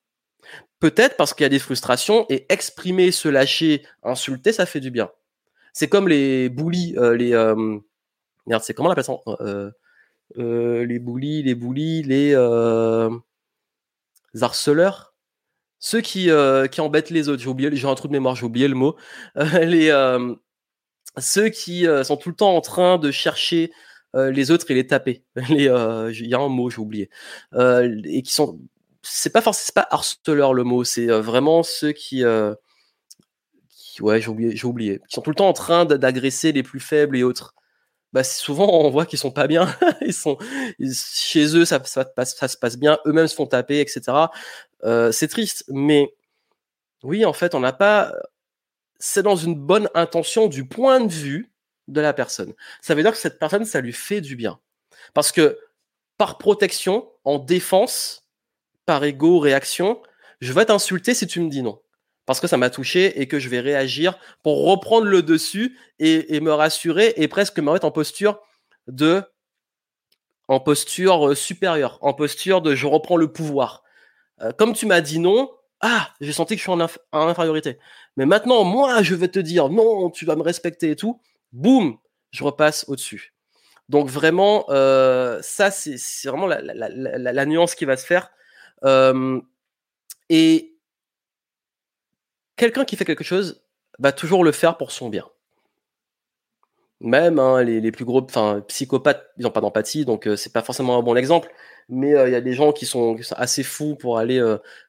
Peut-être parce qu'il y a des frustrations et exprimer, se lâcher, insulter, ça fait du bien. C'est comme les bullies, euh, les. Euh, merde, c'est comment on ça euh, Les bullies, les les. harceleurs? Ceux qui, qui embêtent les autres, j'ai un trou de mémoire, j'ai oublié le mot. les, ceux qui sont tout le temps en train de chercher les autres et les taper. Il y a un mot, j'ai oublié. et qui sont c'est pas forcément pas harceleur le mot, c'est euh, vraiment ceux qui, euh, qui ouais, j'ai oublié, j'ai oublié, qui sont tout le temps en train d'agresser les plus faibles et autres. Bah, souvent on voit qu'ils sont pas bien, ils sont chez eux ça, se passe bien, eux-mêmes se font taper, etc. Euh, c'est triste, mais oui, en fait, on n'a pas. C'est dans une bonne intention du point de vue de la personne. Ça veut dire que cette personne, ça lui fait du bien. Parce que par protection, en défense, par ego, réaction, je vais t'insulter si tu me dis non. Parce que ça m'a touché et que je vais réagir pour reprendre le dessus et, me rassurer et presque me mettre en posture de en posture euh, supérieure, en posture de je reprends le pouvoir. Euh, comme tu m'as dit non, ah, j'ai senti que je suis en, infériorité. Mais maintenant, moi, je vais te dire non, tu vas me respecter et tout. Boum, je repasse au-dessus. Donc vraiment, euh, ça, c'est vraiment la, la, nuance qui va se faire et quelqu'un qui fait quelque chose va toujours le faire pour son bien. Même hein, les, plus gros enfin, psychopathes, ils n'ont pas d'empathie, donc c'est pas forcément un bon exemple. Mais il y a des gens qui sont, assez fous pour aller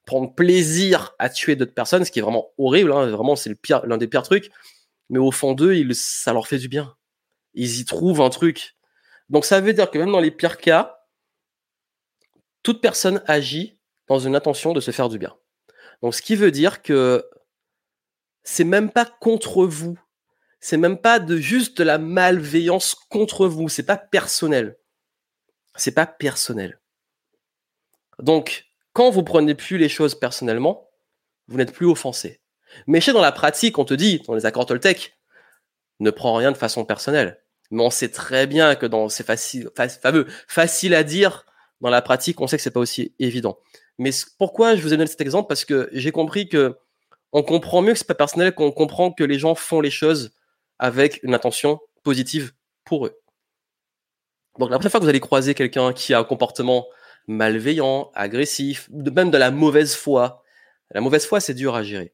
prendre plaisir à tuer d'autres personnes, ce qui est vraiment horrible. Hein, vraiment, c'est l'un des pires trucs. Mais au fond d'eux, ça leur fait du bien. Ils y trouvent un truc. Donc ça veut dire que même dans les pires cas, toute personne agit dans une intention de se faire du bien. Donc, ce qui veut dire que c'est même pas contre vous. C'est même pas de juste de la malveillance contre vous. C'est pas personnel. C'est pas personnel. Donc, quand vous prenez plus les choses personnellement, vous n'êtes plus offensé. Mais chez dans la pratique, on te dit, dans les accords Toltec, ne prends rien de façon personnelle. Mais on sait très bien que dans c'est facile, facile à dire, dans la pratique, on sait que c'est pas aussi évident. Mais pourquoi je vous ai donné cet exemple? Parce que j'ai compris que on comprend mieux que c'est pas personnel, qu'on comprend que les gens font les choses avec une intention positive pour eux. Donc la prochaine fois que vous allez croiser quelqu'un qui a un comportement malveillant, agressif, même de la mauvaise foi, la mauvaise foi c'est dur à gérer.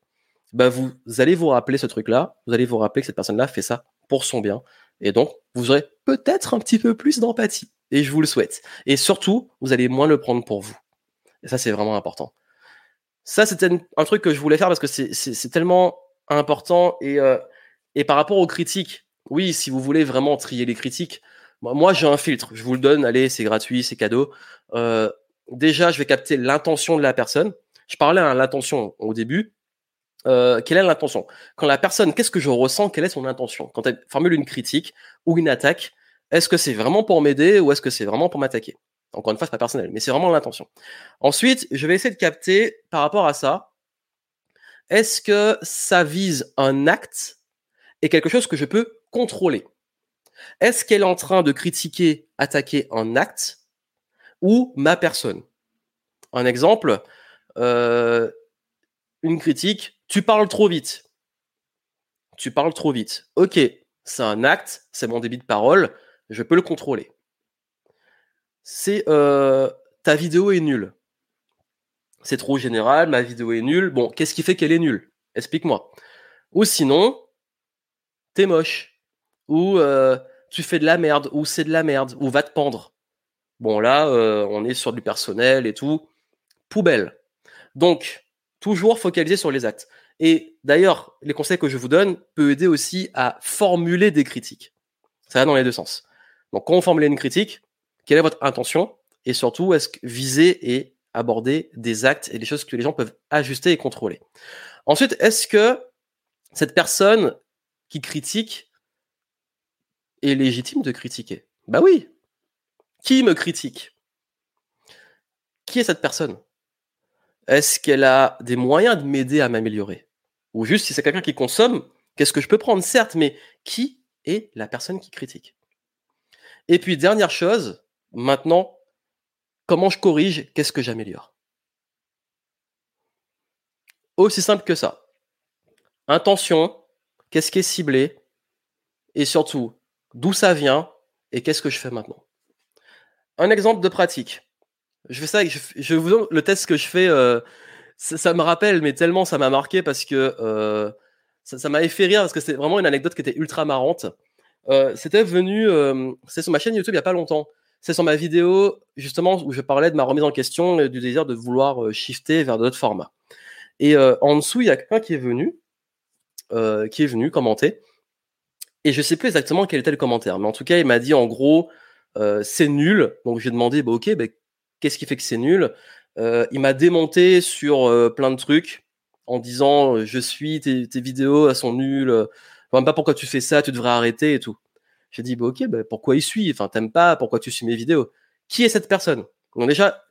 Ben vous allez vous rappeler ce truc-là, vous allez vous rappeler que cette personne-là fait ça pour son bien, et donc vous aurez peut-être un petit peu plus d'empathie. Et je vous le souhaite. Et surtout, vous allez moins le prendre pour vous. Et ça, c'est vraiment important. Ça, c'était un truc que je voulais faire parce que c'est tellement important. Et, euh, et par rapport aux critiques, oui, si vous voulez vraiment trier les critiques, moi, j'ai un filtre. Je vous le donne. Allez, c'est gratuit, c'est cadeau. Euh, déjà, je vais capter l'intention de la personne. Je parlais à l'intention au début. Euh, quelle est l'intention? Quand la personne, qu'est-ce que je ressens? Quelle est son intention? Quand elle formule une critique ou une attaque, est-ce que c'est vraiment pour m'aider ou est-ce que c'est vraiment pour m'attaquer? Encore une fois, c'est pas personnel, mais c'est vraiment l'intention. Ensuite, je vais essayer de capter par rapport à ça, est-ce que ça vise un acte et quelque chose que je peux contrôler? Est-ce qu'elle est en train de critiquer, attaquer un acte ou ma personne? Un exemple, euh, une critique, tu parles trop vite. Tu parles trop vite. Ok, c'est un acte, c'est mon débit de parole, je peux le contrôler c'est euh, ta vidéo est nulle. C'est trop général, ma vidéo est nulle. Bon, qu'est-ce qui fait qu'elle est nulle? Explique-moi. Ou sinon, t'es moche. Ou euh, tu fais de la merde. Ou c'est de la merde. Ou va te pendre. Bon, là, euh, on est sur du personnel et tout. Poubelle. Donc, toujours focaliser sur les actes. Et d'ailleurs, les conseils que je vous donne peuvent aider aussi à formuler des critiques. Ça va dans les deux sens. Donc, quand on formule une critique, quelle est votre intention et surtout est-ce que viser et aborder des actes et des choses que les gens peuvent ajuster et contrôler? Ensuite, est-ce que cette personne qui critique est légitime de critiquer? Bah oui. Qui me critique? Qui est cette personne? Est-ce qu'elle a des moyens de m'aider à m'améliorer? Ou juste si c'est quelqu'un qui consomme, qu'est-ce que je peux prendre Certes, mais qui est la personne qui critique? Et puis dernière chose, Maintenant, comment je corrige Qu'est-ce que j'améliore? Aussi simple que ça. Intention, qu'est-ce qui est ciblé? Et surtout, d'où ça vient et qu'est-ce que je fais maintenant? Un exemple de pratique. Je fais ça, je, vous donne le test que je fais. Euh, ça, me rappelle, mais tellement ça m'a marqué parce que euh, ça, m'avait fait rire parce que c'est vraiment une anecdote qui était ultra marrante. Euh, c'était venu, c'est sur ma chaîne YouTube il y a pas longtemps. C'est sur ma vidéo justement où je parlais de ma remise en question et du désir de vouloir shifter vers d'autres formats. Et en dessous, il y a quelqu'un qui est venu, qui est venu commenter. Et je sais plus exactement quel était le commentaire, mais en tout cas, il m'a dit en gros, c'est nul. Donc j'ai demandé, bah, ok, bah, qu'est-ce qui fait que c'est nul? Euh, Il m'a démonté sur euh, plein de trucs en disant euh, je suis tes, vidéos elles sont nulles, même pas pourquoi tu fais ça, tu devrais arrêter et tout. J'ai dit bah, ok, bah, pourquoi il suit? Enfin t'aimes pas, pourquoi tu suis mes vidéos? Qui est cette personne? Donc déjà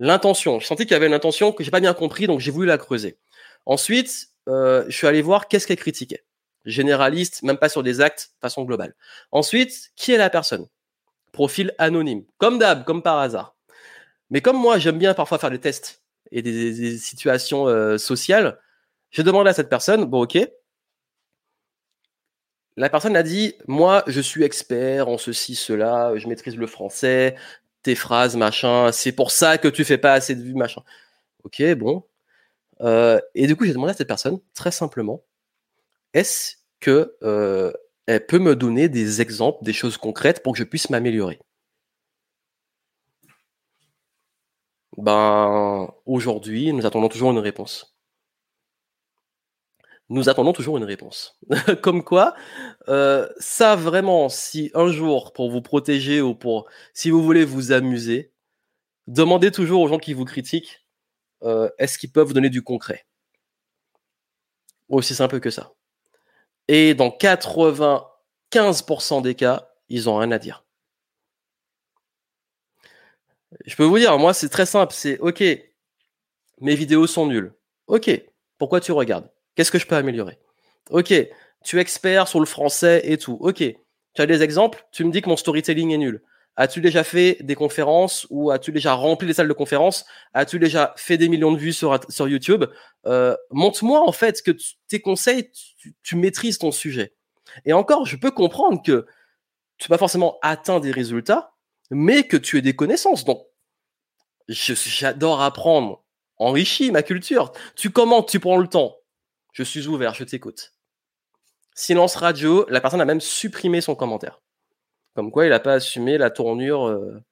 l'intention. Je sentais qu'il y avait une intention que j'ai pas bien compris, donc j'ai voulu la creuser. Ensuite, je suis allé voir qu'est-ce qu'elle critiquait. Généraliste, même pas sur des actes, façon globale. Ensuite, qui est la personne? Profil anonyme, comme d'hab, comme par hasard. Mais comme moi, j'aime bien parfois faire des tests et des, situations euh, sociales, je demandé à cette personne, bon ok, la personne a dit, moi, je suis expert en ceci, cela, je maîtrise le français, tes phrases, machin, c'est pour ça que tu fais pas assez de vues, machin. Ok, bon. Euh, et du coup, j'ai demandé à cette personne, très simplement, est-ce que euh, elle peut me donner des exemples, des choses concrètes pour que je puisse m'améliorer? Ben, aujourd'hui, nous attendons toujours une réponse. Nous attendons toujours une réponse. Comme quoi, euh, ça vraiment, si un jour, pour vous protéger ou pour, si vous voulez vous amuser, demandez toujours aux gens qui vous critiquent, euh, est-ce qu'ils peuvent vous donner du concret? Aussi simple que ça. Et dans 95% des cas, ils ont rien à dire. Je peux vous dire, moi, c'est très simple. C'est OK, mes vidéos sont nulles. OK, pourquoi tu regardes? Qu'est-ce que je peux améliorer? OK, tu es expert sur le français et tout. OK, tu as des exemples? Tu me dis que mon storytelling est nul. As-tu déjà fait des conférences ou as-tu déjà rempli les salles de conférences? As-tu déjà fait des millions de vues sur, sur YouTube? Euh, Montre-moi en fait que tes conseils, tu, maîtrises ton sujet. Et encore, je peux comprendre que tu n'as pas forcément atteint des résultats, mais que tu aies des connaissances. Donc, j'adore apprendre, enrichis ma culture. Tu commentes, tu prends le temps. Je suis ouvert, je t'écoute. Silence radio, la personne a même supprimé son commentaire. Comme quoi, il n'a pas assumé la tournure. Euh.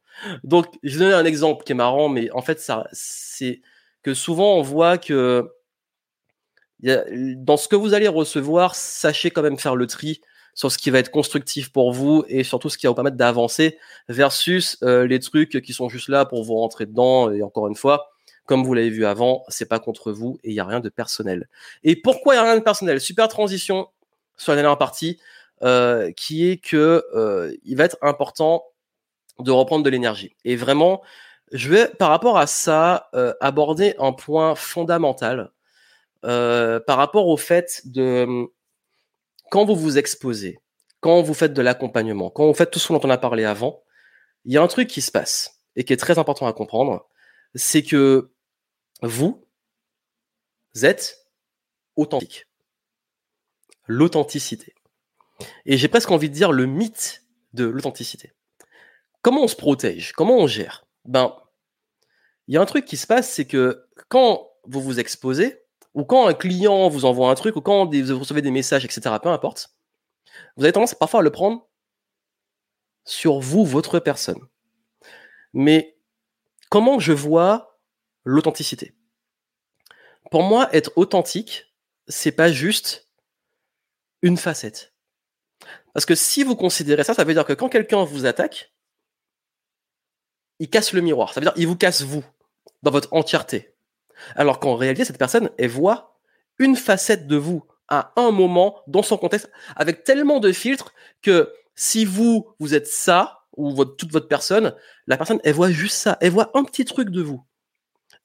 Donc, je vais donner un exemple qui est marrant, mais en fait, ça, c'est que souvent on voit que dans ce que vous allez recevoir, sachez quand même faire le tri sur ce qui va être constructif pour vous et surtout ce qui va vous permettre d'avancer versus euh, les trucs qui sont juste là pour vous rentrer dedans. Et encore une fois, comme vous l'avez vu avant, c'est pas contre vous et il y a rien de personnel. Et pourquoi il y a rien de personnel? Super transition sur la dernière partie. Euh, qui est que euh, il va être important de reprendre de l'énergie. Et vraiment, je vais par rapport à ça euh, aborder un point fondamental par rapport au fait de quand vous vous exposez, quand vous faites de l'accompagnement, quand vous faites tout ce dont on a parlé avant, il y a un truc qui se passe et qui est très important à comprendre, c'est que vous êtes authentique. L'authenticité. Et j'ai presque envie de dire le mythe de l'authenticité. Comment on se protège? Comment on gère? Ben, il y a un truc qui se passe, c'est que quand vous vous exposez, ou quand un client vous envoie un truc, ou quand vous recevez des messages, etc., peu importe, vous avez tendance parfois à le prendre sur vous, votre personne. Mais comment je vois l'authenticité Pour moi, être authentique, c'est pas juste une facette. Parce que si vous considérez ça, ça veut dire que quand quelqu'un vous attaque, il casse le miroir. Ça veut dire qu'il vous casse vous, dans votre entièreté. Alors qu'en réalité, cette personne, elle voit une facette de vous à un moment, dans son contexte, avec tellement de filtres que si vous, vous êtes ça, ou votre, toute votre personne, la personne, elle voit juste ça. Elle voit un petit truc de vous.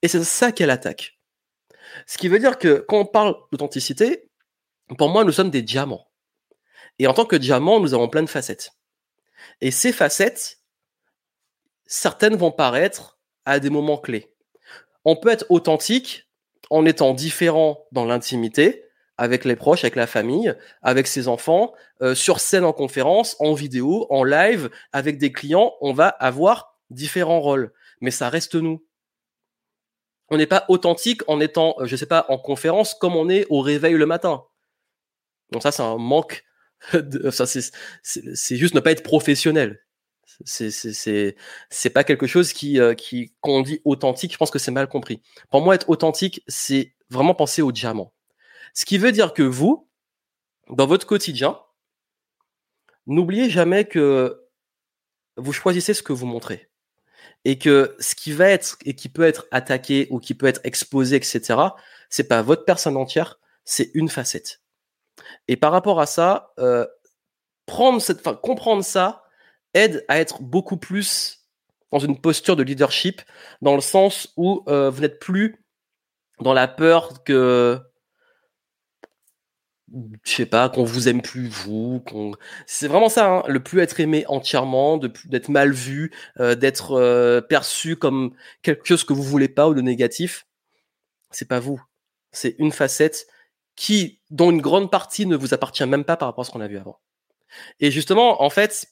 Et c'est ça qu'elle attaque. Ce qui veut dire que quand on parle d'authenticité, pour moi, nous sommes des diamants. Et en tant que diamant, nous avons plein de facettes. Et ces facettes, certaines vont paraître à des moments clés. On peut être authentique en étant différent dans l'intimité, avec les proches, avec la famille, avec ses enfants, euh, sur scène en conférence, en vidéo, en live, avec des clients, on va avoir différents rôles. Mais ça reste nous. On n'est pas authentique en étant, euh, je sais pas, en conférence comme on est au réveil le matin. Donc ça, c'est un manque. De, ça, c'est juste ne pas être professionnel. C'est c'est pas quelque chose qui euh, qui qu'on dit authentique. Je pense que c'est mal compris. Pour moi, être authentique, c'est vraiment penser au diamant. Ce qui veut dire que vous, dans votre quotidien, n'oubliez jamais que vous choisissez ce que vous montrez. Et que ce qui va être et qui peut être attaqué ou qui peut être exposé, etc., c'est pas votre personne entière, c'est une facette. Et par rapport à ça, euh, prendre cette, enfin, comprendre ça aide à être beaucoup plus dans une posture de leadership, dans le sens où euh, vous n'êtes plus dans la peur que je sais pas, qu'on vous aime plus vous, qu'on c'est vraiment ça, hein, le plus être aimé entièrement, d'être mal vu, euh, d'être euh, perçu comme quelque chose que vous voulez pas ou de négatif. C'est pas vous, c'est une facette qui, dont une grande partie ne vous appartient même pas par rapport à ce qu'on a vu avant. Et justement, en fait,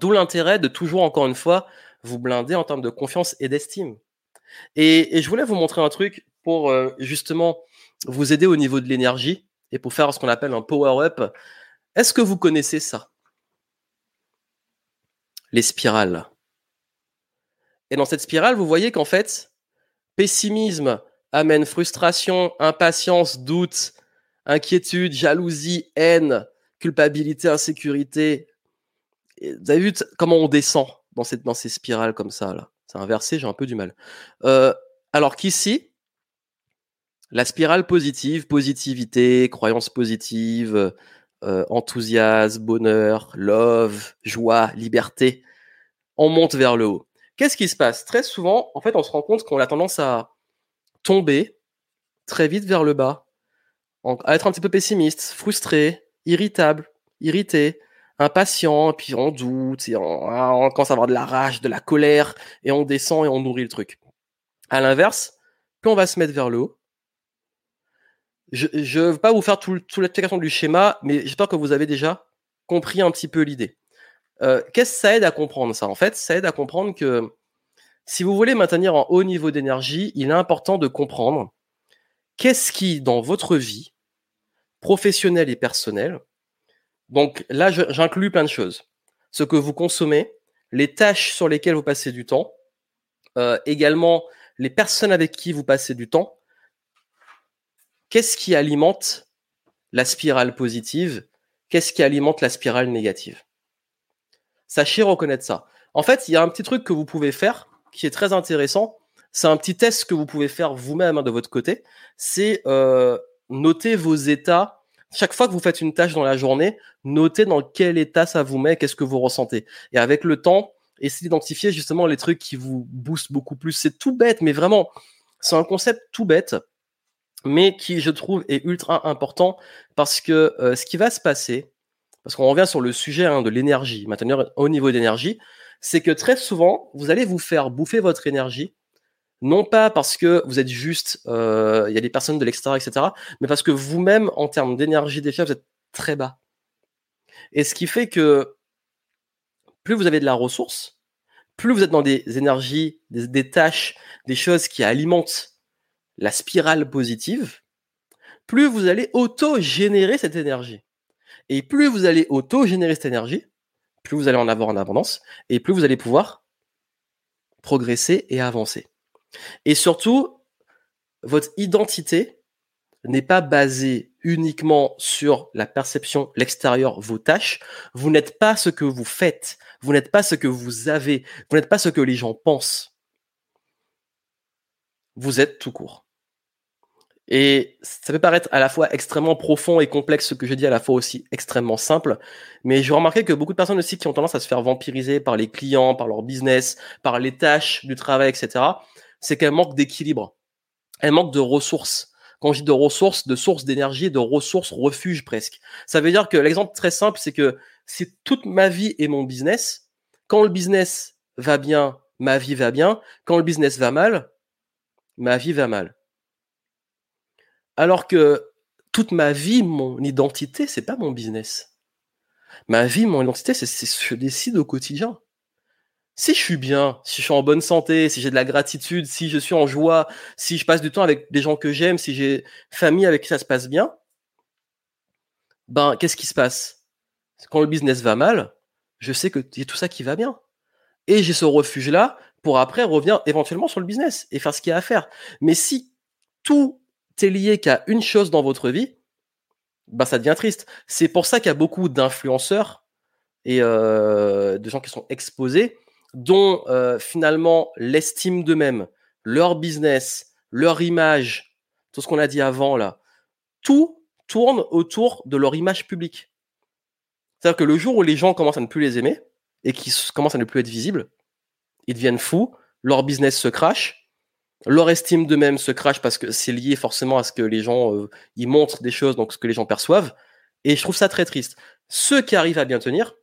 d'où l'intérêt de toujours encore une fois vous blinder en termes de confiance et d'estime. Et, et, je voulais vous montrer un truc pour euh, justement vous aider au niveau de l'énergie et pour faire ce qu'on appelle un power-up. Est-ce que vous connaissez ça? Les spirales. Et dans cette spirale, vous voyez qu'en fait, pessimisme amène frustration, impatience, doute, inquiétude, jalousie, haine, culpabilité, insécurité. vous avez vu comment on descend dans, cette, dans ces spirales comme ça là? C'est inversé, j'ai un peu du mal. Euh, alors qu'ici, la spirale positive, positivité, croyance positive, euh, enthousiasme, bonheur, love, joie, liberté, on monte vers le haut. Qu'est-ce qui se passe? Très souvent, en fait, on se rend compte qu'on a tendance à tomber très vite vers le bas, à être un petit peu pessimiste, frustré, irritable, irrité, impatient, puis on doute, ah, on commence à avoir de la rage, de la colère, et on descend et on nourrit le truc. À l'inverse, plus on va se mettre vers le haut, je ne veux pas vous faire tout, tout l'explication du schéma, mais j'espère que vous avez déjà compris un petit peu l'idée. Euh, qu'est-ce que ça aide à comprendre ça? En fait, ça aide à comprendre que si vous voulez maintenir un haut niveau d'énergie, il est important de comprendre qu'est-ce qui, dans votre vie, professionnelle et personnelle, donc là, j'inclus plein de choses. Ce que vous consommez, les tâches sur lesquelles vous passez du temps, euh, également les personnes avec qui vous passez du temps, qu'est-ce qui alimente la spirale positive? Qu'est-ce qui alimente la spirale négative? Sachez reconnaître ça. En fait, il y a un petit truc que vous pouvez faire qui est très intéressant. C'est un petit test que vous pouvez faire vous-même hein, de votre côté. C'est euh, noter vos états. Chaque fois que vous faites une tâche dans la journée, notez dans quel état ça vous met, qu'est-ce que vous ressentez. Et avec le temps, essayez d'identifier justement les trucs qui vous boostent beaucoup plus. C'est tout bête, mais vraiment, c'est un concept tout bête mais qui, je trouve, est ultra important parce que euh, ce qui va se passer, parce qu'on revient sur le sujet hein, de l'énergie, maintenir au niveau d'énergie, c'est que très souvent, vous allez vous faire bouffer votre énergie, non pas parce que vous êtes juste, euh, il y a des personnes de l'extérieur, etc., mais parce que vous-même, en termes d'énergie déjà, vous êtes très bas. Et ce qui fait que plus vous avez de la ressource, plus vous êtes dans des énergies, des tâches, des choses qui alimentent la spirale positive, plus vous allez auto-générer cette énergie. Et plus vous allez auto-générer cette énergie, plus vous allez en avoir en abondance, et plus vous allez pouvoir progresser et avancer. Et surtout, votre identité n'est pas basée uniquement sur la perception, l'extérieur, vos tâches. Vous n'êtes pas ce que vous faites. Vous n'êtes pas ce que vous avez. Vous n'êtes pas ce que les gens pensent. Vous êtes tout court. Et ça peut paraître à la fois extrêmement profond et complexe, ce que je dis à la fois aussi extrêmement simple. Mais je remarqué que beaucoup de personnes aussi qui ont tendance à se faire vampiriser par les clients, par leur business, par les tâches du travail, etc., c'est qu'elles manquent d'équilibre. Elles manquent de ressources. Quand je dis de ressources, de sources d'énergie, de ressources refuge presque. Ça veut dire que l'exemple très simple, c'est que si toute ma vie est mon business, quand le business va bien, ma vie va bien. Quand le business va mal, ma vie va mal. Alors que toute ma vie, mon identité, c'est pas mon business. Ma vie, mon identité, c'est ce que je décide au quotidien. Si je suis bien, si je suis en bonne santé, si j'ai de la gratitude, si je suis en joie, si je passe du temps avec des gens que j'aime, si j'ai famille avec qui ça se passe bien, ben qu'est-ce qui se passe? Quand le business va mal, je sais que y tout ça qui va bien. Et j'ai ce refuge-là pour après revenir éventuellement sur le business et faire ce qu'il y a à faire. Mais si tout lié qu'à une chose dans votre vie, bah ça devient triste. C'est pour ça qu'il y a beaucoup d'influenceurs et euh, de gens qui sont exposés, dont euh, finalement l'estime d'eux-mêmes, leur business, leur image, tout ce qu'on a dit avant là, tout tourne autour de leur image publique. C'est-à-dire que le jour où les gens commencent à ne plus les aimer et qu'ils commencent à ne plus être visibles, ils deviennent fous, leur business se crache, leur estime d'eux-mêmes se crache parce que c'est lié forcément à ce que les gens euh, ils montrent des choses, donc ce que les gens perçoivent. Et je trouve ça très triste. Ceux qui arrivent à bien tenir,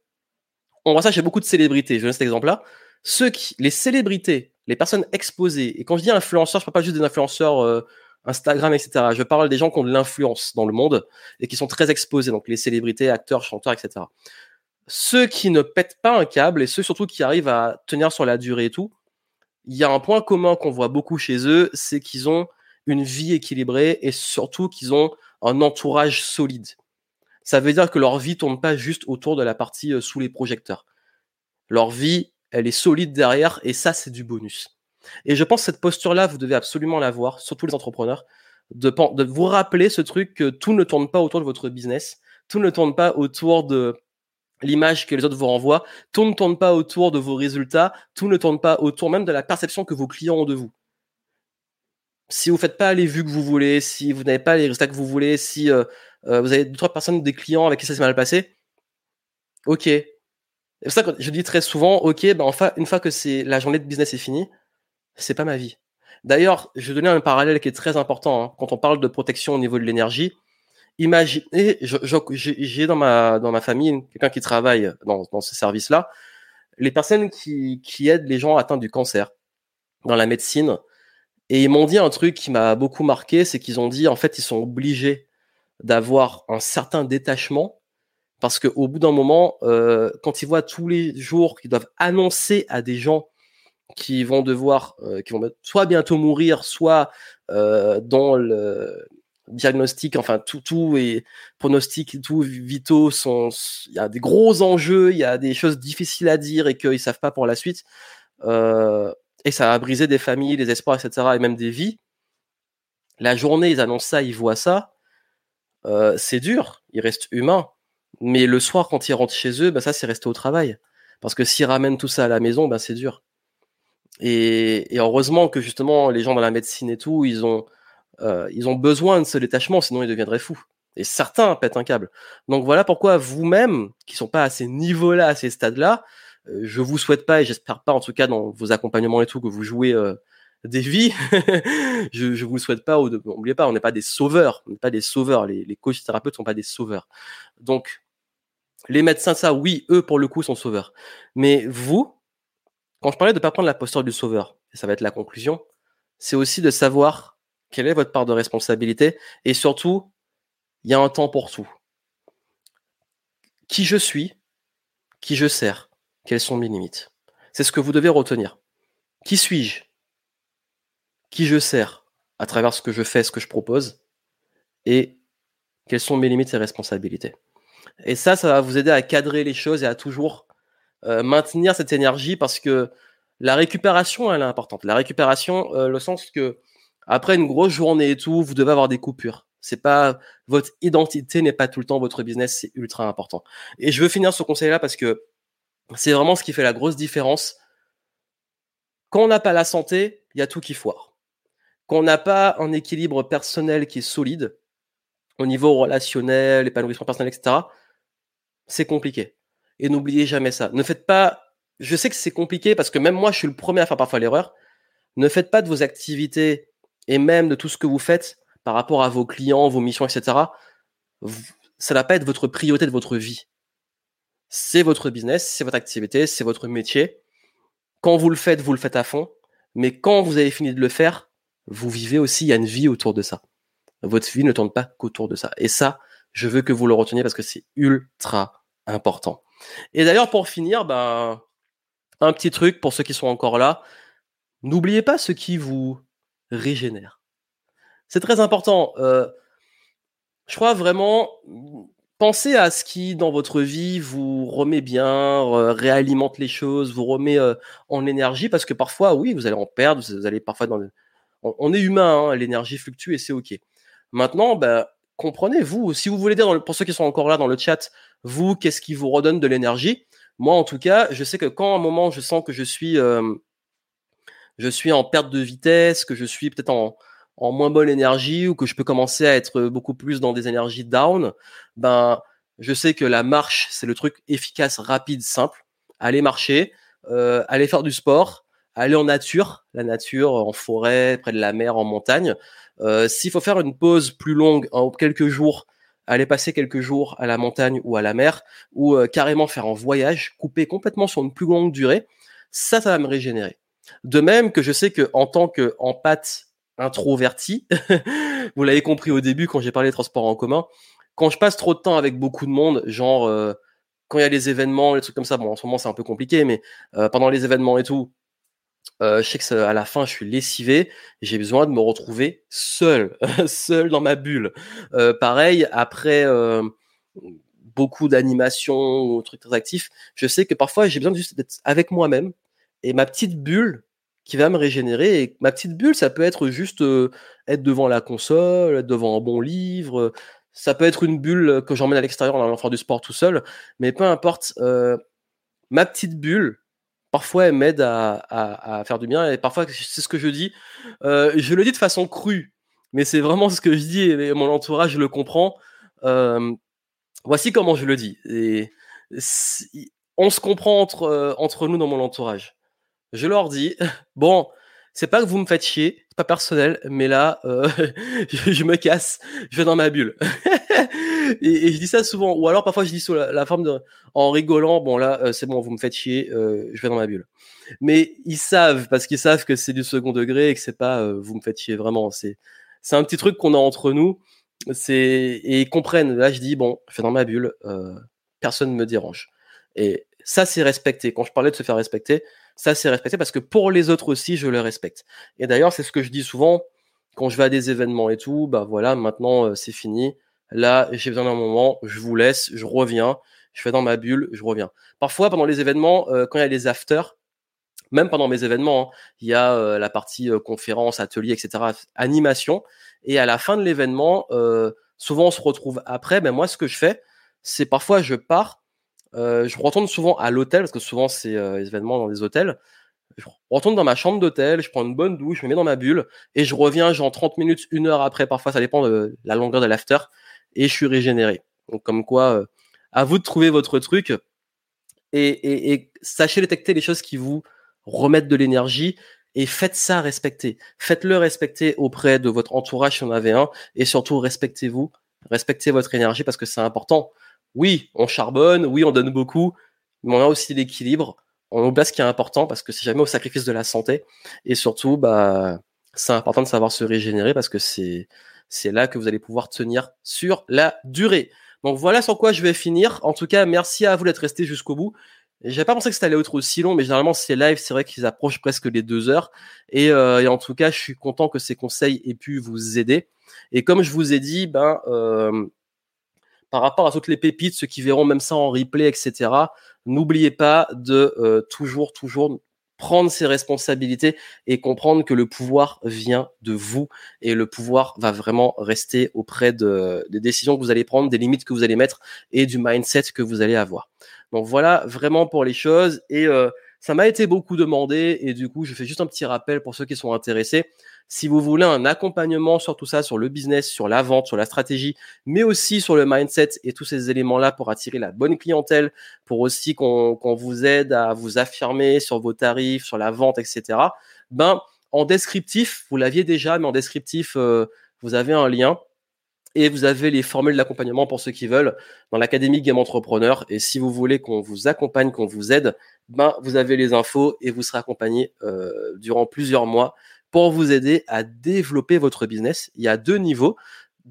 on voit ça chez beaucoup de célébrités. Je donne cet exemple-là. Ceux qui, les célébrités, les personnes exposées, et quand je dis influenceurs, je parle pas juste des influenceurs euh, Instagram, etc. Je parle des gens qui ont de l'influence dans le monde et qui sont très exposés, donc les célébrités, acteurs, chanteurs, etc. Ceux qui ne pètent pas un câble et ceux surtout qui arrivent à tenir sur la durée et tout, il y a un point commun qu'on voit beaucoup chez eux, c'est qu'ils ont une vie équilibrée et surtout qu'ils ont un entourage solide. Ça veut dire que leur vie tourne pas juste autour de la partie euh, sous les projecteurs. Leur vie, elle est solide derrière et ça, c'est du bonus. Et je pense que cette posture-là, vous devez absolument l'avoir, surtout les entrepreneurs, de, de vous rappeler ce truc que tout ne tourne pas autour de votre business, tout ne tourne pas autour de l'image que les autres vous renvoient, tout ne tourne pas autour de vos résultats, tout ne tourne pas autour même de la perception que vos clients ont de vous. Si vous faites pas les vues que vous voulez, si vous n'avez pas les résultats que vous voulez, si euh, euh, vous avez deux trois personnes, des clients avec qui ça s'est mal passé, ok. C'est pour ça que je dis très souvent, ok, ben enfin une fois que c'est la journée de business est finie, c'est pas ma vie. D'ailleurs, je vais donner un parallèle qui est très important hein. quand on parle de protection au niveau de l'énergie imaginez, j'ai dans ma dans ma famille quelqu'un qui travaille dans, dans ce service-là, les personnes qui, qui aident les gens atteints du cancer dans la médecine. Et ils m'ont dit un truc qui m'a beaucoup marqué, c'est qu'ils ont dit en fait ils sont obligés d'avoir un certain détachement parce qu'au bout d'un moment, euh, quand ils voient tous les jours qu'ils doivent annoncer à des gens qui vont devoir, euh, qui vont soit bientôt mourir, soit euh, dans le, diagnostic, enfin tout, tout et pronostics, tout vitaux sont, il y a des gros enjeux, il y a des choses difficiles à dire et qu'ils savent pas pour la suite. Euh, et ça a brisé des familles, des espoirs, etc. et même des vies. La journée, ils annoncent ça, ils voient ça. Euh, c'est dur, ils restent humains. Mais le soir, quand ils rentrent chez eux, bah, ça, c'est rester au travail. Parce que s'ils ramènent tout ça à la maison, bah, c'est dur. Et, et, heureusement que justement, les gens dans la médecine et tout, ils ont, euh, ils ont besoin de ce détachement, sinon ils deviendraient fous. Et certains pètent un câble. Donc voilà pourquoi vous-même, qui sont pas à ces niveaux-là, à ces stades-là, euh, je vous souhaite pas et j'espère pas, en tout cas dans vos accompagnements et tout, que vous jouez euh, des vies. je, je vous souhaite pas. N'oubliez pas, on n'est pas des sauveurs. On n'est pas des sauveurs. Les, les coachs thérapeutes sont pas des sauveurs. Donc les médecins, ça, oui, eux pour le coup sont sauveurs. Mais vous, quand je parlais de pas prendre la posture du sauveur, et ça va être la conclusion, c'est aussi de savoir quelle est votre part de responsabilité? Et surtout, il y a un temps pour tout. Qui je suis Qui je sers Quelles sont mes limites? C'est ce que vous devez retenir. Qui suis-je Qui je sers à travers ce que je fais, ce que je propose? Et quelles sont mes limites et responsabilités? Et ça, ça va vous aider à cadrer les choses et à toujours euh, maintenir cette énergie parce que la récupération, elle est importante. La récupération, euh, le sens que après une grosse journée et tout, vous devez avoir des coupures. C'est pas votre identité n'est pas tout le temps votre business, c'est ultra important. Et je veux finir ce conseil-là parce que c'est vraiment ce qui fait la grosse différence. Quand on n'a pas la santé, il y a tout qui foire. Quand on n'a pas un équilibre personnel qui est solide, au niveau relationnel, épanouissement personnel, etc., c'est compliqué. Et n'oubliez jamais ça. Ne faites pas, je sais que c'est compliqué parce que même moi, je suis le premier à faire parfois l'erreur. Ne faites pas de vos activités et même de tout ce que vous faites par rapport à vos clients, vos missions, etc., ça ne va pas être votre priorité de votre vie. C'est votre business, c'est votre activité, c'est votre métier. quand vous le faites, vous le faites à fond. Mais quand vous avez fini de le faire, vous vivez aussi, il y a une vie autour de ça. Votre vie ne tourne pas qu'autour de ça. Et ça, je veux que vous le reteniez parce que c'est ultra important. Et d'ailleurs, pour finir, ben, un petit truc pour ceux qui sont encore là. N'oubliez pas ce qui vous régénère. C'est très important. Euh, je crois vraiment, pensez à ce qui, dans votre vie, vous remet bien, réalimente les choses, vous remet euh, en énergie, parce que parfois, oui, vous allez en perdre, vous allez parfois dans on, est humain, hein, l'énergie fluctue et c'est ok. Maintenant, bah, comprenez, vous, si vous voulez dire, pour ceux qui sont encore là dans le chat, vous, qu'est-ce qui vous redonne de l'énergie? Moi, en tout cas, je sais que quand à un moment, je sens que je suis, euh, je suis en perte de vitesse, que je suis peut-être en, en moins bonne énergie ou que je peux commencer à être beaucoup plus dans des énergies down, ben je sais que la marche c'est le truc efficace, rapide, simple. Aller marcher, euh, aller faire du sport, aller en nature, la nature en forêt, près de la mer, en montagne. Euh, S'il faut faire une pause plus longue, en quelques jours, aller passer quelques jours à la montagne ou à la mer, ou euh, carrément faire un voyage, couper complètement sur une plus longue durée, ça, ça va me régénérer. De même que je sais que en tant qu'empathe introverti. Vous l'avez compris au début quand j'ai parlé des transports en commun. Quand je passe trop de temps avec beaucoup de monde, genre euh, quand il y a des événements, des trucs comme ça, bon en ce moment c'est un peu compliqué, mais euh, pendant les événements et tout, euh, je sais que la fin je suis lessivé, j'ai besoin de me retrouver seul, seul dans ma bulle. pareil après beaucoup d'animations ou trucs très actifs, je sais que parfois j'ai besoin juste d'être avec moi-même et ma petite bulle qui va me régénérer. Et ma petite bulle, ça peut être juste être devant la console, être devant un bon livre. Ça peut être une bulle que j'emmène à l'extérieur en allant faire du sport tout seul. Mais peu importe, ma petite bulle, parfois, elle m'aide à, faire du bien. Et parfois, c'est ce que je dis. Je le dis de façon crue, mais c'est vraiment ce que je dis et mon entourage le comprend. voici comment je le dis. Et on se comprend entre, entre nous dans mon entourage je leur dis bon, c'est pas que vous me faites chier, c'est pas personnel, mais là, euh, je, me casse, je vais dans ma bulle. et, je dis ça souvent, ou alors parfois je dis sous la, forme de, en rigolant, bon là, euh, c'est bon, vous me faites chier, euh, je vais dans ma bulle. Mais ils savent, parce qu'ils savent que c'est du second degré et que c'est pas vous me faites chier vraiment. C'est, c'est un petit truc qu'on a entre nous. C'est et ils comprennent. Là, je dis bon, je vais dans ma bulle, personne ne me dérange. Et ça, c'est respecté. Quand je parlais de se faire respecter, ça c'est respecté parce que pour les autres aussi, je le respecte. Et d'ailleurs, c'est ce que je dis souvent quand je vais à des événements et tout, bah voilà, maintenant euh, c'est fini. Là, j'ai besoin d'un moment, je vous laisse, je reviens, je fais dans ma bulle, je reviens. Parfois, pendant les événements, euh, quand il y a les afters, même pendant mes événements, hein, il y a euh, la partie conférence, atelier, etc., animation. Et à la fin de l'événement, souvent on se retrouve après. Mais moi, ce que je fais, c'est parfois je pars euh, je retourne souvent à l'hôtel, parce que souvent c'est euh, événements dans des hôtels. Je retourne dans ma chambre d'hôtel, je prends une bonne douche, je me mets dans ma bulle, et je reviens genre 30 minutes, une heure après, parfois ça dépend de la longueur de l'after, et je suis régénéré. Donc comme quoi, euh, à vous de trouver votre truc, et, sachez détecter les choses qui vous remettent de l'énergie, et faites ça respecter. Faites-le respecter auprès de votre entourage si on avait un, et surtout respectez-vous, respectez votre énergie parce que c'est important oui, on charbonne, oui, on donne beaucoup, mais on a aussi l'équilibre. On oublie ce qui est important parce que c'est jamais au sacrifice de la santé. Et surtout, bah, c'est important de savoir se régénérer parce que c'est, c'est là que vous allez pouvoir tenir sur la durée. Donc voilà sur quoi je vais finir. En tout cas, merci à vous d'être resté jusqu'au bout. J'avais pas pensé que c'était allait être aussi long, mais généralement ces lives, c'est vrai qu'ils approchent presque les deux heures. Et, euh, et, en tout cas, je suis content que ces conseils aient pu vous aider. Et comme je vous ai dit, ben euh, par rapport à toutes les pépites, ceux qui verront même ça en replay, etc. N'oubliez pas de euh, toujours, toujours prendre ses responsabilités et comprendre que le pouvoir vient de vous et le pouvoir va vraiment rester auprès de, des décisions que vous allez prendre, des limites que vous allez mettre et du mindset que vous allez avoir. Donc voilà vraiment pour les choses et euh, ça m'a été beaucoup demandé et du coup je fais juste un petit rappel pour ceux qui sont intéressés. Si vous voulez un accompagnement sur tout ça, sur le business, sur la vente, sur la stratégie, mais aussi sur le mindset et tous ces éléments-là pour attirer la bonne clientèle, pour aussi qu'on vous aide à vous affirmer sur vos tarifs, sur la vente, etc. Ben, en descriptif, vous l'aviez déjà, mais en descriptif, euh, vous avez un lien. Et vous avez les formules d'accompagnement pour ceux qui veulent dans l'académie Game Entrepreneur. Et si vous voulez qu'on vous accompagne, qu'on vous aide, ben vous avez les infos et vous serez accompagné euh, durant plusieurs mois pour vous aider à développer votre business. Il y a deux niveaux.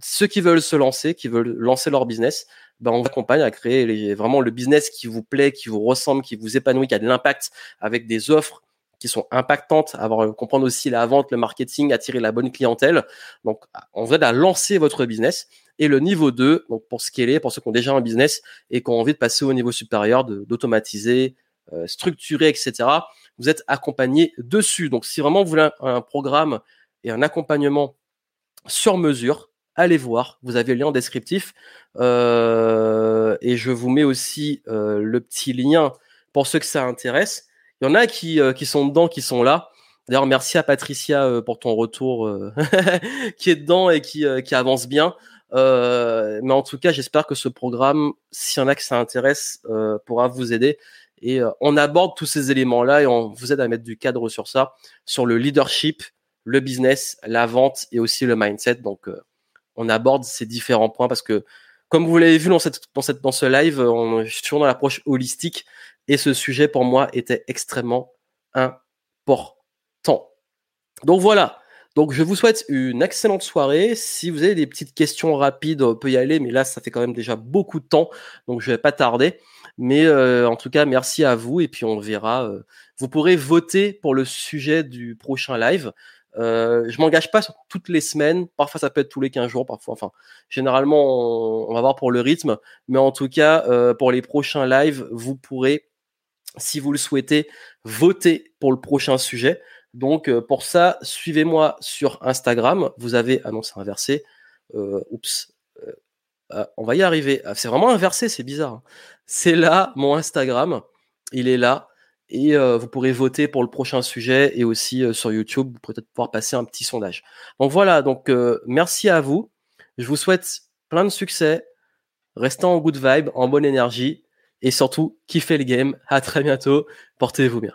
Ceux qui veulent se lancer, qui veulent lancer leur business, ben on vous accompagne à créer vraiment le business qui vous plaît, qui vous ressemble, qui vous épanouit, qui a de l'impact avec des offres qui sont impactantes, avoir comprendre aussi la vente, le marketing, attirer la bonne clientèle. Donc, on vous aide à lancer votre business. Et le niveau 2, donc pour scaler, pour ceux qui ont déjà un business et qui ont envie de passer au niveau supérieur, d'automatiser, euh, structurer, etc., vous êtes accompagné dessus. Donc, si vraiment vous voulez un, programme et un accompagnement sur mesure, allez voir. Vous avez le lien descriptif. Euh, et je vous mets aussi euh, le petit lien pour ceux que ça intéresse. Il y en a qui, euh, qui sont dedans, qui sont là. D'ailleurs, merci à Patricia euh, pour ton retour, euh, qui est dedans et qui, qui avance bien. mais en tout cas, j'espère que ce programme, s'il y en a que ça intéresse, pourra vous aider. Et on aborde tous ces éléments-là et on vous aide à mettre du cadre sur ça, sur le leadership, le business, la vente et aussi le mindset. Donc, on aborde ces différents points parce que, comme vous l'avez vu dans, cette, dans, cette, dans ce live, on est toujours dans l'approche holistique et ce sujet pour moi était extrêmement important. Donc voilà. Donc je vous souhaite une excellente soirée. Si vous avez des petites questions rapides, on peut y aller, mais là ça fait quand même déjà beaucoup de temps, donc je vais pas tarder. Mais euh, en tout cas, merci à vous et puis on verra. Euh, vous pourrez voter pour le sujet du prochain live. Euh, je m'engage pas sur toutes les semaines. Parfois, ça peut être tous les 15 jours. Parfois, enfin, généralement, on, va voir pour le rythme. Mais en tout cas, euh, pour les prochains lives, vous pourrez si vous le souhaitez, votez pour le prochain sujet. Donc euh, pour ça, suivez-moi sur Instagram. Vous avez annoncé ah inversé. Euh, oups. Euh, ah, on va y arriver. Ah, c'est vraiment inversé, c'est bizarre. Hein. C'est là mon Instagram. Il est là. Et vous pourrez voter pour le prochain sujet et aussi sur YouTube, vous pourrez peut-être pouvoir passer un petit sondage. Donc voilà, donc merci à vous. Je vous souhaite plein de succès. Restez en good vibe, en bonne énergie et surtout kiffez le game. À très bientôt. Portez-vous bien.